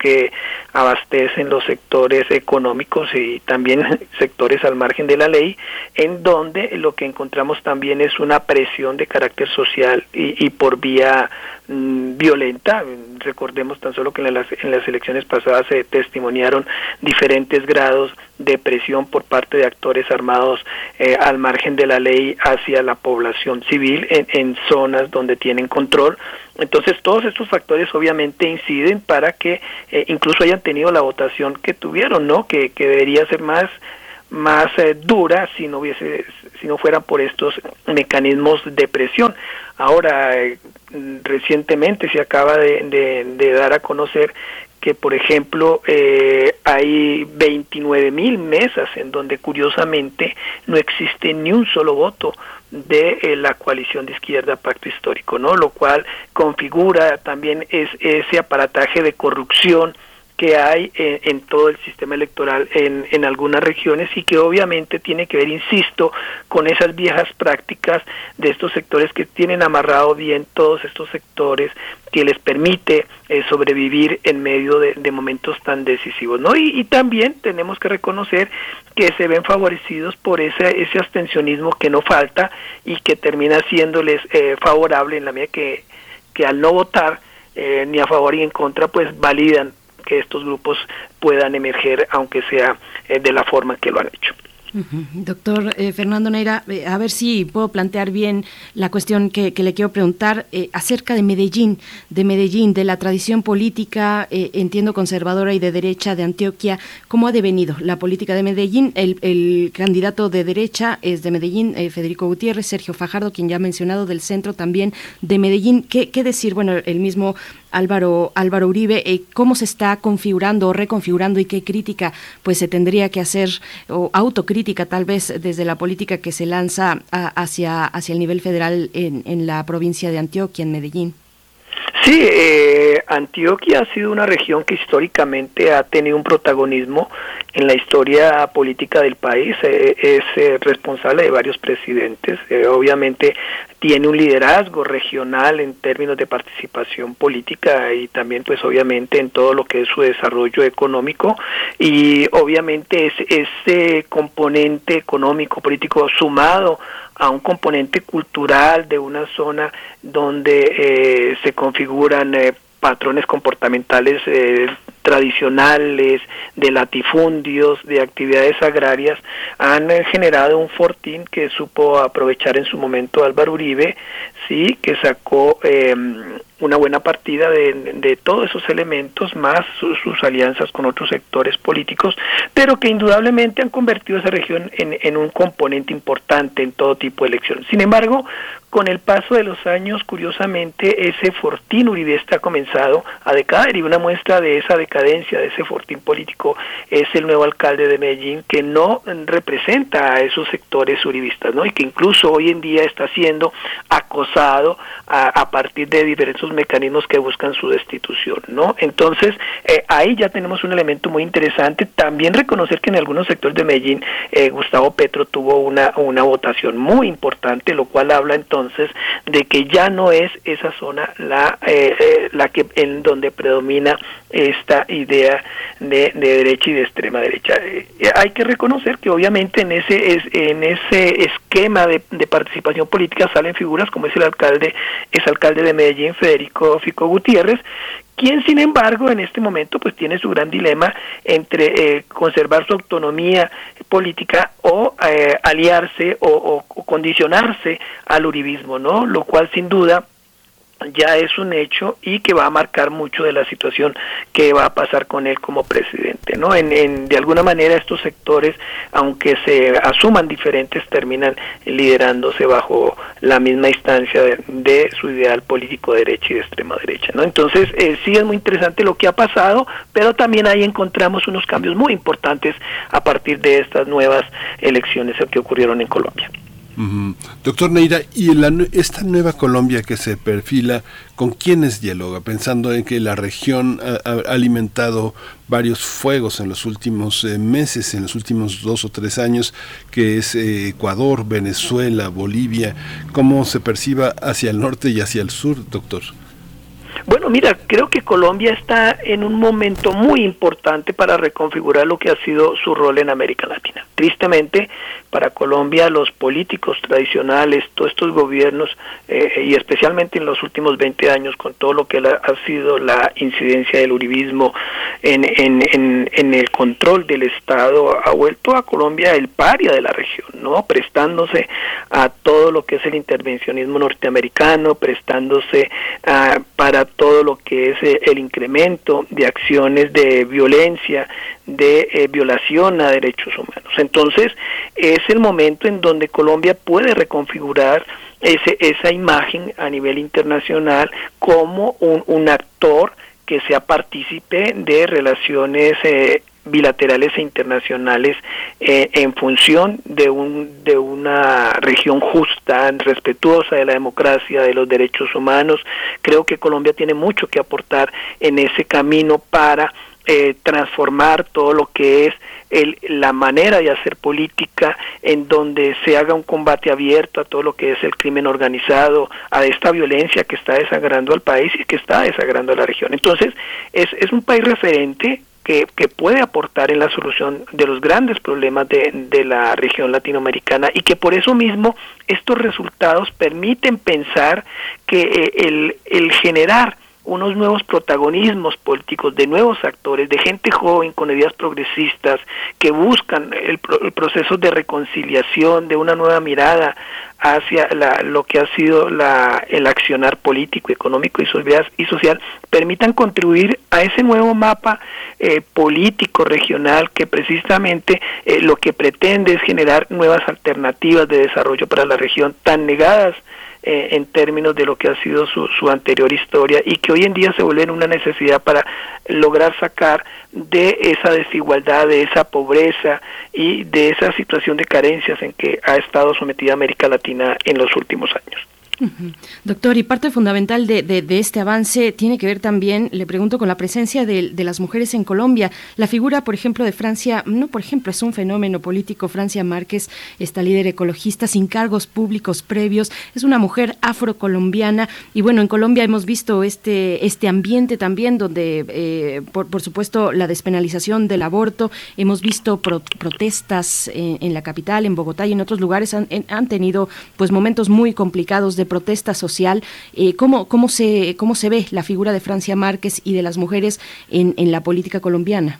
S16: que abastecen los sectores económicos y también sectores al margen de la ley, en donde lo que encontramos también es una presión de carácter social y, y por vía Mm, violenta. Recordemos tan solo que en las, en las elecciones pasadas se testimoniaron diferentes grados de presión por parte de actores armados eh, al margen de la ley hacia la población civil en, en zonas donde tienen control. Entonces todos estos factores obviamente inciden para que eh, incluso hayan tenido la votación que tuvieron, ¿no? Que, que debería ser más más eh, dura si no hubiese si no fuera por estos mecanismos de presión. Ahora, eh, recientemente se acaba de, dar a conocer que, por ejemplo, eh, hay 29 mil mesas en donde curiosamente no existe ni un solo voto de eh, la coalición de izquierda Pacto Histórico, ¿no? Lo cual configura también es, ese aparataje de corrupción que hay en, todo el sistema electoral en, en, algunas regiones y que obviamente tiene que ver, insisto, con esas viejas prácticas de estos sectores que tienen amarrado bien todos estos sectores que les permite eh, sobrevivir en medio de, momentos tan decisivos, ¿no? Y, también tenemos que reconocer que se ven favorecidos por ese, ese abstencionismo que no falta y que termina siéndoles eh, favorable en la medida que, que al no votar eh, ni a favor ni en contra, pues validan que estos grupos puedan emerger, aunque sea eh, de la forma que lo han hecho.
S2: Doctor eh, Fernando Neira, eh, a ver si puedo plantear bien la cuestión que, le quiero preguntar acerca de Medellín, de Medellín, de la tradición política, entiendo conservadora y de derecha de Antioquia. ¿Cómo ha devenido la política de Medellín? El, candidato de derecha es de Medellín, Federico Gutiérrez, Sergio Fajardo, quien ya ha mencionado, del centro también de Medellín. ¿Qué, qué decir? Bueno, el mismo Álvaro, Álvaro Uribe, eh, cómo se está configurando o reconfigurando y qué crítica pues se tendría que hacer o autocrítica tal vez desde la política que se lanza hacia, hacia el nivel federal en, en la provincia de Antioquia, en Medellín.
S16: Sí, eh, Antioquia ha sido una región que históricamente ha tenido un protagonismo en la historia política del país. Eh, es eh, responsable de varios presidentes. Eh, obviamente tiene un liderazgo regional en términos de participación política y también, pues, obviamente en todo lo que es su desarrollo económico. Y obviamente es ese componente económico político sumado a un componente cultural de una zona donde eh, se configuran eh, patrones comportamentales eh, tradicionales, de latifundios, de actividades agrarias, han generado un fortín que supo aprovechar en su momento Álvaro Uribe, sí, que sacó una buena partida de, todos esos elementos, más sus, sus, alianzas con otros sectores políticos, pero que indudablemente han convertido esa región en, un componente importante en todo tipo de elecciones. Sin embargo, con el paso de los años, curiosamente, ese fortín uribista ha comenzado a decaer y una muestra de esa decadencia, de ese fortín político, es el nuevo alcalde de Medellín que no representa a esos sectores uribistas, ¿no? Y que incluso hoy en día está siendo acosado a, a partir de diversos mecanismos que buscan su destitución, ¿no? Entonces, eh, ahí ya tenemos un elemento muy interesante. También reconocer que en algunos sectores de Medellín, eh, Gustavo Petro tuvo una, una votación muy importante, lo cual habla entonces de que ya no es esa zona la eh, eh, la que en donde predomina esta idea de, de derecha y de extrema derecha eh, hay que reconocer que obviamente en ese es, en ese esquema de, de, participación política salen figuras como es el alcalde es alcalde de Medellín Federico Fico Gutiérrez quien sin embargo en este momento pues tiene su gran dilema entre eh, conservar su autonomía política o eh, aliarse o, o, o, condicionarse al uribismo, ¿no? Lo cual sin duda ya es un hecho y que va a marcar mucho de la situación que va a pasar con él como presidente, ¿no? En, en de alguna manera estos sectores, aunque se asuman diferentes, terminan liderándose bajo la misma instancia de, su ideal político de derecha y de extrema derecha, ¿no? Entonces eh, sí es muy interesante lo que ha pasado, pero también ahí encontramos unos cambios muy importantes a partir de estas nuevas elecciones que ocurrieron en Colombia.
S1: Doctor Neira, ¿y la, esta nueva Colombia que se perfila, con quiénes dialoga? Pensando en que la región ha, ha alimentado varios fuegos en los últimos eh, meses, en los últimos dos o tres años, que es eh, Ecuador, Venezuela, Bolivia, ¿cómo se perciba hacia el norte y hacia el sur, doctor?
S16: Bueno, mira, creo que Colombia está en un momento muy importante para reconfigurar lo que ha sido su rol en América Latina. Tristemente, para Colombia los políticos tradicionales, todos estos gobiernos, eh, y especialmente en los últimos 20 años, con todo lo que la, ha sido la incidencia del uribismo en, en, en, el control del Estado, ha vuelto a Colombia el paria de la región, ¿no? Prestándose a todo lo que es el intervencionismo norteamericano, prestándose a, para todo lo que es eh, el incremento de acciones de violencia, de eh, violación a derechos humanos. Entonces, es el momento en donde Colombia puede reconfigurar ese, esa imagen a nivel internacional como un, un actor que sea partícipe de relaciones eh, bilaterales e internacionales eh, en función de un de una región justa, respetuosa de la democracia, de los derechos humanos. Creo que Colombia tiene mucho que aportar en ese camino para eh, transformar todo lo que es el, la manera de hacer política en donde se haga un combate abierto a todo lo que es el crimen organizado, a esta violencia que está desagrando al país y que está desagrando a la región. Entonces, es, es un país referente que, que, puede aportar en la solución de los grandes problemas de, de, la región latinoamericana y que por eso mismo estos resultados permiten pensar que eh, el, el generar unos nuevos protagonismos políticos de nuevos actores, de gente joven con ideas progresistas que buscan el, el proceso de reconciliación, de una nueva mirada hacia la, lo que ha sido la, el accionar político, económico y social, permitan contribuir a ese nuevo mapa eh, político regional que precisamente eh, lo que pretende es generar nuevas alternativas de desarrollo para la región tan negadas eh, en términos de lo que ha sido su, su, anterior historia y que hoy en día se vuelven una necesidad para lograr sacar de esa desigualdad, de esa pobreza y de esa situación de carencias en que ha estado sometida América Latina en los últimos años.
S2: Doctor, y parte fundamental de, este avance tiene que ver también, le pregunto, con la presencia de, las mujeres en Colombia. La figura, por ejemplo, de Francia, no, por ejemplo, es un fenómeno político. Francia Márquez, esta líder ecologista sin cargos públicos previos, es una mujer afrocolombiana. Y bueno, en Colombia hemos visto este, este ambiente también donde, eh, por, por, supuesto, la despenalización del aborto. Hemos visto pro, protestas en, en, la capital, en Bogotá y en otros lugares han, han tenido pues momentos muy complicados de protesta social. Eh, ¿cómo, cómo, se, ¿Cómo se ve la figura de Francia Márquez y de las mujeres en, en la política colombiana?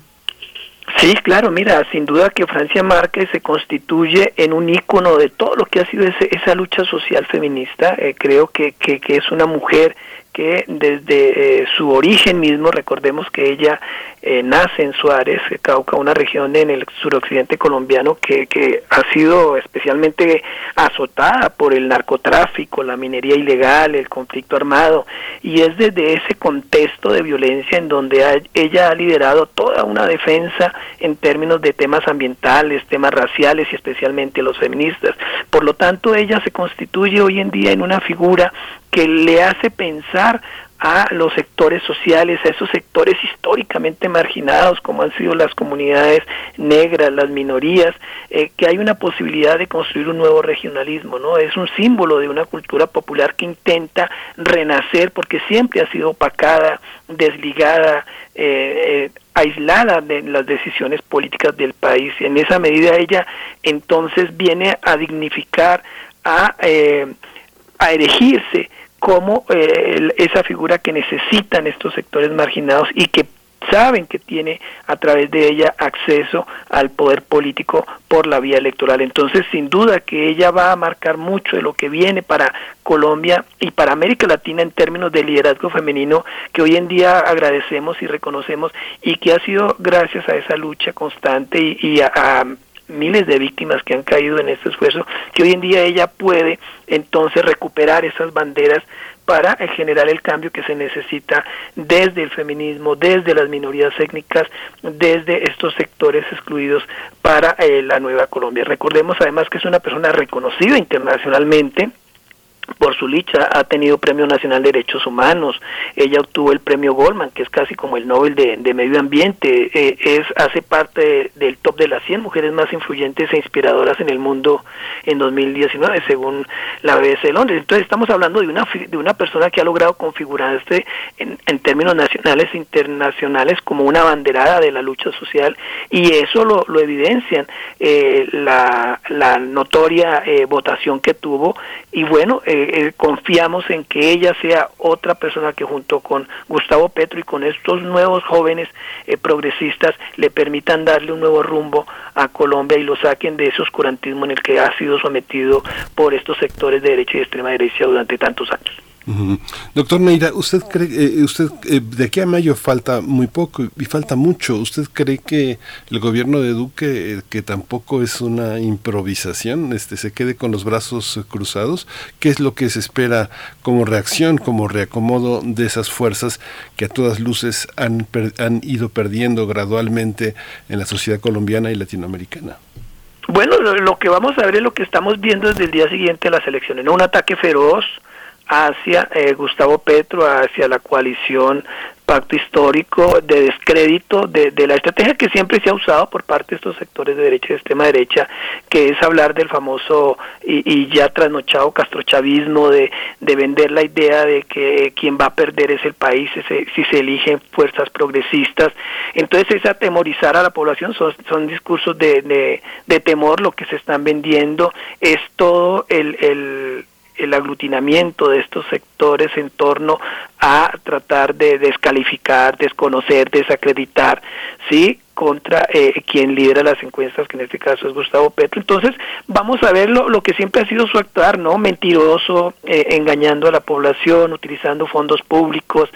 S16: Sí, claro, mira, sin duda que Francia Márquez se constituye en un ícono de todo lo que ha sido ese, esa lucha social feminista. Eh, creo que, que, que, es una mujer que desde eh, su origen mismo, recordemos que ella eh, nace en Suárez, Cauca, una región en el suroccidente colombiano que, que ha sido especialmente azotada por el narcotráfico, la minería ilegal, el conflicto armado, y es desde ese contexto de violencia en donde ella ha liderado toda una defensa en términos de temas ambientales, temas raciales y especialmente los feministas. Por lo tanto, ella se constituye hoy en día en una figura que le hace pensar a los sectores sociales, a esos sectores históricamente marginados como han sido las comunidades negras, las minorías, eh, que hay una posibilidad de construir un nuevo regionalismo, ¿no? Es un símbolo de una cultura popular que intenta renacer porque siempre ha sido opacada, desligada, eh, eh, aislada de las decisiones políticas del país. En esa medida ella entonces viene a dignificar, a, eh, a erigirse como eh, esa figura que necesitan estos sectores marginados y que saben que tiene a través de ella acceso al poder político por la vía electoral. Entonces, sin duda que ella va a marcar mucho de lo que viene para Colombia y para América Latina en términos de liderazgo femenino que hoy en día agradecemos y reconocemos y que ha sido gracias a esa lucha constante y, a miles de víctimas que han caído en este esfuerzo, que hoy en día ella puede entonces recuperar esas banderas para generar el cambio que se necesita desde el feminismo, desde las minorías étnicas, desde estos sectores excluidos para eh, la nueva Colombia. Recordemos además que es una persona reconocida internacionalmente, por su lucha ha tenido Premio Nacional de Derechos Humanos, ella obtuvo el Premio Goldman, que es casi como el Nobel de, de Medio Ambiente, eh, es hace parte de- del top de las 100 mujeres más influyentes e inspiradoras en el mundo en 2019, según la BBC de Londres. Entonces estamos hablando de una, de una persona que ha logrado configurarse en, en términos nacionales e internacionales como una banderada de la lucha social y eso lo, lo evidencian eh, la, la notoria eh, votación que tuvo. Y bueno, eh, eh, confiamos en que ella sea otra persona que junto con Gustavo Petro y con estos nuevos jóvenes eh, progresistas le permitan darle un nuevo rumbo a Colombia y lo saquen de ese oscurantismo en el que ha sido sometido por estos sectores de derecha y extrema derecha durante tantos años.
S1: Doctor Neira, ¿usted cree, eh, usted eh, de aquí a mayo falta muy poco y falta mucho? ¿Usted cree que el gobierno de Duque, eh, que tampoco es una improvisación, este, se quede con los brazos eh, cruzados? ¿Qué es lo que se espera como reacción, como reacomodo de esas fuerzas que a todas luces han, per- han ido perdiendo gradualmente en la sociedad colombiana y latinoamericana?
S16: Bueno, lo, lo que vamos a ver es lo que estamos viendo desde el día siguiente de las elecciones, ¿no? Un ataque feroz hacia eh, Gustavo Petro, hacia la coalición pacto histórico de descrédito de, de la estrategia que siempre se ha usado por parte de estos sectores de derecha y de extrema derecha, que es hablar del famoso y, y ya trasnochado castrochavismo, de, de vender la idea de que quien va a perder es el país si se, si se eligen fuerzas progresistas. Entonces es atemorizar a la población, son, son discursos de, de, de temor lo que se están vendiendo, es todo el, el el aglutinamiento de estos sectores en torno a tratar de descalificar, desconocer, desacreditar, ¿sí? Contra eh, quien lidera las encuestas, que en este caso es Gustavo Petro. Entonces, vamos a ver lo, lo que siempre ha sido su actuar, ¿no? Mentiroso, eh, engañando a la población, utilizando fondos públicos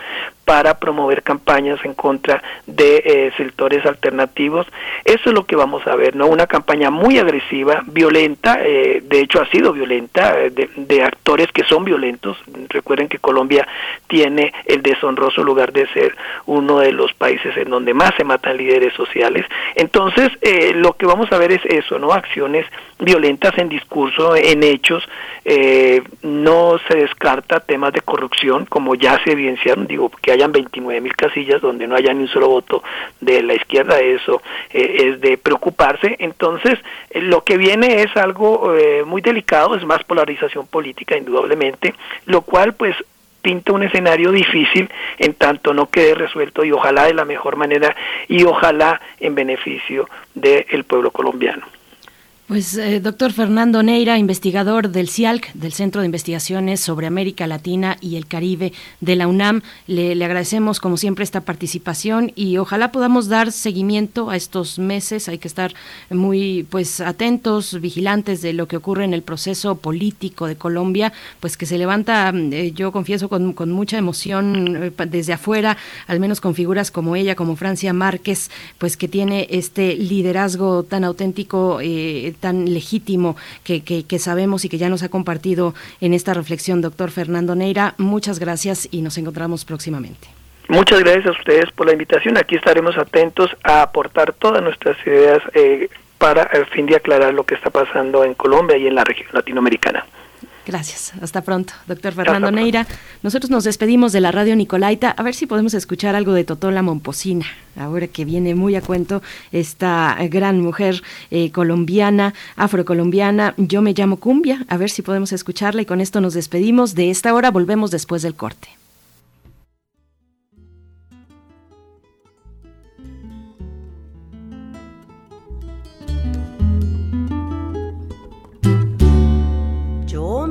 S16: para promover campañas en contra de eh, sectores alternativos. Eso es lo que vamos a ver, ¿no? Una campaña muy agresiva, violenta, eh, de hecho ha sido violenta, eh, de, de actores que son violentos. Recuerden que Colombia tiene el deshonroso lugar de ser uno de los países en donde más se matan líderes sociales. Entonces, eh, lo que vamos a ver es eso, ¿no? Acciones violentas en discurso, en hechos. Eh, no se descarta temas de corrupción, como ya se evidenciaron, digo, que hayan 29 mil casillas donde no haya ni un solo voto de la izquierda, eso eh, es de preocuparse. Entonces, eh, lo que viene es algo eh, muy delicado, es más polarización política, indudablemente, lo cual, pues, pinta un escenario difícil en tanto no quede resuelto y ojalá de la mejor manera y ojalá en beneficio del pueblo colombiano.
S2: Pues eh, doctor Fernando Neira, investigador del CIALC, del Centro de Investigaciones sobre América Latina y el Caribe de la UNAM, le, le, agradecemos como siempre esta participación y ojalá podamos dar seguimiento a estos meses. Hay que estar muy pues atentos, vigilantes de lo que ocurre en el proceso político de Colombia, pues que se levanta, eh, yo confieso, con, con mucha emoción eh, desde afuera, al menos con figuras como ella, como Francia Márquez, pues que tiene este liderazgo tan auténtico. Tan legítimo que, que, que, sabemos y que ya nos ha compartido en esta reflexión, doctor Fernando Neira. Muchas gracias y nos encontramos próximamente.
S16: Muchas gracias a ustedes por la invitación. Aquí estaremos atentos a aportar todas nuestras ideas eh, para el fin de aclarar lo que está pasando en Colombia y en la región latinoamericana.
S2: Gracias. Hasta pronto, doctor Fernando Neira. Nosotros nos despedimos de la radio Nicolaita. A ver si podemos escuchar algo de Totola Momposina, ahora que viene muy a cuento esta gran mujer eh, colombiana, afrocolombiana. Yo me llamo Cumbia. A ver si podemos escucharla y con esto nos despedimos. De esta hora volvemos después del corte.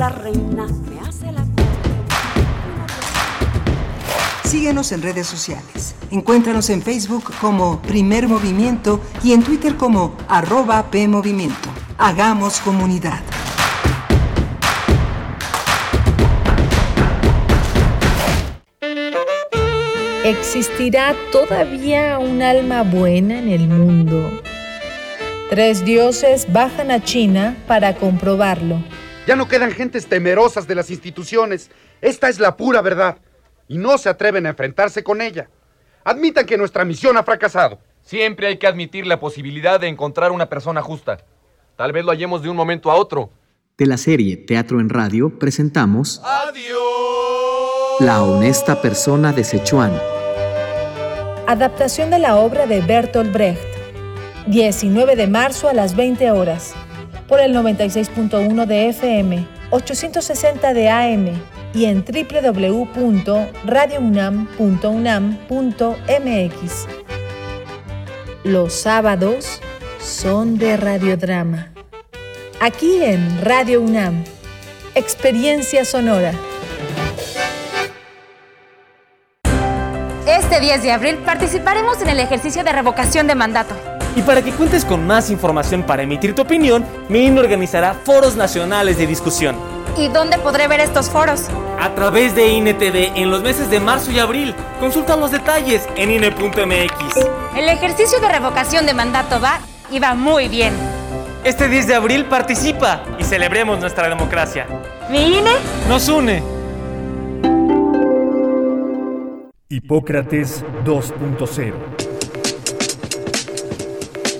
S17: La reina, me hace la
S8: Síguenos en redes sociales. Encuéntranos en Facebook como Primer Movimiento y en Twitter como arroba PMovimiento. Hagamos comunidad.
S9: ¿Existirá todavía un alma buena en el mundo? Tres dioses bajan a China para comprobarlo.
S10: Ya no quedan gentes temerosas de las instituciones. Esta es la pura verdad. Y no se atreven a enfrentarse con ella. Admitan que nuestra misión ha fracasado.
S11: Siempre hay que admitir la posibilidad de encontrar una persona justa. Tal vez lo hallemos de un momento a otro.
S12: De la serie Teatro en Radio presentamos
S13: ¡Adiós!
S12: La honesta persona de Sichuan.
S9: Adaptación de la obra de Bertolt Brecht. 19 de marzo a las 20 horas por el 96.1 de FM, 860 de AM y en www.radiounam.unam.mx. Los sábados son de radiodrama. Aquí en Radio UNAM, Experiencia Sonora.
S18: Este 10 de abril participaremos en el ejercicio de revocación de mandato.
S19: Y para que cuentes con más información para emitir tu opinión, mi INE organizará foros nacionales de discusión.
S18: ¿Y dónde podré ver estos foros?
S19: A través de INETV en los meses de marzo y abril. Consulta los detalles en INE.mx.
S18: El ejercicio de revocación de mandato va y va muy bien.
S19: Este 10 de abril participa y celebremos nuestra democracia.
S18: ¿Mi INE?
S19: Nos une.
S20: Hipócrates 2.0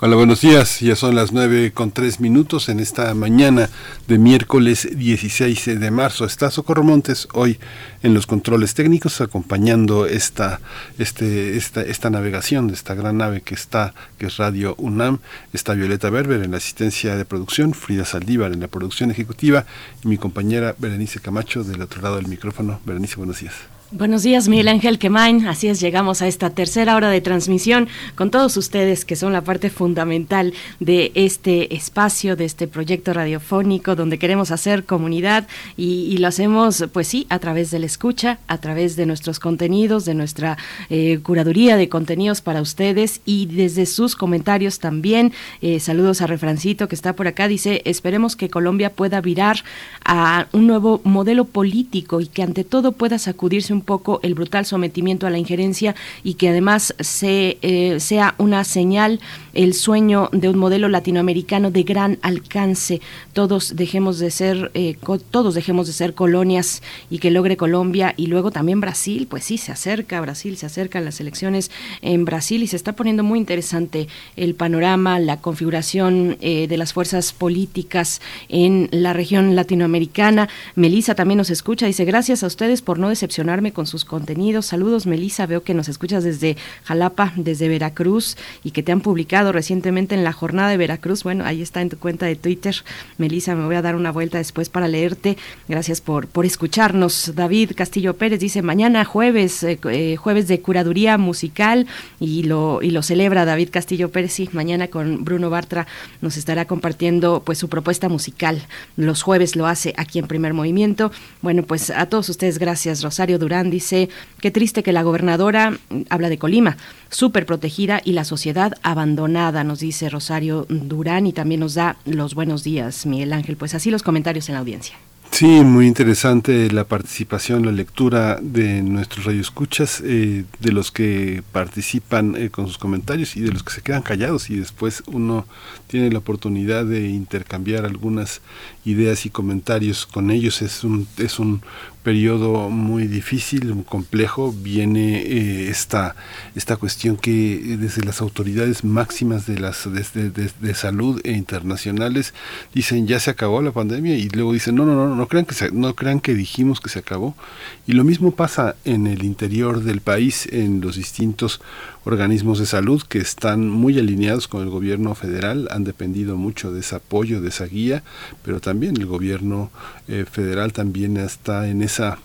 S1: Hola, buenos días. Ya son las nueve con tres minutos en esta mañana de miércoles 16 de marzo. Está Socorro Montes hoy en los controles técnicos acompañando esta, este, esta, esta navegación de esta gran nave que está, que es Radio UNAM. Está Violeta Berber en la asistencia de producción, Frida Saldívar en la producción ejecutiva y mi compañera Berenice Camacho del otro lado del micrófono. Berenice, buenos días.
S2: Buenos días, Miguel Ángel Quemain. Así es, llegamos a esta tercera hora de transmisión con todos ustedes que son la parte fundamental de este espacio, de este proyecto radiofónico donde queremos hacer comunidad y, lo hacemos, pues sí, a través de la escucha, a través de nuestros contenidos, de nuestra eh, curaduría de contenidos para ustedes y desde sus comentarios también. Eh, saludos a Refrancito que está por acá. Dice, esperemos que Colombia pueda virar a un nuevo modelo político y que ante todo pueda sacudirse un un poco el brutal sometimiento a la injerencia y que además se, eh, sea una señal, el sueño de un modelo latinoamericano de gran alcance. Todos dejemos de ser, eh, todos dejemos de ser colonias y que logre Colombia y luego también Brasil, pues sí, se acerca Brasil, se acercan las elecciones en Brasil y se está poniendo muy interesante el panorama, la configuración eh, de las fuerzas políticas en la región latinoamericana. Melissa también nos escucha, dice gracias a ustedes por no decepcionarme con sus contenidos. Saludos, Melisa. Veo que nos escuchas desde Jalapa, desde Veracruz y que te han publicado recientemente en la jornada de Veracruz. Bueno, ahí está en tu cuenta de Twitter. Melisa, me voy a dar una vuelta después para leerte. Gracias por, por escucharnos. David Castillo Pérez dice mañana jueves, eh, eh, jueves de curaduría musical y lo, y lo celebra David Castillo Pérez. Sí, mañana con Bruno Bartra nos estará compartiendo pues su propuesta musical. Los jueves lo hace aquí en Primer Movimiento. Bueno, pues a todos ustedes gracias, Rosario Durán dice, qué triste que la gobernadora, mm, habla de Colima, súper protegida y la sociedad abandonada, nos dice Rosario Durán y también nos da los buenos días, Miguel Ángel. Pues así los comentarios en la audiencia.
S1: Sí, muy interesante la participación, la lectura de nuestros radioescuchas, eh, de los que participan eh, con sus comentarios y de los que se quedan callados y después uno tiene la oportunidad de intercambiar algunas ideas y comentarios con ellos. Es un, es un periodo muy difícil, muy complejo, viene eh, esta, esta cuestión que desde las autoridades máximas de, las, de, de, salud e internacionales dicen ya se acabó la pandemia y luego dicen no, no, no, no crean que, se, no crean que dijimos que se acabó. Y lo mismo pasa en el interior del país, en los distintos organismos de salud que están muy alineados con el gobierno federal, han dependido mucho de ese apoyo, de esa guía, pero también el gobierno eh, federal también está en esa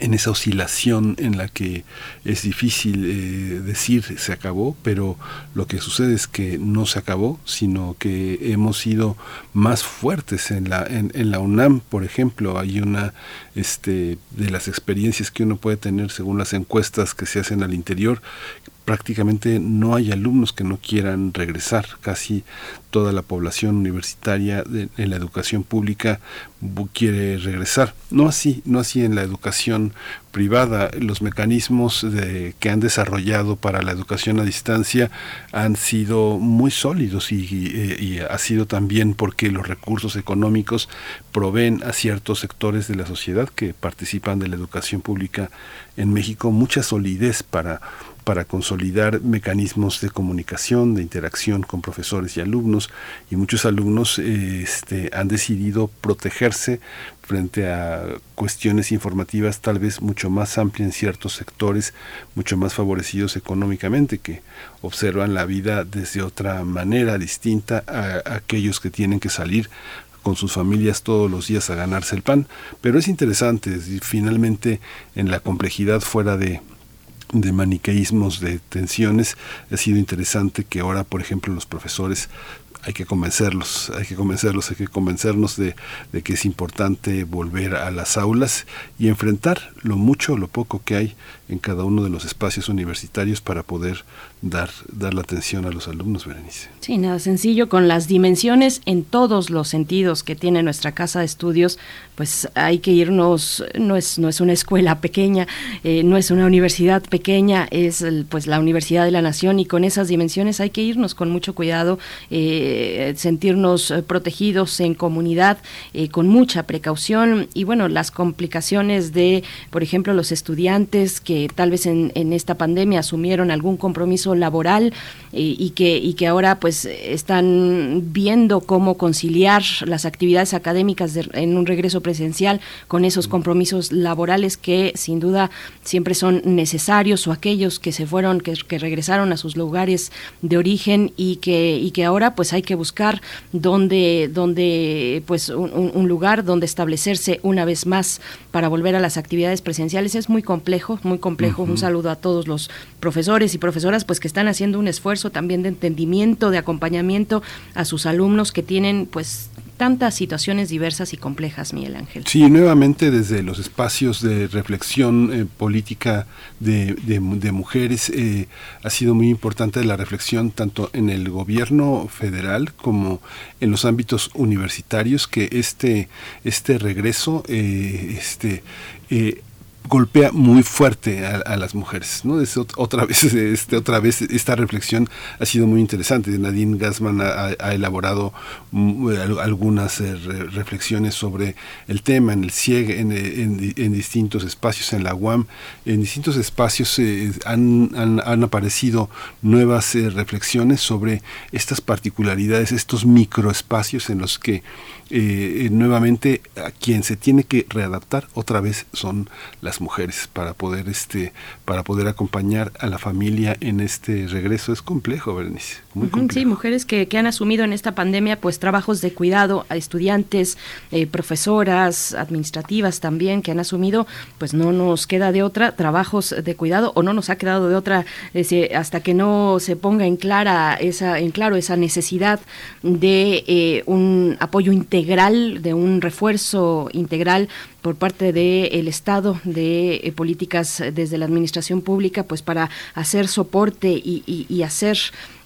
S1: en esa oscilación en la que es difícil eh, decir se acabó, pero lo que sucede es que no se acabó, sino que hemos sido más fuertes en la en, en la UNAM, por ejemplo, hay una este de las experiencias que uno puede tener según las encuestas que se hacen al interior prácticamente no hay alumnos que no quieran regresar. Casi toda la población universitaria en la educación pública quiere regresar. No así, no así en la educación privada. Los mecanismos de, que han desarrollado para la educación a distancia han sido muy sólidos y, y ha sido también porque los recursos económicos proveen a ciertos sectores de la sociedad que participan de la educación pública en México mucha solidez para para consolidar mecanismos de comunicación, de interacción con profesores y alumnos, y muchos alumnos este, han decidido protegerse frente a cuestiones informativas tal vez mucho más amplias en ciertos sectores, mucho más favorecidos económicamente, que observan la vida desde otra manera distinta a aquellos que tienen que salir con sus familias todos los días a ganarse el pan. Pero es interesante, finalmente en la complejidad fuera de, de maniqueísmos, de tensiones. Ha sido interesante que ahora, por ejemplo, los profesores hay que convencerlos, hay que convencerlos, hay que convencernos de, de, que es importante volver a las aulas y enfrentar lo mucho o lo poco que hay en cada uno de los espacios universitarios para poder dar, dar la atención a los alumnos, Berenice.
S2: Sí, nada sencillo, con las dimensiones en todos los sentidos que tiene nuestra casa de estudios, pues hay que irnos, no es, no es una escuela pequeña, eh, no es una universidad pequeña, es pues la Universidad de la Nación y con esas dimensiones hay que irnos con mucho cuidado, eh, sentirnos protegidos en comunidad, eh, con mucha precaución y bueno, las complicaciones de, por ejemplo, los estudiantes que tal vez en, en esta pandemia asumieron algún compromiso laboral eh, y, que, y que ahora pues están viendo cómo conciliar las actividades académicas en un regreso presencial con esos compromisos laborales que sin duda siempre son necesarios o aquellos que se fueron, que, regresaron a sus lugares de origen y que, y que ahora pues hay que buscar donde, donde pues un, lugar donde establecerse una vez más para volver a las actividades presenciales es muy complejo, muy complejo. Un saludo a todos los profesores y profesoras pues que están haciendo un esfuerzo también de entendimiento, de acompañamiento a sus alumnos que tienen pues tantas situaciones diversas y complejas, Miguel Ángel.
S1: Sí, nuevamente desde los espacios de reflexión eh, política de, mujeres eh, ha sido muy importante la reflexión tanto en el gobierno federal como en los ámbitos universitarios que este, este regreso eh, este, golpea muy fuerte a, las mujeres. ¿no? Es otra, vez, este, otra vez esta reflexión ha sido muy interesante. Nadine Gassman ha, elaborado mm, algunas eh, reflexiones sobre el tema en el CIEG, en, en, distintos espacios, en la UAM. En distintos espacios eh, han, han, aparecido nuevas eh, reflexiones sobre estas particularidades, estos microespacios en los que eh, nuevamente a quien se tiene que readaptar otra vez son las mujeres para poder este para poder acompañar a la familia en este regreso. Es complejo Berenice muy
S2: sí mujeres que, que, han asumido en esta pandemia pues trabajos de cuidado a estudiantes eh, profesoras administrativas también que han asumido pues no nos queda de otra trabajos de cuidado o no nos ha quedado de otra hasta que no se ponga en clara esa en claro esa necesidad de eh, un apoyo integral integral, de un refuerzo integral por parte del Estado de eh, políticas desde la administración pública, pues para hacer soporte y, y hacer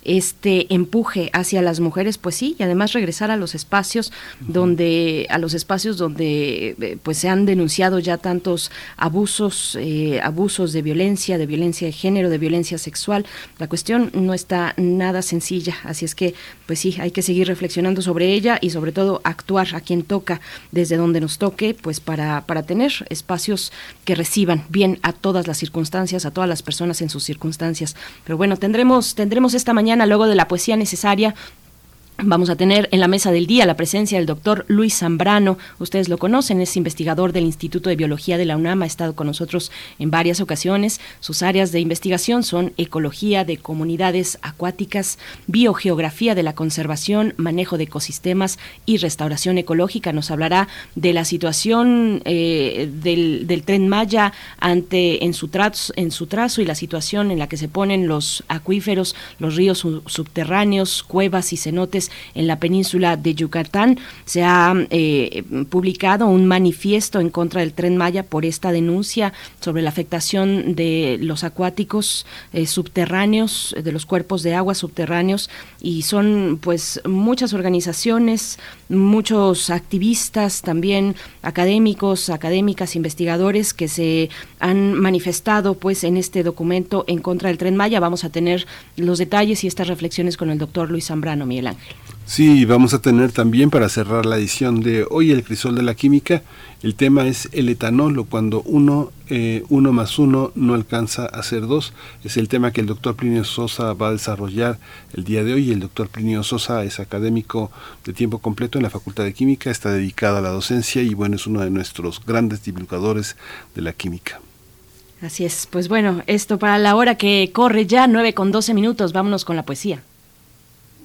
S2: este empuje hacia las mujeres, pues sí, y además regresar a los espacios donde, a los espacios donde eh, pues se han denunciado ya tantos abusos, eh, abusos de violencia, de violencia de género, de violencia sexual. La cuestión no está nada sencilla, así es que, pues sí, hay que seguir reflexionando sobre ella y sobre todo actuar a quien toca, desde donde nos toque, pues para, para tener espacios que reciban bien a todas las circunstancias, a todas las personas en sus circunstancias. Pero bueno, tendremos, tendremos esta mañana luego de la poesía necesaria, Vamos a tener en la mesa del día la presencia del doctor Luis Zambrano. Ustedes lo conocen, es investigador del Instituto de Biología de la UNAM, ha estado con nosotros en varias ocasiones. Sus áreas de investigación son ecología de comunidades acuáticas, biogeografía de la conservación, manejo de ecosistemas y restauración ecológica. Nos hablará de la situación eh, del, tren Maya ante en su, trazo, en su trazo y la situación en la que se ponen los acuíferos, los ríos subterráneos, cuevas y cenotes en la península de Yucatán. Se ha eh, publicado un manifiesto en contra del tren Maya por esta denuncia sobre la afectación de los acuáticos eh, subterráneos, de los cuerpos de agua subterráneos y son pues muchas organizaciones, muchos activistas, también académicos, académicas, investigadores que se han manifestado pues en este documento en contra del tren Maya. Vamos a tener los detalles y estas reflexiones con el doctor Luis Zambrano, Miguel Ángel.
S1: Sí, vamos a tener también para cerrar la edición de hoy el crisol de la química. El tema es el etanol cuando uno, eh, uno más uno no alcanza a ser dos. Es el tema que el doctor Plinio Sosa va a desarrollar el día de hoy. El doctor Plinio Sosa es académico de tiempo completo en la Facultad de Química, está dedicado a la docencia y bueno, es uno de nuestros grandes divulgadores de la química.
S2: Así es, pues bueno, esto para la hora que corre ya, 9 con 12 minutos, vámonos con la poesía.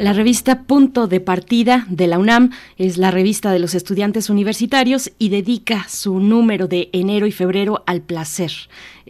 S2: La revista Punto de Partida de la UNAM es la revista de los estudiantes universitarios y dedica su número de enero y febrero al placer.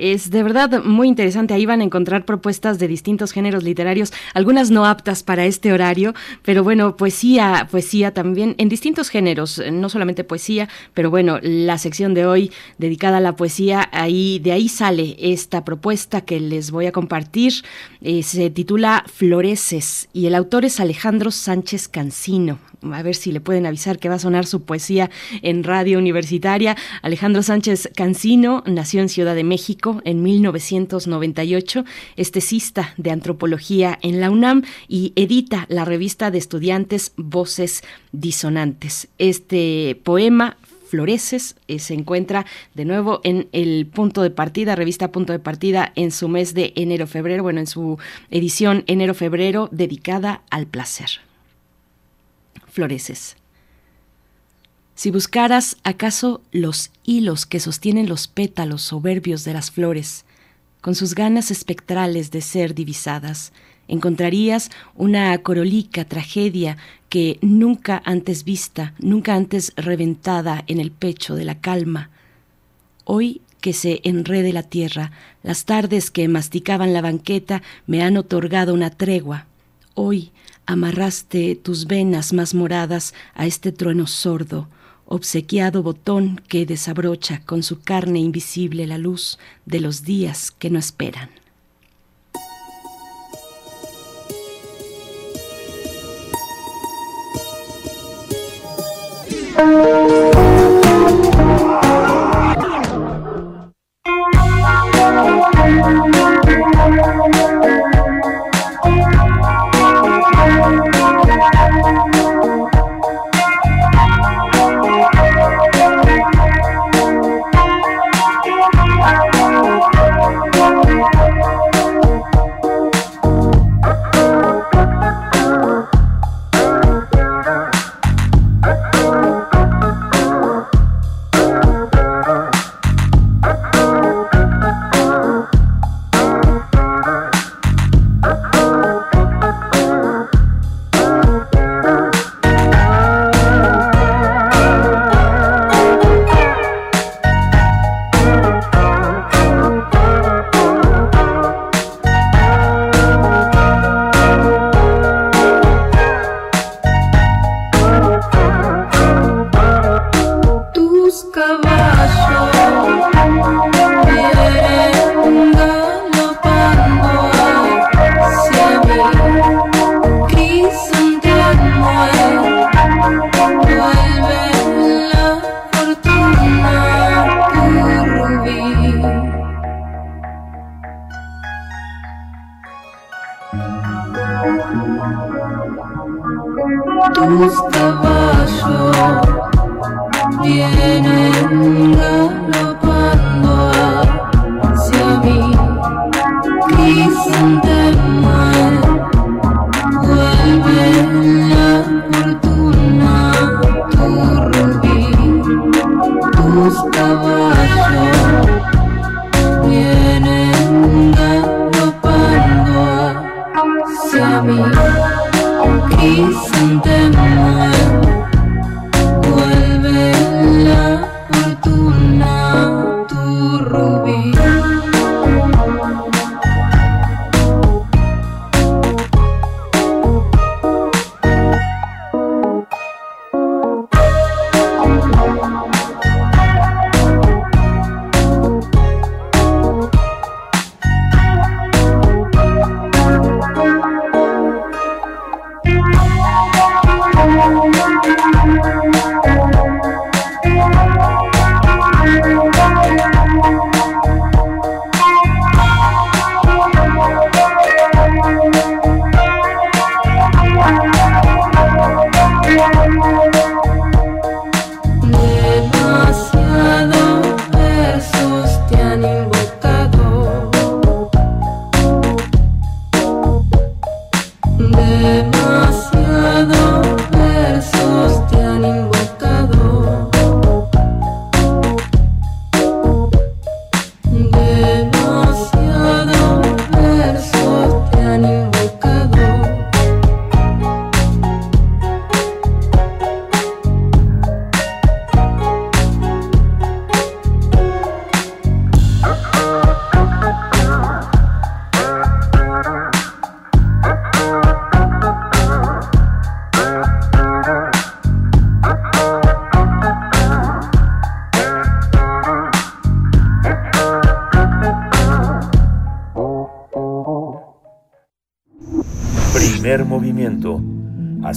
S2: Es de verdad muy interesante. Ahí van a encontrar propuestas de distintos géneros literarios, algunas no aptas para este horario, pero bueno, poesía, poesía también en distintos géneros, no solamente poesía, pero bueno, la sección de hoy dedicada a la poesía, ahí de ahí sale esta propuesta que les voy a compartir. Eh, se titula Floreces y el autor es Alejandro Sánchez Cancino. A ver si le pueden avisar que va a sonar su poesía en radio universitaria. Alejandro Sánchez Cancino nació en Ciudad de México en 1998, es tesista de antropología en la UNAM y edita la revista de estudiantes Voces Disonantes. Este poema Floreces eh, se encuentra de nuevo en el punto de partida, revista Punto de Partida, en su mes de enero-febrero, bueno, en su edición enero-febrero dedicada al placer. Floreces. Si buscaras acaso los hilos que sostienen los pétalos soberbios de las flores, con sus ganas espectrales de ser divisadas, encontrarías una corolica tragedia que nunca antes vista, nunca antes reventada en el pecho de la calma. Hoy que se enrede la tierra, las tardes que masticaban la banqueta me han otorgado una tregua. Hoy amarraste tus venas más moradas a este trueno sordo, obsequiado botón que desabrocha con su carne invisible la luz de los días que no esperan.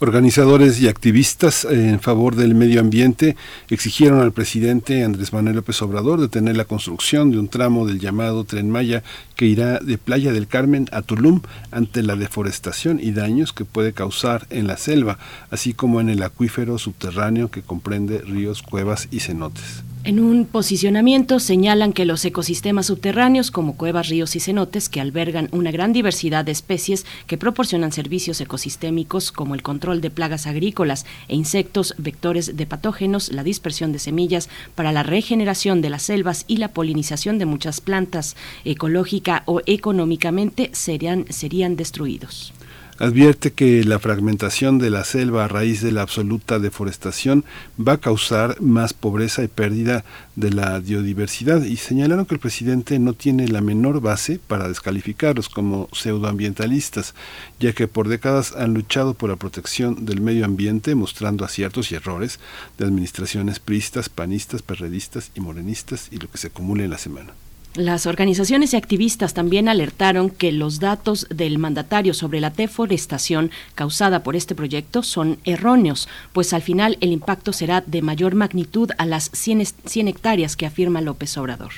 S1: Organizadores y activistas en favor del medio ambiente exigieron al presidente Andrés Manuel López Obrador detener la construcción de un tramo del llamado Tren Maya que irá de Playa del Carmen a Tulum ante la deforestación y daños que puede causar en la selva, así como en el acuífero subterráneo que comprende ríos, cuevas y cenotes.
S2: En un posicionamiento señalan que los ecosistemas subterráneos como cuevas, ríos y cenotes que albergan una gran diversidad de especies que proporcionan servicios ecosistémicos como el control de plagas agrícolas e insectos, vectores de patógenos, la dispersión de semillas para la regeneración de las selvas y la polinización de muchas plantas ecológica o económicamente serían, serían destruidos.
S1: Advierte que la fragmentación de la selva a raíz de la absoluta deforestación va a causar más pobreza y pérdida de la biodiversidad y señalaron que el presidente no tiene la menor base para descalificarlos como pseudoambientalistas, ya que por décadas han luchado por la protección del medio ambiente mostrando aciertos y errores de administraciones priistas, panistas, perredistas y morenistas y lo que se acumula en la semana.
S2: Las organizaciones y activistas también alertaron que los datos del mandatario sobre la deforestación causada por este proyecto son erróneos, pues al final el impacto será de mayor magnitud a las 100, 100 hectáreas que afirma López Obrador.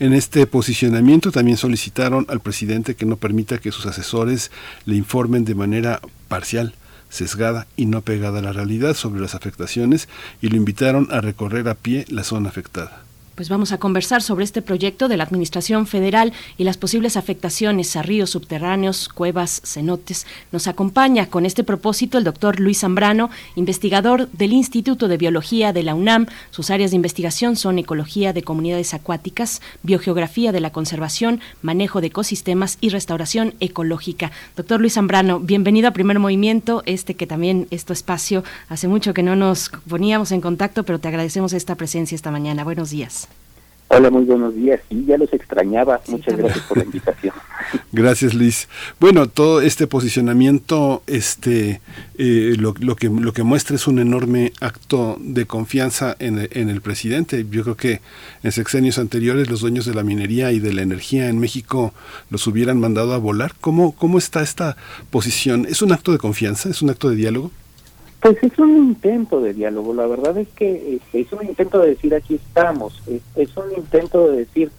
S1: En este posicionamiento también solicitaron al presidente que no permita que sus asesores le informen de manera parcial sesgada y no pegada a la realidad sobre las afectaciones y lo invitaron a recorrer a pie la zona afectada.
S2: Pues vamos a conversar sobre este proyecto de la Administración Federal y las posibles afectaciones a ríos subterráneos, cuevas, cenotes. Nos acompaña con este propósito el doctor Luis Zambrano, investigador del Instituto de Biología de la UNAM. Sus áreas de investigación son ecología de comunidades acuáticas, biogeografía de la conservación, manejo de ecosistemas y restauración ecológica. Doctor Luis Zambrano, bienvenido a Primer Movimiento, este que también es tu espacio. Hace mucho que no nos poníamos en contacto, pero te agradecemos esta presencia esta mañana. Buenos días.
S21: Hola, muy buenos días. Sí, ya los extrañaba. Muchas gracias por la invitación.
S1: Gracias, Luis. Bueno, todo este posicionamiento, este, eh, lo, lo, que lo que muestra es un enorme acto de confianza en, el- en el presidente. Yo creo que en sexenios anteriores los dueños de la minería y de la energía en México los hubieran mandado a volar. ¿Cómo, cómo está esta posición? ¿Es un acto de confianza? ¿Es un acto de diálogo?
S21: Pues es un intento de diálogo. La verdad es que este, es un intento de decir aquí estamos. Es, es un intento de decir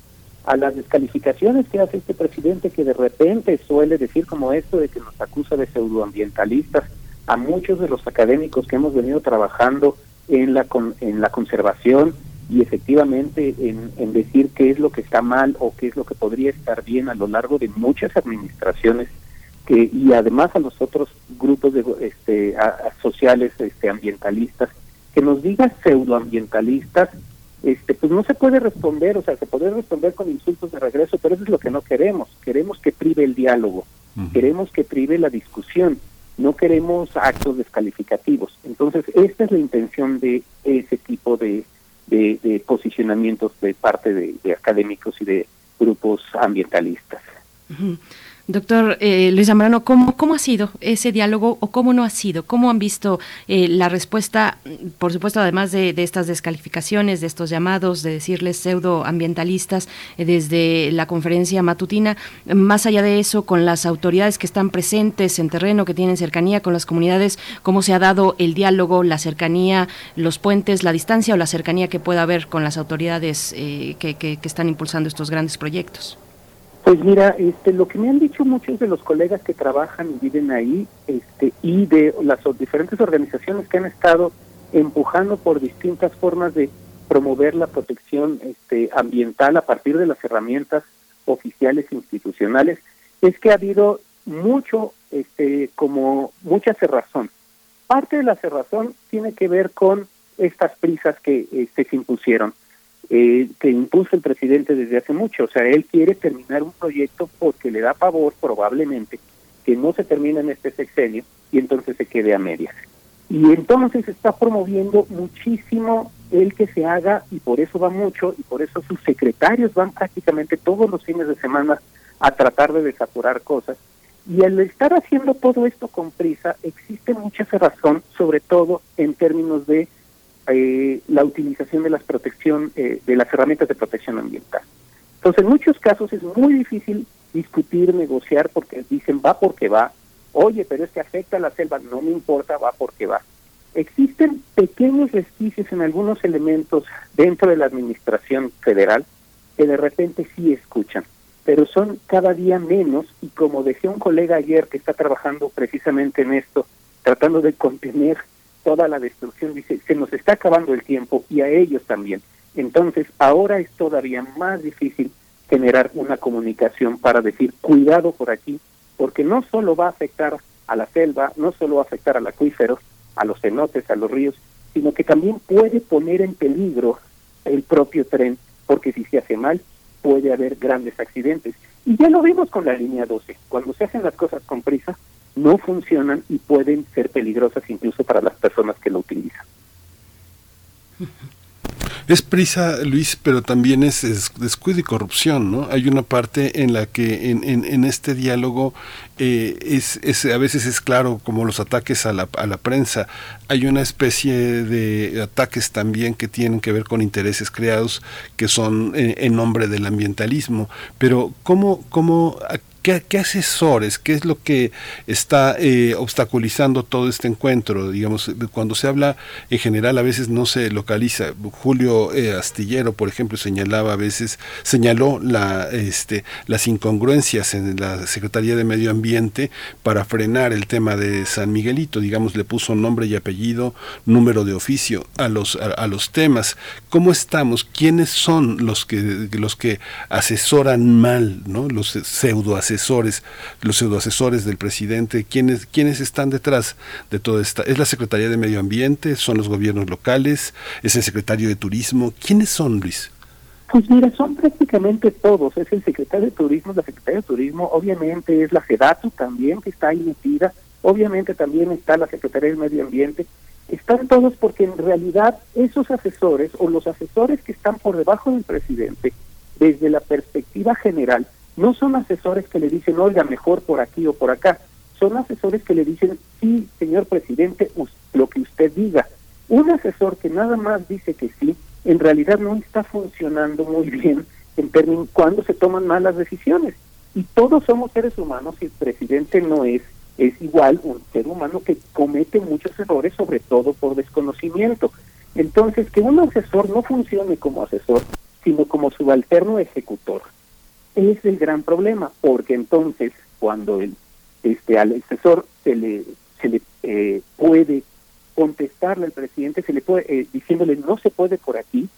S21: a las descalificaciones que hace este presidente que de repente suele decir como esto de que nos acusa de pseudoambientalistas a muchos de los académicos que hemos venido trabajando en la con- en la conservación y efectivamente en, en decir qué es lo que está mal o qué es lo que podría estar bien a lo largo de muchas administraciones que y además a los otros grupos de este a- a sociales este ambientalistas que nos digan pseudoambientalistas este pues no se puede responder o sea se puede responder con insultos de regreso pero eso es lo que no queremos. Queremos que prive el diálogo queremos que prive la discusión no queremos actos descalificativos. Entonces esta es la intención de ese tipo de de, de posicionamientos de parte de, de académicos y de grupos ambientalistas.
S2: Ujú. Doctor eh, Luis Zambrano, ¿cómo, ¿cómo ha sido ese diálogo o cómo no ha sido? ¿Cómo han visto eh, la respuesta, por supuesto, además de, de estas descalificaciones, de estos llamados, de decirles pseudoambientalistas eh, desde la conferencia matutina, más allá de eso, con las autoridades que están presentes en terreno, que tienen cercanía con las comunidades, cómo se ha dado el diálogo, la cercanía, los puentes, la distancia o la cercanía que pueda haber con las autoridades eh, que- que están impulsando estos grandes proyectos?
S21: Pues mira, este, lo que me han dicho muchos de los colegas que trabajan y viven ahí, este, y de las diferentes organizaciones que han estado empujando por distintas formas de promover la protección este, ambiental a partir de las herramientas oficiales e institucionales, es que ha habido mucho, este, como mucha cerrazón. Parte de la cerrazón tiene que ver con estas prisas que este, se impusieron eh, que impuso el presidente desde hace mucho. O sea, él quiere terminar un proyecto porque le da pavor, probablemente, que no se termine en este sexenio y entonces se quede a medias. Y entonces está promoviendo muchísimo el que se haga, y por eso va mucho, y por eso sus secretarios van prácticamente todos los fines de semana a tratar de desaturar cosas. Y al estar haciendo todo esto con prisa, existe mucha razón, sobre todo en términos de eh, la utilización de las protección, eh, de las herramientas de protección ambiental. Entonces, en muchos casos es muy difícil discutir, negociar, porque dicen va porque va. Oye, pero es que afecta a la selva, no me importa, va porque va. Existen pequeños resquicios en algunos elementos dentro de la administración federal que de repente sí escuchan, pero son cada día menos y como decía un colega ayer que está trabajando precisamente en esto, tratando de contener toda la destrucción, dice, se nos está acabando el tiempo y a ellos también. Entonces, ahora es todavía más difícil generar una comunicación para decir, cuidado por aquí, porque no solo va a afectar a la selva, no solo va a afectar al acuífero, a los cenotes, a los ríos, sino que también puede poner en peligro el propio tren, porque si se hace mal, puede haber grandes accidentes. Y ya lo vimos con la línea 12, cuando se hacen las cosas con prisa, no funcionan y pueden ser peligrosas incluso para las personas que lo utilizan.
S1: Es prisa, Luis, pero también es, es, descuido y corrupción, ¿no? Hay una parte en la que en, este diálogo eh, es, es, a veces es claro como los ataques a la, a la prensa. Hay una especie de ataques también que tienen que ver con intereses creados que son en, en nombre del ambientalismo. Pero ¿cómo, cómo ¿Qué, ¿Qué, asesores? ¿Qué es lo que está eh, obstaculizando todo este encuentro? Digamos, cuando se habla en general a veces no se localiza. Julio eh, Astillero, por ejemplo, señalaba a veces, señaló este, las incongruencias en la Secretaría de Medio Ambiente para frenar el tema de San Miguelito. Digamos, le puso nombre y apellido, número de oficio a los, a, los temas. ¿Cómo estamos? ¿Quiénes son los que, los que asesoran mal, ¿no? los pseudo asesores, los pseudoasesores del presidente, ¿quiénes, quiénes están detrás de todo esto? ¿Es la Secretaría de Medio Ambiente? ¿Son los gobiernos locales? ¿Es el secretario de Turismo? ¿Quiénes son, Luis?
S21: Pues mira, son prácticamente todos. Es el secretario de Turismo, la Secretaría de Turismo, obviamente es la FEDATU también que está ahí metida, obviamente también está la Secretaría de Medio Ambiente. Están todos porque en realidad esos asesores o los asesores que están por debajo del presidente, desde la perspectiva general, no son asesores que le dicen, oiga, mejor por aquí o por acá. Son asesores que le dicen, sí, señor presidente, lo que usted diga. Un asesor que nada más dice que sí, en realidad no está funcionando muy bien en términos cuando se toman malas decisiones. Y todos somos seres humanos y el presidente no es, es igual un ser humano que comete muchos errores, sobre todo por desconocimiento. Entonces, que un asesor no funcione como asesor, sino como subalterno ejecutor es el gran problema, porque entonces cuando el, este al asesor se le se le eh, puede contestarle al presidente, se le puede eh, diciéndole no se puede por aquí,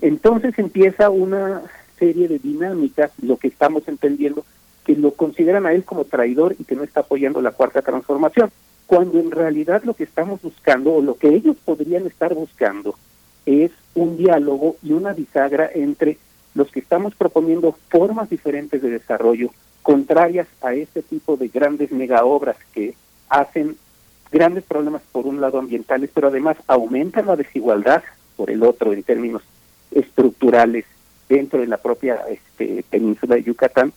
S21: entonces empieza una serie de dinámicas, lo que estamos entendiendo, que lo consideran a él como traidor y que no está apoyando la cuarta transformación, cuando en realidad lo que estamos buscando o lo que ellos podrían estar buscando es un diálogo y una bisagra entre los que estamos proponiendo formas diferentes de desarrollo contrarias a este tipo de grandes megaobras que hacen grandes problemas por un lado ambientales, pero además aumentan la desigualdad por el otro en términos estructurales dentro de la propia este, península de Yucatán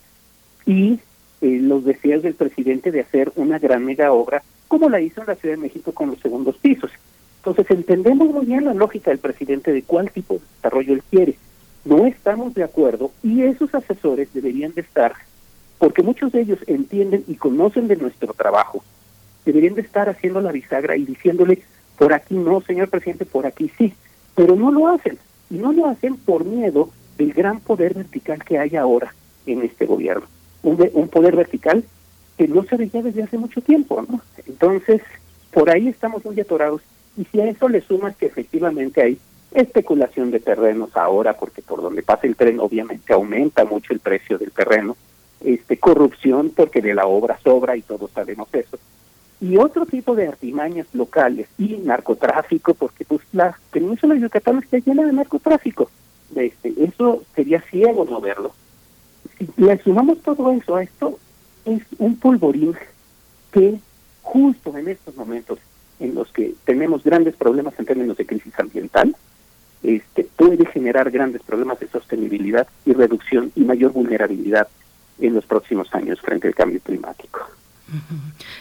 S21: y eh, los deseos del presidente de hacer una gran mega obra como la hizo en la Ciudad de México con los segundos pisos. Entonces entendemos muy bien la lógica del presidente de cuál tipo de desarrollo él quiere. No estamos de acuerdo y esos asesores deberían de estar, porque muchos de ellos entienden y conocen de nuestro trabajo, deberían de estar haciendo la bisagra y diciéndole, por aquí no, señor presidente, por aquí sí, pero no lo hacen. Y no lo hacen por miedo del gran poder vertical que hay ahora en este gobierno. Un, un poder vertical que no se veía desde hace mucho tiempo, ¿no? Entonces, por ahí estamos muy atorados. Y si a eso le sumas que efectivamente hay especulación de terrenos ahora, porque por donde pasa el tren obviamente aumenta mucho el precio del terreno, este corrupción porque de la obra sobra y todos sabemos eso, y otro tipo de artimañas locales y narcotráfico, porque pues la península de Yucatán está llena de narcotráfico. Este, eso sería ciego no verlo. Si le sumamos todo eso a esto, es un polvorín que justo en estos momentos en los que tenemos grandes problemas en términos de crisis ambiental, este, puede generar grandes problemas de sostenibilidad y reducción y mayor vulnerabilidad en los próximos años frente al cambio climático.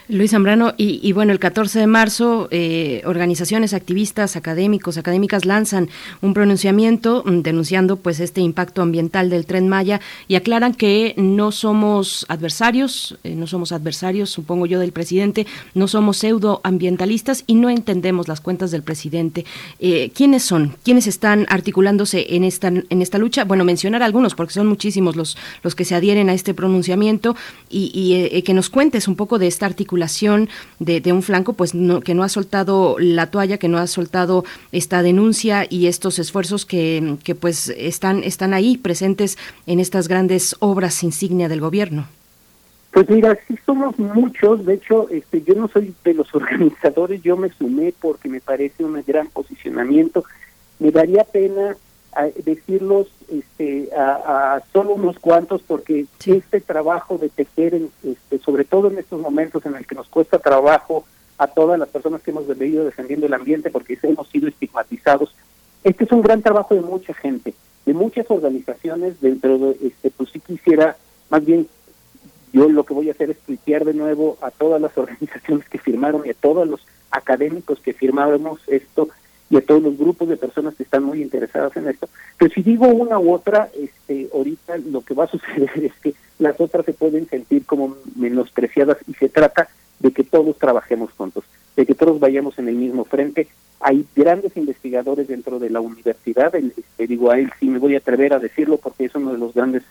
S2: Luis Zambrano, y, bueno, el 14 de marzo, eh, organizaciones, activistas, académicos, académicas lanzan un pronunciamiento mm, denunciando pues este impacto ambiental del tren Maya y aclaran que no somos adversarios, eh, no somos adversarios, supongo yo, del presidente, no somos pseudoambientalistas y no entendemos las cuentas del presidente. Eh, ¿Quiénes son? ¿Quiénes están articulándose en esta, en esta lucha? Bueno, mencionar algunos, porque son muchísimos los, los que se adhieren a este pronunciamiento y, y que nos cuentes un poco de esta articulación de, un flanco, pues no, que no ha soltado la toalla, que no ha soltado esta denuncia y estos esfuerzos que, que pues están, están ahí presentes en estas grandes obras insignia del gobierno.
S21: Pues mira, sí somos muchos, de hecho, este, yo no soy de los organizadores, yo me sumé porque me parece un gran posicionamiento. Me daría pena a decirlos este, a, a, solo unos cuantos porque sí. este trabajo de tejer, en, este, sobre todo en estos momentos en el que nos cuesta trabajo a todas las personas que hemos venido defendiendo el ambiente porque hemos sido estigmatizados, este es un gran trabajo de mucha gente, de muchas organizaciones, dentro de, este, pues sí quisiera, más bien yo lo que voy a hacer es tuitear de nuevo a todas las organizaciones que firmaron y a todos los académicos que firmamos esto y a todos los grupos de personas que están muy interesadas en esto. Pero si digo una u otra, este, ahorita lo que va a suceder es que las otras se pueden sentir como menospreciadas y se trata de que todos trabajemos juntos, de que todos vayamos en el mismo frente. Hay grandes investigadores dentro de la universidad, el, este, digo a él sí me voy a atrever a decirlo porque es uno de los grandes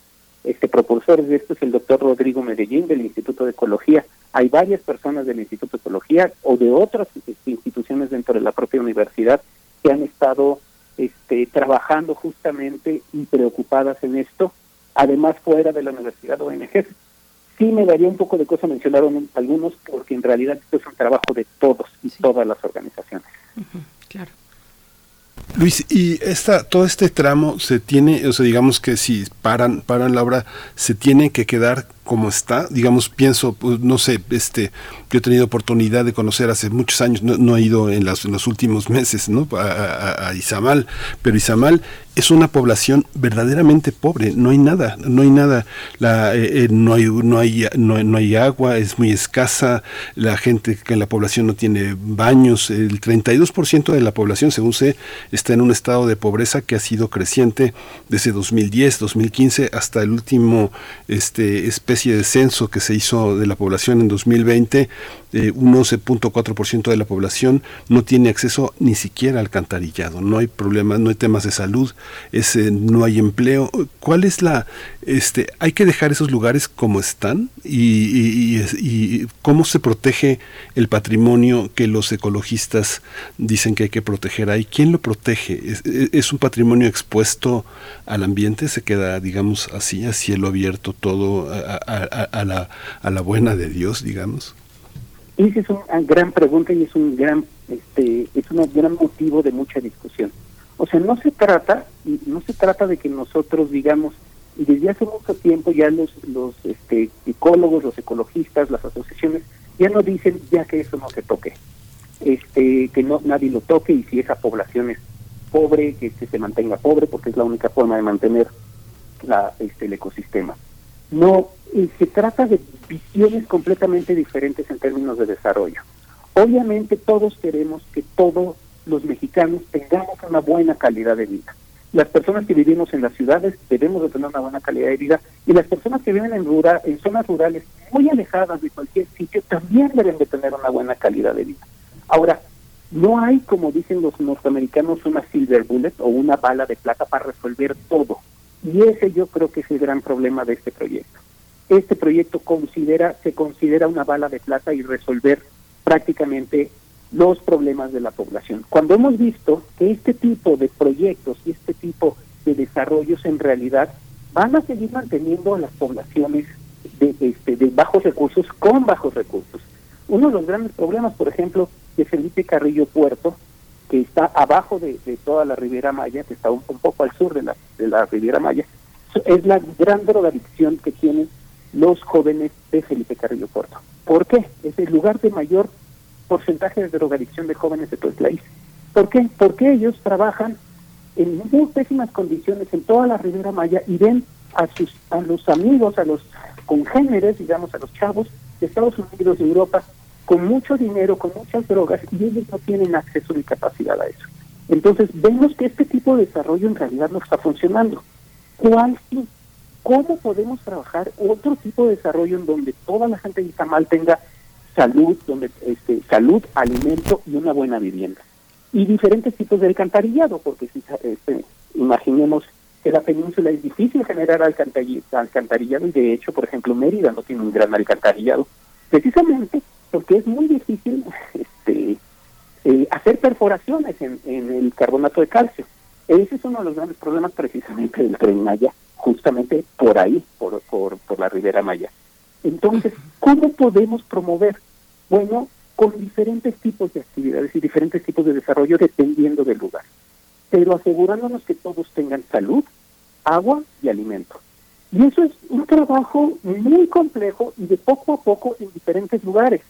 S21: este propulsores de esto es el doctor Rodrigo Medellín del Instituto de Ecología. Hay varias personas del Instituto de Ecología o de otras instituciones dentro de la propia universidad que han estado este, trabajando justamente y preocupadas en esto, además fuera de la universidad ONG. Sí me daría un poco de cosa mencionaron algunos, porque en realidad esto es un trabajo de todos y sí. todas las organizaciones.
S2: Uh -huh, claro.
S1: Luis, y esta, todo este tramo se tiene, o sea, digamos que si paran, paran la obra, se tiene que quedar como está, digamos, pienso, pues, no sé, este, yo he tenido oportunidad de conocer hace muchos años, no, no he ido en, las, en, los últimos meses, ¿no? A, a, a, Izamal, pero Izamal es una población verdaderamente pobre, no hay nada, no hay nada, la, eh, eh, no, hay, no, hay, no, no, hay agua, es muy escasa, la gente que la población no tiene baños, el 32% de la población, según sé, está en un estado de pobreza que ha sido creciente desde 2010, 2015 hasta el último este, especie de censo que se hizo de la población en 2020, eh, un 11.4% de la población no tiene acceso ni siquiera al alcantarillado. No hay problemas, no hay temas de salud, es, eh, no hay empleo. ¿Cuál es la... Este, hay que dejar esos lugares como están y, y, y, y cómo se protege el patrimonio que los ecologistas dicen que hay que proteger ahí. ¿Quién lo protege? ¿Es, es un patrimonio expuesto al ambiente? ¿Se queda, digamos, así, a cielo abierto todo a, la, a la buena de Dios, digamos?
S21: Esa es una gran pregunta y es un gran, este, es un gran motivo de mucha discusión. O sea, no se trata, no se trata de que nosotros digamos, y desde hace mucho tiempo ya los, los este, ecólogos, los ecologistas, las asociaciones, ya no dicen ya que eso no se toque, este, que no nadie lo toque y si esa población es pobre, que, que se mantenga pobre, porque es la única forma de mantener la, este, el ecosistema. No, se trata de visiones completamente diferentes en términos de desarrollo. Obviamente todos queremos que todos los mexicanos tengamos una buena calidad de vida. Las personas que vivimos en las ciudades debemos de tener una buena calidad de vida y las personas que viven en, rural, en zonas rurales muy alejadas de cualquier sitio también deben de tener una buena calidad de vida. Ahora, no hay, como dicen los norteamericanos, una silver bullet o una bala de plata para resolver todo. Y ese yo creo que es el gran problema de este proyecto. Este proyecto considera, se considera una bala de plata y resolver prácticamente los problemas de la población. Cuando hemos visto que este tipo de proyectos y este tipo de desarrollos en realidad van a seguir manteniendo a las poblaciones de, este, de bajos recursos con bajos recursos. Uno de los grandes problemas, por ejemplo, de Felipe Carrillo Puerto, que está abajo de, toda la Riviera Maya, que está un, un, poco al sur de la, de la Riviera Maya, es la gran drogadicción que tienen los jóvenes de Felipe Carrillo Puerto. ¿Por qué? Es el lugar de mayor porcentaje de drogadicción de jóvenes de todo el país. ¿Por qué? Porque ellos trabajan en muy pésimas condiciones en toda la Ribera Maya y ven a sus a los amigos, a los congéneres, digamos, a los chavos de Estados Unidos y Europa con mucho dinero, con muchas drogas y ellos no tienen acceso ni capacidad a eso. Entonces vemos que este tipo de desarrollo en realidad no está funcionando. ¿Cuál sí? ¿Cómo podemos trabajar otro tipo de desarrollo en donde toda la gente de Izamal tenga salud, donde este, salud, alimento y una buena vivienda? Y diferentes tipos de alcantarillado, porque si este, imaginemos que la península es difícil generar alcantari- alcantarillado y de hecho, por ejemplo, Mérida no tiene un gran alcantarillado, precisamente porque es muy difícil este, eh, hacer perforaciones en el carbonato de calcio. Ese es uno de los grandes problemas precisamente del tren Maya, justamente por ahí, por, por, por la Ribera Maya. Entonces, ¿cómo podemos promover? Bueno, con diferentes tipos de actividades y diferentes tipos de desarrollo dependiendo del lugar, pero asegurándonos que todos tengan salud, agua y alimento. Y eso es un trabajo muy complejo y de poco a poco en diferentes lugares,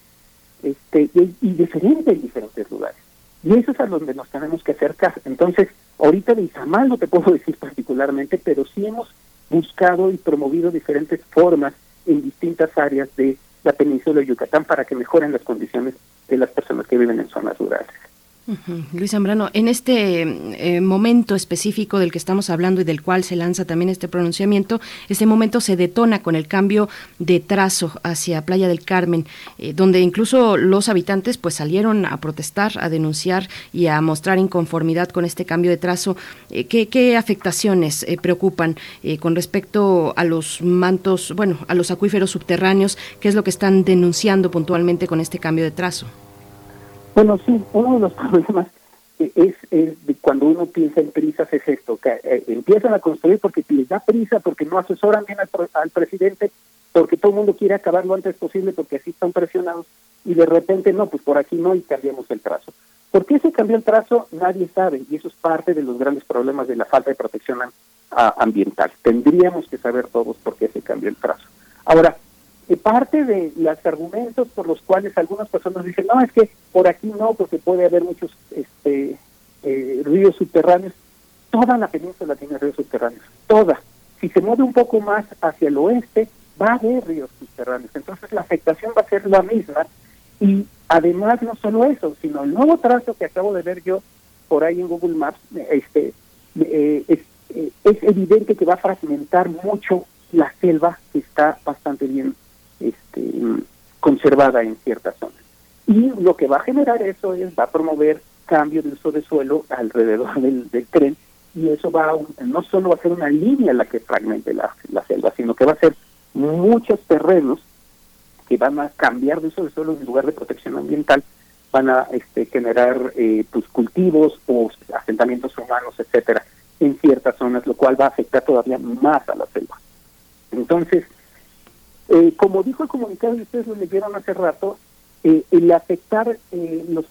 S21: este, y, y diferente en diferentes lugares. Y eso es a donde nos tenemos que acercar. Entonces, ahorita de Izamal no te puedo decir particularmente, pero sí hemos buscado y promovido diferentes formas en distintas áreas de la península de Yucatán para que mejoren las condiciones de las personas que viven en zonas rurales.
S2: Luis Zambrano, en este eh, momento específico del que estamos hablando y del cual se lanza también este pronunciamiento, este momento se detona con el cambio de trazo hacia Playa del Carmen, eh, donde incluso los habitantes pues salieron a protestar, a denunciar y a mostrar inconformidad con este cambio de trazo. Eh, ¿qué, qué afectaciones preocupan con respecto a los mantos, bueno, a los acuíferos subterráneos? ¿Qué es lo que están denunciando puntualmente con este cambio de trazo?
S21: Bueno, sí, uno de los problemas es, es cuando uno piensa en prisas es esto, que eh, empiezan a construir porque les da prisa, porque no asesoran bien al, al presidente, porque todo el mundo quiere acabar lo antes posible porque así están presionados y de repente no, pues por aquí no y cambiamos el trazo. ¿Por qué se cambió el trazo? Nadie sabe y eso es parte de los grandes problemas de la falta de protección ambiental. Tendríamos que saber todos por qué se cambió el trazo. Ahora, parte de los argumentos por los cuales algunas personas dicen, no, es que por aquí no, porque puede haber muchos este, eh, ríos subterráneos. Toda la península tiene ríos subterráneos, toda. Si se mueve un poco más hacia el oeste, va a haber ríos subterráneos. Entonces la afectación va a ser la misma. Y además no solo eso, sino el nuevo trazo que acabo de ver yo por ahí en Google Maps, este, eh, es, eh, es evidente que va a fragmentar mucho la selva que está bastante bien este, conservada en ciertas zonas. Y lo que va a generar eso es, va a promover cambio de uso de suelo alrededor del, tren y eso va a, no solo va a ser una línea la que fragmente la, la selva, sino que va a ser muchos terrenos que van a cambiar de uso de suelo en lugar de protección ambiental, van a este, generar eh, pues, cultivos o asentamientos humanos, etcétera, en ciertas zonas, lo cual va a afectar todavía más a la selva. Entonces, eh, como dijo el comunicado y ustedes lo leyeron hace rato, eh, el afectar eh, los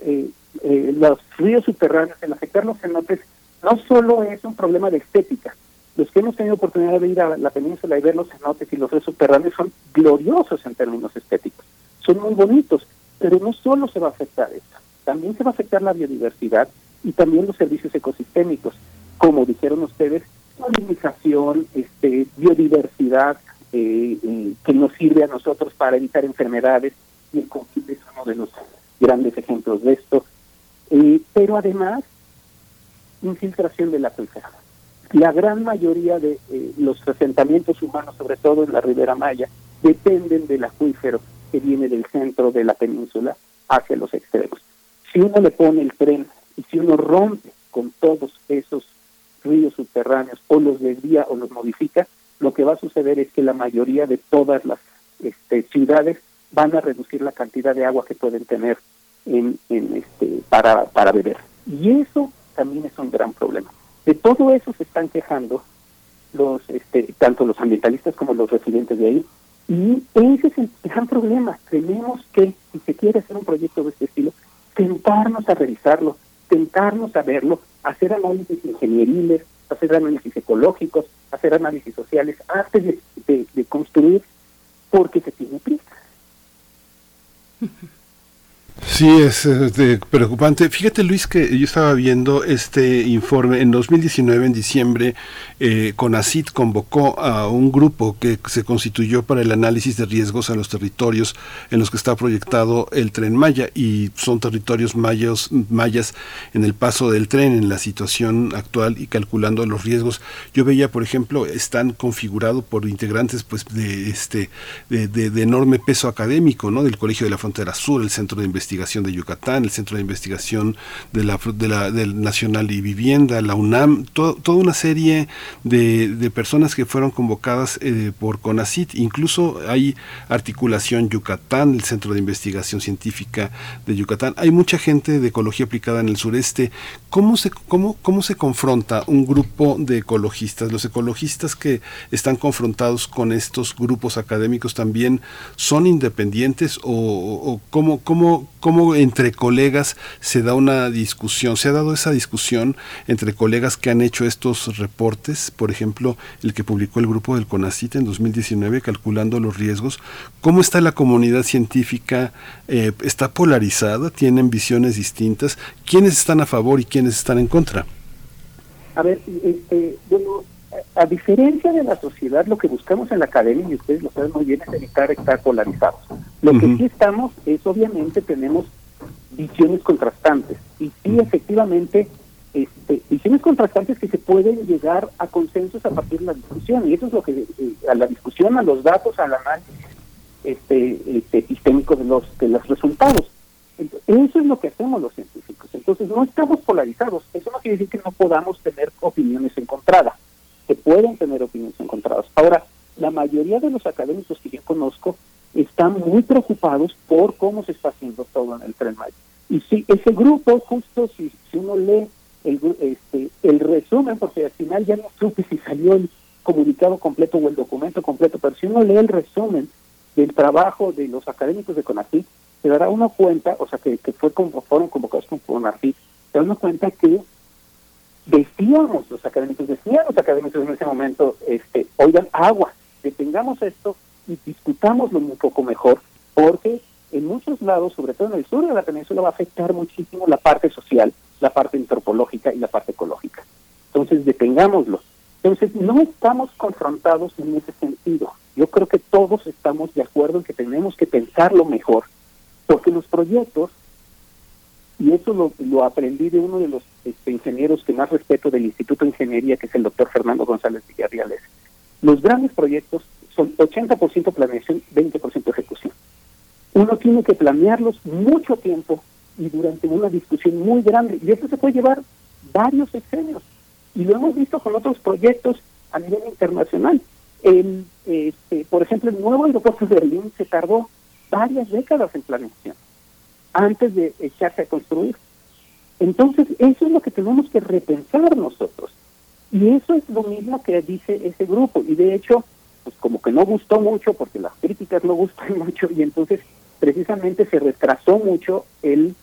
S21: eh, eh, los ríos subterráneos, el afectar los cenotes, no solo es un problema de estética. Los que hemos tenido oportunidad de ir a la península y ver los cenotes y los ríos subterráneos son gloriosos en términos estéticos, son muy bonitos, pero no solo se va a afectar esto, también se va a afectar la biodiversidad y también los servicios ecosistémicos, como dijeron ustedes, polinización, este, biodiversidad eh, que nos sirve a nosotros para evitar enfermedades y el combustible es uno de los grandes ejemplos de esto. Eh, pero además, infiltración del acuífero. La gran mayoría de eh, los asentamientos humanos, sobre todo en la Ribera Maya, dependen del acuífero que viene del centro de la península hacia los extremos. Si uno le pone el tren y si uno rompe con todos esos ríos subterráneos o los desvía o los modifica, lo que va a suceder es que la mayoría de todas las este, ciudades van a reducir la cantidad de agua que pueden tener en, en este, para, para beber. Y eso también es un gran problema. De todo eso se están quejando los este, tanto los ambientalistas como los residentes de ahí. Y ese es el gran problema. Tenemos que, si se quiere hacer un proyecto de este estilo, tentarnos a revisarlo, tentarnos a verlo, hacer análisis ingenieriles, hacer análisis ecológicos, hacer análisis sociales, antes de, construir, porque se tiene prisa.
S1: Sí, es de- preocupante. Fíjate, Luis, que yo estaba viendo este informe. En 2019, en diciembre, eh, CONACIT convocó a un grupo que se constituyó para el análisis de riesgos a los territorios en los que está proyectado el tren Maya. Y son territorios mayas, mayas en el paso del tren, en la situación actual y calculando los riesgos. Yo veía, por ejemplo, están configurados por integrantes pues de este de, de- de enorme peso académico, ¿no? Del Colegio de la Frontera Sur, el Centro de Investigación de Yucatán, el Centro de Investigación de la, de la del Nacional y Vivienda, la UNAM, to- toda una serie de, personas que fueron convocadas eh, por CONACIT, incluso hay articulación Yucatán, el Centro de Investigación Científica de Yucatán, hay mucha gente de ecología aplicada en el sureste. ¿Cómo se, cómo, cómo se confronta un grupo de ecologistas? Los ecologistas que están confrontados con estos grupos académicos también son independientes o cómo, cómo, cómo entre colegas se da una discusión, se ha dado esa discusión entre colegas que han hecho estos reportes, por ejemplo, el que publicó el grupo del CONACIT en 2019 calculando los riesgos, ¿cómo está la comunidad científica? Eh, ¿Está polarizada? ¿Tienen visiones distintas? ¿Quiénes están a favor y quiénes están en contra?
S21: A ver, este, bueno, a diferencia de la sociedad, lo que buscamos en la academia, y ustedes lo saben muy bien, es evitar estar polarizados. Lo que sí estamos es, obviamente, tenemos visiones contrastantes. Y sí, efectivamente, este, visiones contrastantes que se pueden llegar a consensos a partir de la discusión. Y eso es lo que, eh, a la discusión, a los datos, al análisis este, este, sistémico de los, de los resultados. Eso es lo que hacemos los científicos. Entonces, no estamos polarizados. Eso no quiere decir que no podamos tener opiniones encontradas. Se pueden tener opiniones encontradas. Ahora, la mayoría de los académicos que yo conozco están muy preocupados por cómo se está haciendo todo en el Tren Maya. Y si ese grupo, justo si, uno lee el, este, el resumen, porque al final ya no supe si salió el comunicado completo o el documento completo, pero si uno lee el resumen del trabajo de los académicos de CONACYT, se dará uno cuenta, o sea, que, que fue como, fueron convocados con CONACYT, se da uno cuenta que decíamos los académicos, decían los académicos en ese momento, este, oigan, agua, detengamos esto y discutámoslo un poco mejor, porque en muchos lados, sobre todo en el sur de la península, va a afectar muchísimo la parte social, la parte antropológica y la parte ecológica. Entonces, detengámoslo. Entonces, no estamos confrontados en ese sentido. Yo creo que todos estamos de acuerdo en que tenemos que pensarlo mejor, porque los proyectos, y eso lo, lo aprendí de uno de los este, ingenieros que más respeto del Instituto de Ingeniería, que es el doctor Fernando González Villarreales, los grandes proyectos son 80% planeación, 20% ejecución. Uno tiene que planearlos mucho tiempo y durante una discusión muy grande, y eso se puede llevar varios sexenios. Y lo hemos visto con otros proyectos a nivel internacional. El, este, por ejemplo, el nuevo aeropuerto de Berlín se tardó varias décadas en planeación antes de echarse a construir. Entonces, eso es lo que tenemos que repensar nosotros. Y eso es lo mismo que dice ese grupo. Y de hecho, pues como que no gustó mucho, porque las críticas no gustan mucho, y entonces precisamente se retrasó mucho el,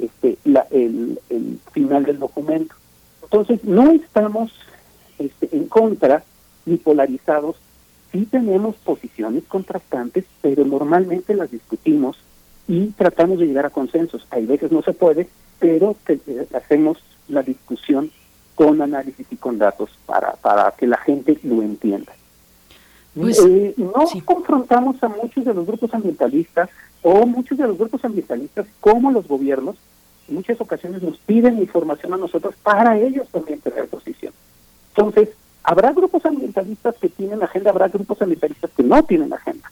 S21: este, la- el, el final del documento. Entonces, no estamos este, en contra ni polarizados. Sí tenemos posiciones contrastantes, pero normalmente las discutimos y tratamos de llegar a consensos. Hay veces no se puede, pero te- eh, hacemos la discusión con análisis y con datos para, para que la gente lo entienda.
S2: Pues,
S21: Eh, no confrontamos a muchos de los grupos ambientalistas o muchos de los grupos ambientalistas como los gobiernos en muchas ocasiones nos piden información a nosotros para ellos también tener posición. Entonces, habrá grupos ambientalistas que tienen agenda, habrá grupos ambientalistas que no tienen agenda.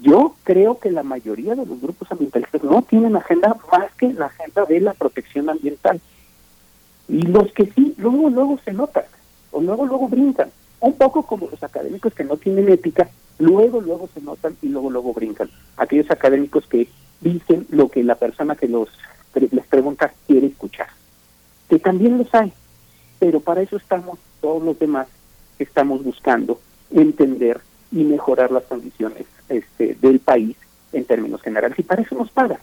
S21: Yo creo que la mayoría de los grupos ambientalistas no tienen agenda más que la agenda de la protección ambiental. Y los que sí, luego, luego se notan, o luego, luego brincan. Un poco como los académicos que no tienen ética, luego, luego se notan y luego, luego brincan. Aquellos académicos que dicen lo que la persona que los les pregunta quiere escuchar. Que también los hay, pero para eso estamos todos los demás estamos buscando entender y mejorar las condiciones este, del país en términos generales. Y para eso nos pagan.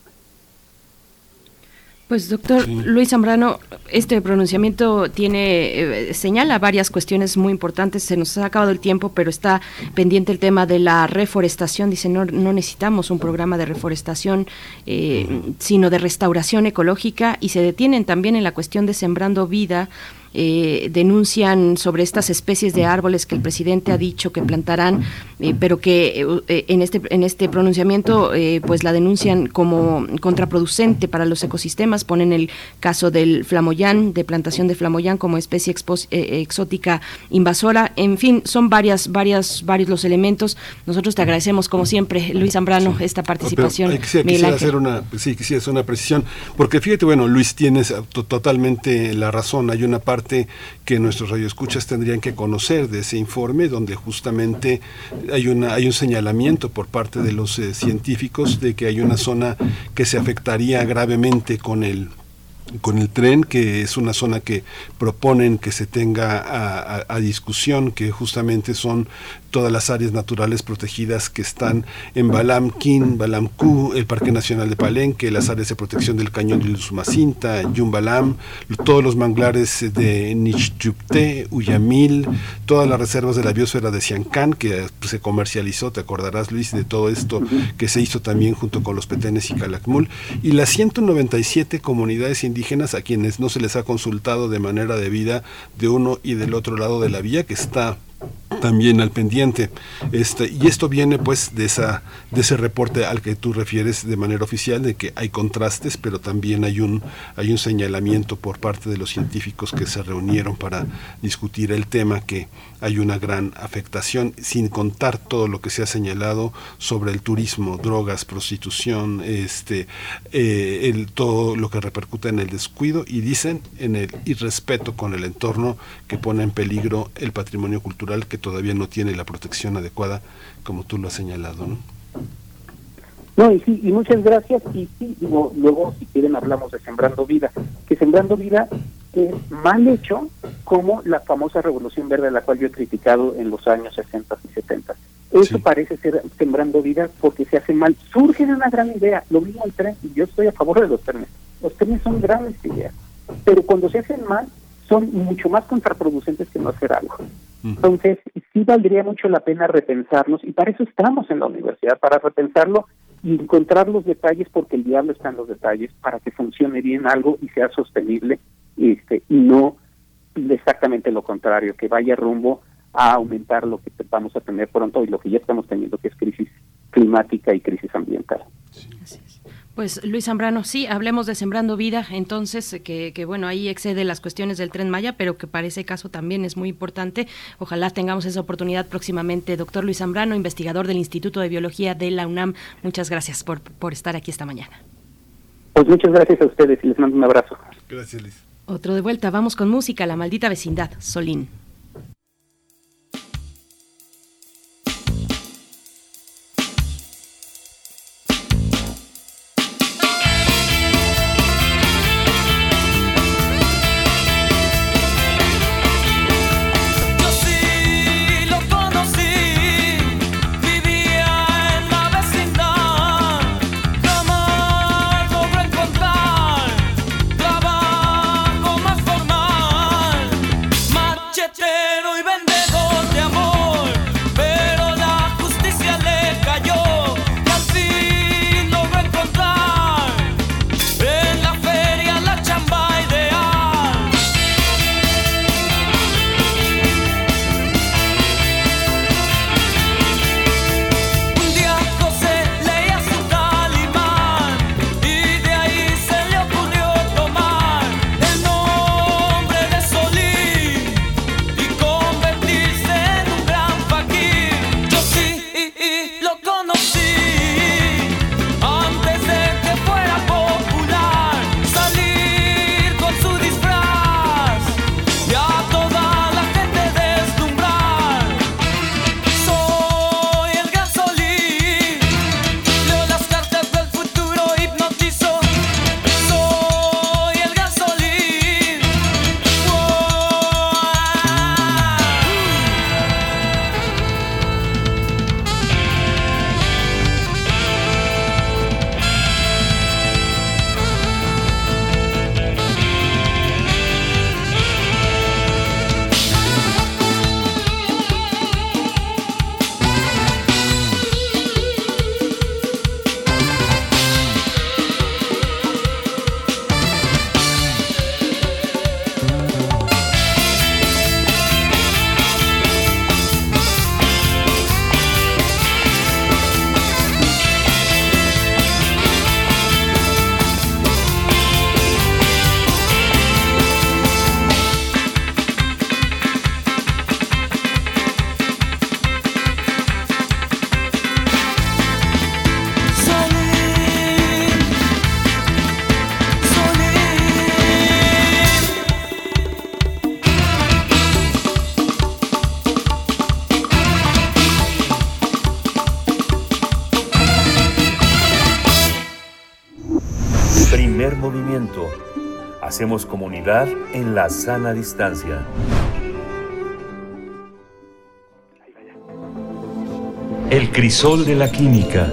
S2: Pues doctor Luis Zambrano, este pronunciamiento tiene eh, señala varias cuestiones muy importantes. Se nos ha acabado el tiempo, pero está pendiente el tema de la reforestación. Dice no, no necesitamos un programa de reforestación, eh, sino de restauración ecológica y se detienen también en la cuestión de sembrando vida. Eh, denuncian sobre estas especies de árboles que el presidente ha dicho que plantarán, eh, pero que eh, en este en este pronunciamiento pues la denuncian como contraproducente para los ecosistemas. Ponen el caso del flamoyán, de plantación de flamoyán como especie exótica invasora. En fin, son varias varias varios los elementos. Nosotros te agradecemos como siempre, Luis Zambrano, esta participación.
S1: Sí, quisiera hacer una sí, quisiera hacer una precisión, porque fíjate, bueno, Luis tienes totalmente la razón. Hay una parte que nuestros radioescuchas tendrían que conocer de ese informe, donde justamente hay, una, hay un señalamiento por parte de los eh, científicos de que hay una zona que se afectaría gravemente con el con el tren, que es una zona que proponen que se tenga a, a, discusión, que justamente son todas las áreas naturales protegidas que están en Balam Kin, Balam Ku, el Parque Nacional de Palenque, las áreas de protección del Cañón de Usumacinta, Yumbalam, todos los manglares de Nichjupte, Uyamil, todas las reservas de la biosfera de Siancán, que se comercializó, te acordarás Luis, de todo esto que se hizo también junto con los petenes y Calakmul, y las 197 comunidades indígenas a quienes no se les ha consultado de manera debida de uno y del otro lado de la vía, que está también al pendiente. Este, y esto viene pues de esa de ese reporte al que tú refieres de manera oficial de que hay contrastes, pero también hay un hay un señalamiento por parte de los científicos que se reunieron para discutir el tema que hay una gran afectación sin contar todo lo que se ha señalado sobre el turismo, drogas, prostitución, este eh, todo lo que repercute en el descuido y dicen en el irrespeto con el entorno que pone en peligro el patrimonio cultural que todavía no tiene la protección adecuada, como tú lo has señalado, ¿no?
S21: No, y sí, y muchas gracias. Y sí, digo, luego, si quieren, hablamos de Sembrando Vida. Que Sembrando Vida es mal hecho como la famosa Revolución Verde, la cual yo he criticado en los años 60 y 70. Eso parece ser Sembrando Vida porque se hace mal. Surge de una gran idea, lo mismo el tren, y yo estoy a favor de los trenes. Los trenes son grandes ideas, pero cuando se hacen mal, son mucho más contraproducentes que no hacer algo. Entonces, sí valdría mucho la pena repensarnos, y para eso estamos en la universidad, para repensarlo y encontrar los detalles, porque el diablo está en los detalles, para que funcione bien algo y sea sostenible, este, y no exactamente lo contrario, que vaya rumbo a aumentar lo que vamos a tener pronto y lo que ya estamos teniendo, que es crisis climática y crisis ambiental.
S2: Pues Luis Zambrano, sí, hablemos de Sembrando Vida, entonces, que, que, bueno, ahí excede las cuestiones del tren Maya, pero que para ese caso también es muy importante. Ojalá tengamos esa oportunidad próximamente. Doctor Luis Zambrano, investigador del Instituto de Biología de la UNAM, muchas gracias por, por estar aquí esta mañana.
S21: Pues muchas gracias a ustedes y les mando un abrazo.
S1: Gracias, Luis.
S2: Otro de vuelta, vamos con música, La Maldita Vecindad, Solín.
S4: En la sana distancia. El crisol de la química.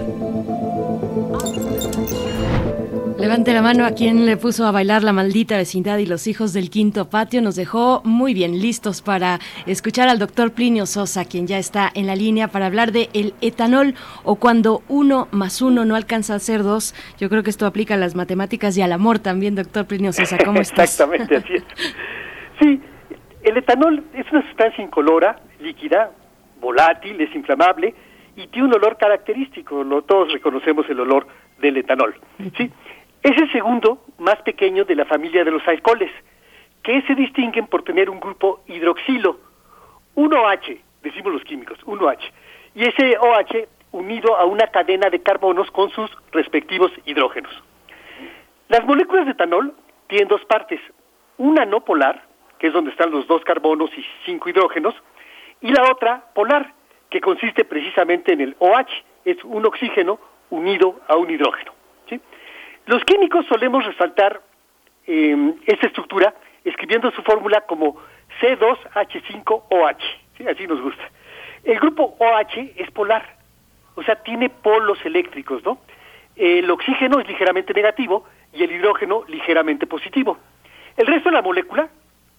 S2: Levante la mano a quien le puso a bailar la maldita vecindad y los hijos del quinto patio. Nos dejó muy bien listos para escuchar al doctor Plinio Sosa, quien ya está en la línea para hablar de el etanol o cuando uno más uno no alcanza a ser dos. Yo creo que esto aplica a las matemáticas y al amor también, doctor Plinio Sosa. ¿Cómo estás?
S22: Exactamente, así es. Sí, el etanol es una sustancia incolora, líquida, volátil, es inflamable y tiene un olor característico. Lo, todos reconocemos el olor del etanol. ¿sí? Es el segundo más pequeño de la familia de los alcoholes, que se distinguen por tener un grupo hidroxilo, 1OH, decimos los químicos, 1OH, y ese OH unido a una cadena de carbonos con sus respectivos hidrógenos. Las moléculas de etanol tienen dos partes, una no polar, que es donde están los dos carbonos y cinco hidrógenos, y la otra polar, que consiste precisamente en el OH, es un oxígeno unido a un hidrógeno. ¿sí? Los químicos solemos resaltar eh, esta estructura escribiendo su fórmula como C2H5OH, ¿sí? así nos gusta. El grupo OH es polar, o sea, tiene polos eléctricos, ¿no? El oxígeno es ligeramente negativo y el hidrógeno ligeramente positivo. El resto de la molécula,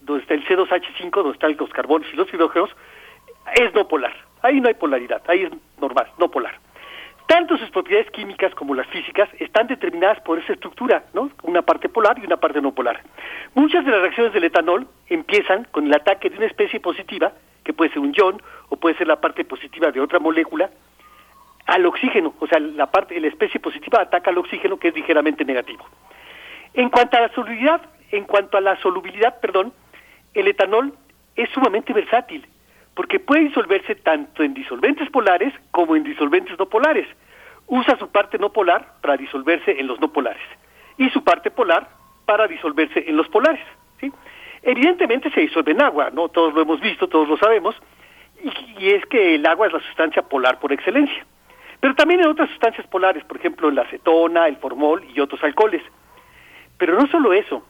S22: donde está el C2H5, donde están los carbonos y los hidrógenos, es no polar. Ahí no hay polaridad, ahí es normal, no polar. Tanto sus propiedades químicas como las físicas están determinadas por esa estructura, ¿no? Una parte polar y una parte no polar. Muchas de las reacciones del etanol empiezan con el ataque de una especie positiva, que puede ser un ion o puede ser la parte positiva de otra molécula, al oxígeno, o sea, la parte la especie positiva ataca al oxígeno que es ligeramente negativo. En cuanto a la solubilidad, en cuanto a la solubilidad, perdón, el etanol es sumamente versátil porque puede disolverse tanto en disolventes polares como en disolventes no polares. Usa su parte no polar para disolverse en los no polares y su parte polar para disolverse en los polares. Evidentemente se disuelve en agua, no todos lo hemos visto, todos lo sabemos, y, y es que el agua es la sustancia polar por excelencia. Pero también en otras sustancias polares, por ejemplo la acetona, el formol y otros alcoholes. Pero no solo eso,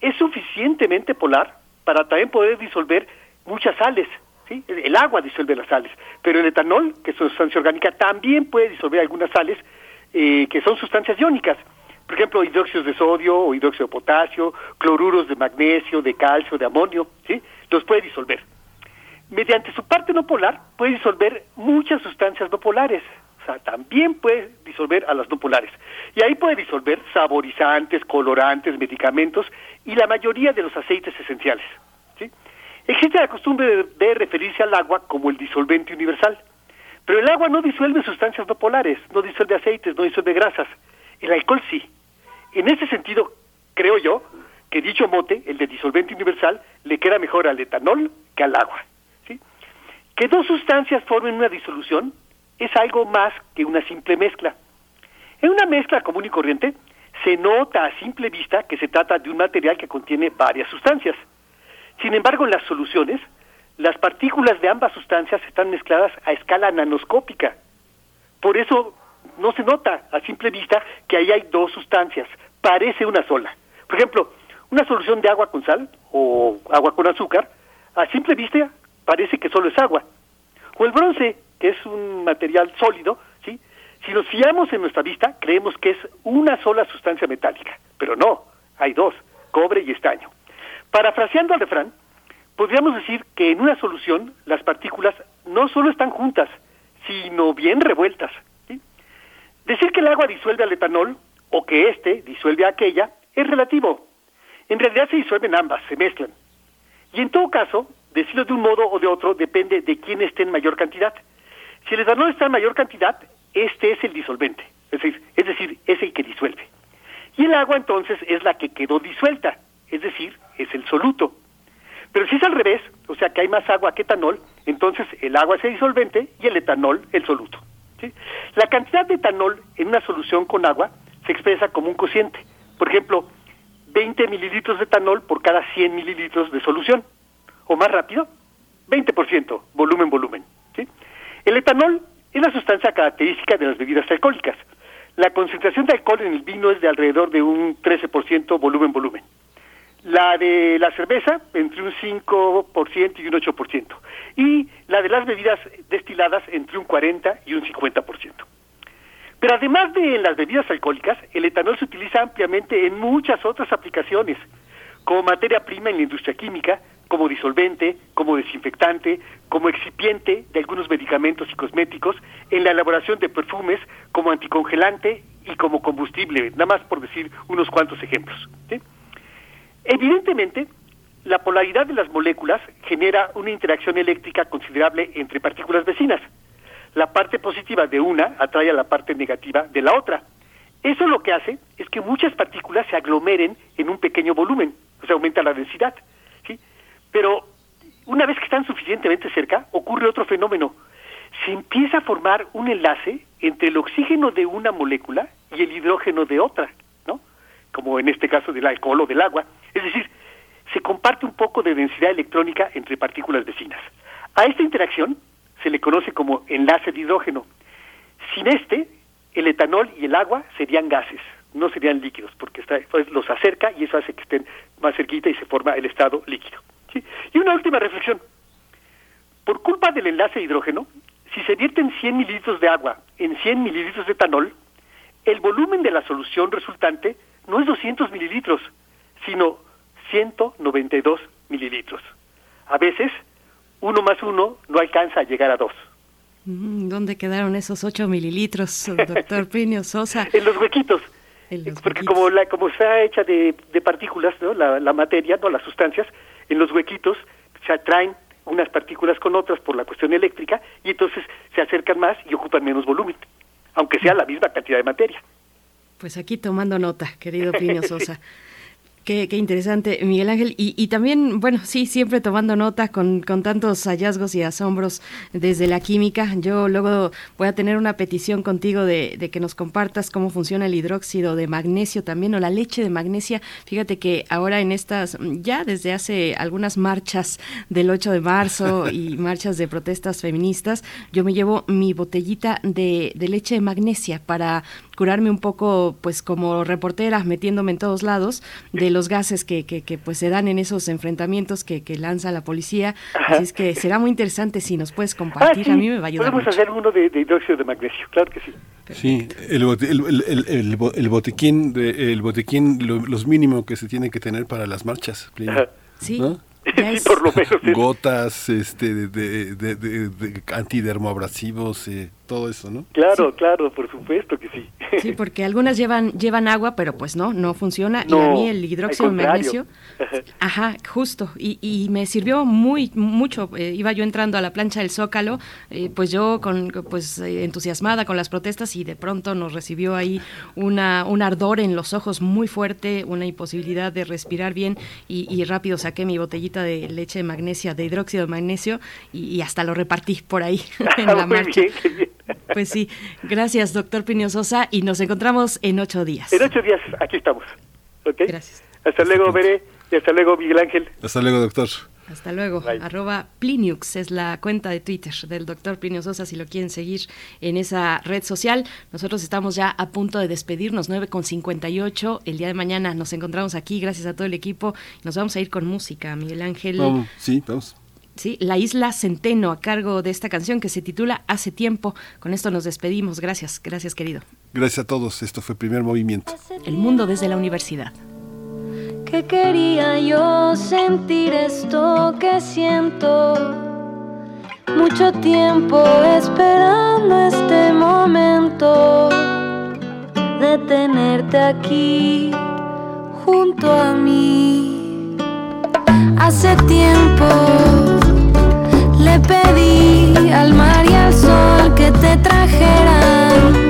S22: es suficientemente polar para también poder disolver muchas sales, El agua disuelve las sales, pero el etanol, que es una sustancia orgánica, también puede disolver algunas sales eh, que son sustancias iónicas. Por ejemplo, hidróxidos de sodio o hidróxido de potasio, cloruros de magnesio, de calcio, de amonio, ¿sí? Los puede disolver. Mediante su parte no polar, puede disolver muchas sustancias no polares. O sea, también puede disolver a las no polares. Y ahí puede disolver saborizantes, colorantes, medicamentos y la mayoría de los aceites esenciales. ¿sí? Existe la costumbre de, referirse al agua como el disolvente universal, pero el agua no disuelve sustancias no polares, no disuelve aceites, no disuelve grasas. El alcohol sí. En ese sentido, creo yo que dicho mote, el de disolvente universal, le queda mejor al etanol que al agua. Que dos sustancias formen una disolución es algo más que una simple mezcla. En una mezcla común y corriente, se nota a simple vista que se trata de un material que contiene varias sustancias. Sin embargo, en las soluciones, las partículas de ambas sustancias están mezcladas a escala nanoscópica. Por eso no se nota a simple vista que ahí hay dos sustancias, parece una sola. Por ejemplo, una solución de agua con sal o agua con azúcar, a simple vista parece que solo es agua. O el bronce, que es un material sólido, ¿sí? Si nos fiamos en nuestra vista, creemos que es una sola sustancia metálica, pero no, hay dos, cobre y estaño. Parafraseando al refrán, podríamos decir que en una solución las partículas no solo están juntas, sino bien revueltas. Decir que el agua disuelve al etanol o que éste disuelve a aquella es relativo. En realidad se disuelven ambas, se mezclan. Y en todo caso, decirlo de un modo o de otro depende de quién esté en mayor cantidad. Si el etanol está en mayor cantidad, este es el disolvente, es decir, es decir, es el que disuelve. Y el agua entonces es la que quedó disuelta, es decir, es el soluto. Pero si es al revés, o sea que hay más agua que etanol, entonces el agua es el disolvente y el etanol el soluto. La cantidad de etanol en una solución con agua se expresa como un cociente. Por ejemplo, 20 mililitros de etanol por cada 100 mililitros de solución. O más rápido, 20%, volumen, volumen. El etanol es la sustancia característica de las bebidas alcohólicas. La concentración de alcohol en el vino es de alrededor de un 13% volumen-volumen. La de la cerveza entre un 5% y un 8%. Y la de las bebidas destiladas entre un 40 y un 50%. Pero además de las bebidas alcohólicas, el etanol se utiliza ampliamente en muchas otras aplicaciones, como materia prima en la industria química, como disolvente, como desinfectante, como excipiente de algunos medicamentos y cosméticos, en la elaboración de perfumes, como anticongelante y como combustible, nada más por decir unos cuantos ejemplos. ¿sí? Evidentemente, la polaridad de las moléculas genera una interacción eléctrica considerable entre partículas vecinas. La parte positiva de una atrae a la parte negativa de la otra. Eso lo que hace es que muchas partículas se aglomeren en un pequeño volumen, o sea, aumenta la densidad. ¿sí? Pero una vez que están suficientemente cerca, ocurre otro fenómeno. Se empieza a formar un enlace entre el oxígeno de una molécula y el hidrógeno de otra, ¿no? Como en este caso del alcohol o del agua. Es decir, se comparte un poco de densidad electrónica entre partículas vecinas. A esta interacción se le conoce como enlace de hidrógeno. Sin este, el etanol y el agua serían gases, no serían líquidos, porque está, pues, los acerca y eso hace que estén más cerquita y se forma el estado líquido. Y una última reflexión. Por culpa del enlace de hidrógeno, si se vierten 100 mililitros de agua en 100 mililitros de etanol, el volumen de la solución resultante no es 200 mililitros, sino 192 mililitros. A veces, uno más uno no alcanza a llegar a dos.
S2: Mm, ¿Dónde quedaron esos 8 mililitros, doctor Plinio Sosa?
S22: En los huequitos. Porque como la como está hecha de, de partículas, ¿no? la, la materia, no las sustancias, en los huequitos se atraen unas partículas con otras por la cuestión eléctrica y entonces se acercan más y ocupan menos volumen, aunque sea la misma cantidad de materia.
S2: Pues aquí tomando nota, querido Plinio Sosa. Qué, qué, interesante, Miguel Ángel. Y, y, también, bueno, sí, siempre tomando nota con, con, tantos hallazgos y asombros desde la química. Yo luego voy a tener una petición contigo de, de, que nos compartas cómo funciona el hidróxido de magnesio también o la leche de magnesia. Fíjate que ahora en estas, ya desde hace algunas marchas del 8 de marzo y marchas de protestas feministas, yo me llevo mi botellita de, de leche de magnesia para curarme un poco, pues como reportera, metiéndome en todos lados de los gases que, que, que pues se dan en esos enfrentamientos que, que lanza la policía. Ajá. Así es que será muy interesante si nos puedes compartir.
S22: Ah, sí.
S2: A mí me va a ayudar.
S22: Podemos
S2: mucho.
S22: hacer uno de, de, hidróxido de magnesio, claro que sí.
S1: Sí, el, el, el, el, el botiquín, de, el botiquín lo, los mínimos que se tiene que tener para las marchas.
S2: Sí.
S1: ¿no?
S22: sí, por lo menos.
S1: Gotas este, de, de, de antidermoabrasivos, eh, todo eso, ¿no?
S22: Claro, sí. claro, por supuesto que sí.
S2: Sí, porque algunas llevan llevan agua, pero pues no, no funciona. No, y a mí el hidróxido de magnesio, ajá, justo, y, y, me sirvió muy mucho. Eh, iba yo entrando a la plancha del Zócalo, eh, pues yo con pues eh, entusiasmada con las protestas y de pronto nos recibió ahí una un ardor en los ojos muy fuerte, una imposibilidad de respirar bien y, y rápido saqué mi botellita de leche de magnesia, de hidróxido de magnesio y, y hasta lo repartí por ahí en la marcha.
S22: Bien, bien.
S2: Pues sí, gracias, doctor Pinio Sosa, y nos encontramos en ocho días.
S22: En ocho días, aquí estamos. ¿Okay?
S2: Gracias.
S22: Hasta luego, Bere, y hasta luego, Miguel Ángel.
S1: Hasta luego, doctor.
S2: Hasta luego. Bye. Arroba Pliniux es la cuenta de Twitter del doctor Plinio Sosa, si lo quieren seguir en esa red social. Nosotros estamos ya a punto de despedirnos, 9 con 58. El día de mañana nos encontramos aquí, gracias a todo el equipo. Nos vamos a ir con música, Miguel Ángel.
S1: Vamos, sí, vamos.
S2: Sí, La Isla Centeno a cargo de esta canción que se titula Hace tiempo. Con esto nos despedimos. Gracias, gracias querido.
S1: Gracias a todos. Esto fue Primer Movimiento.
S2: El mundo desde la universidad.
S23: Que quería yo sentir esto que siento. Mucho tiempo esperando este momento de tenerte aquí junto a mí. Hace tiempo pedí al mar y al sol que te trajeran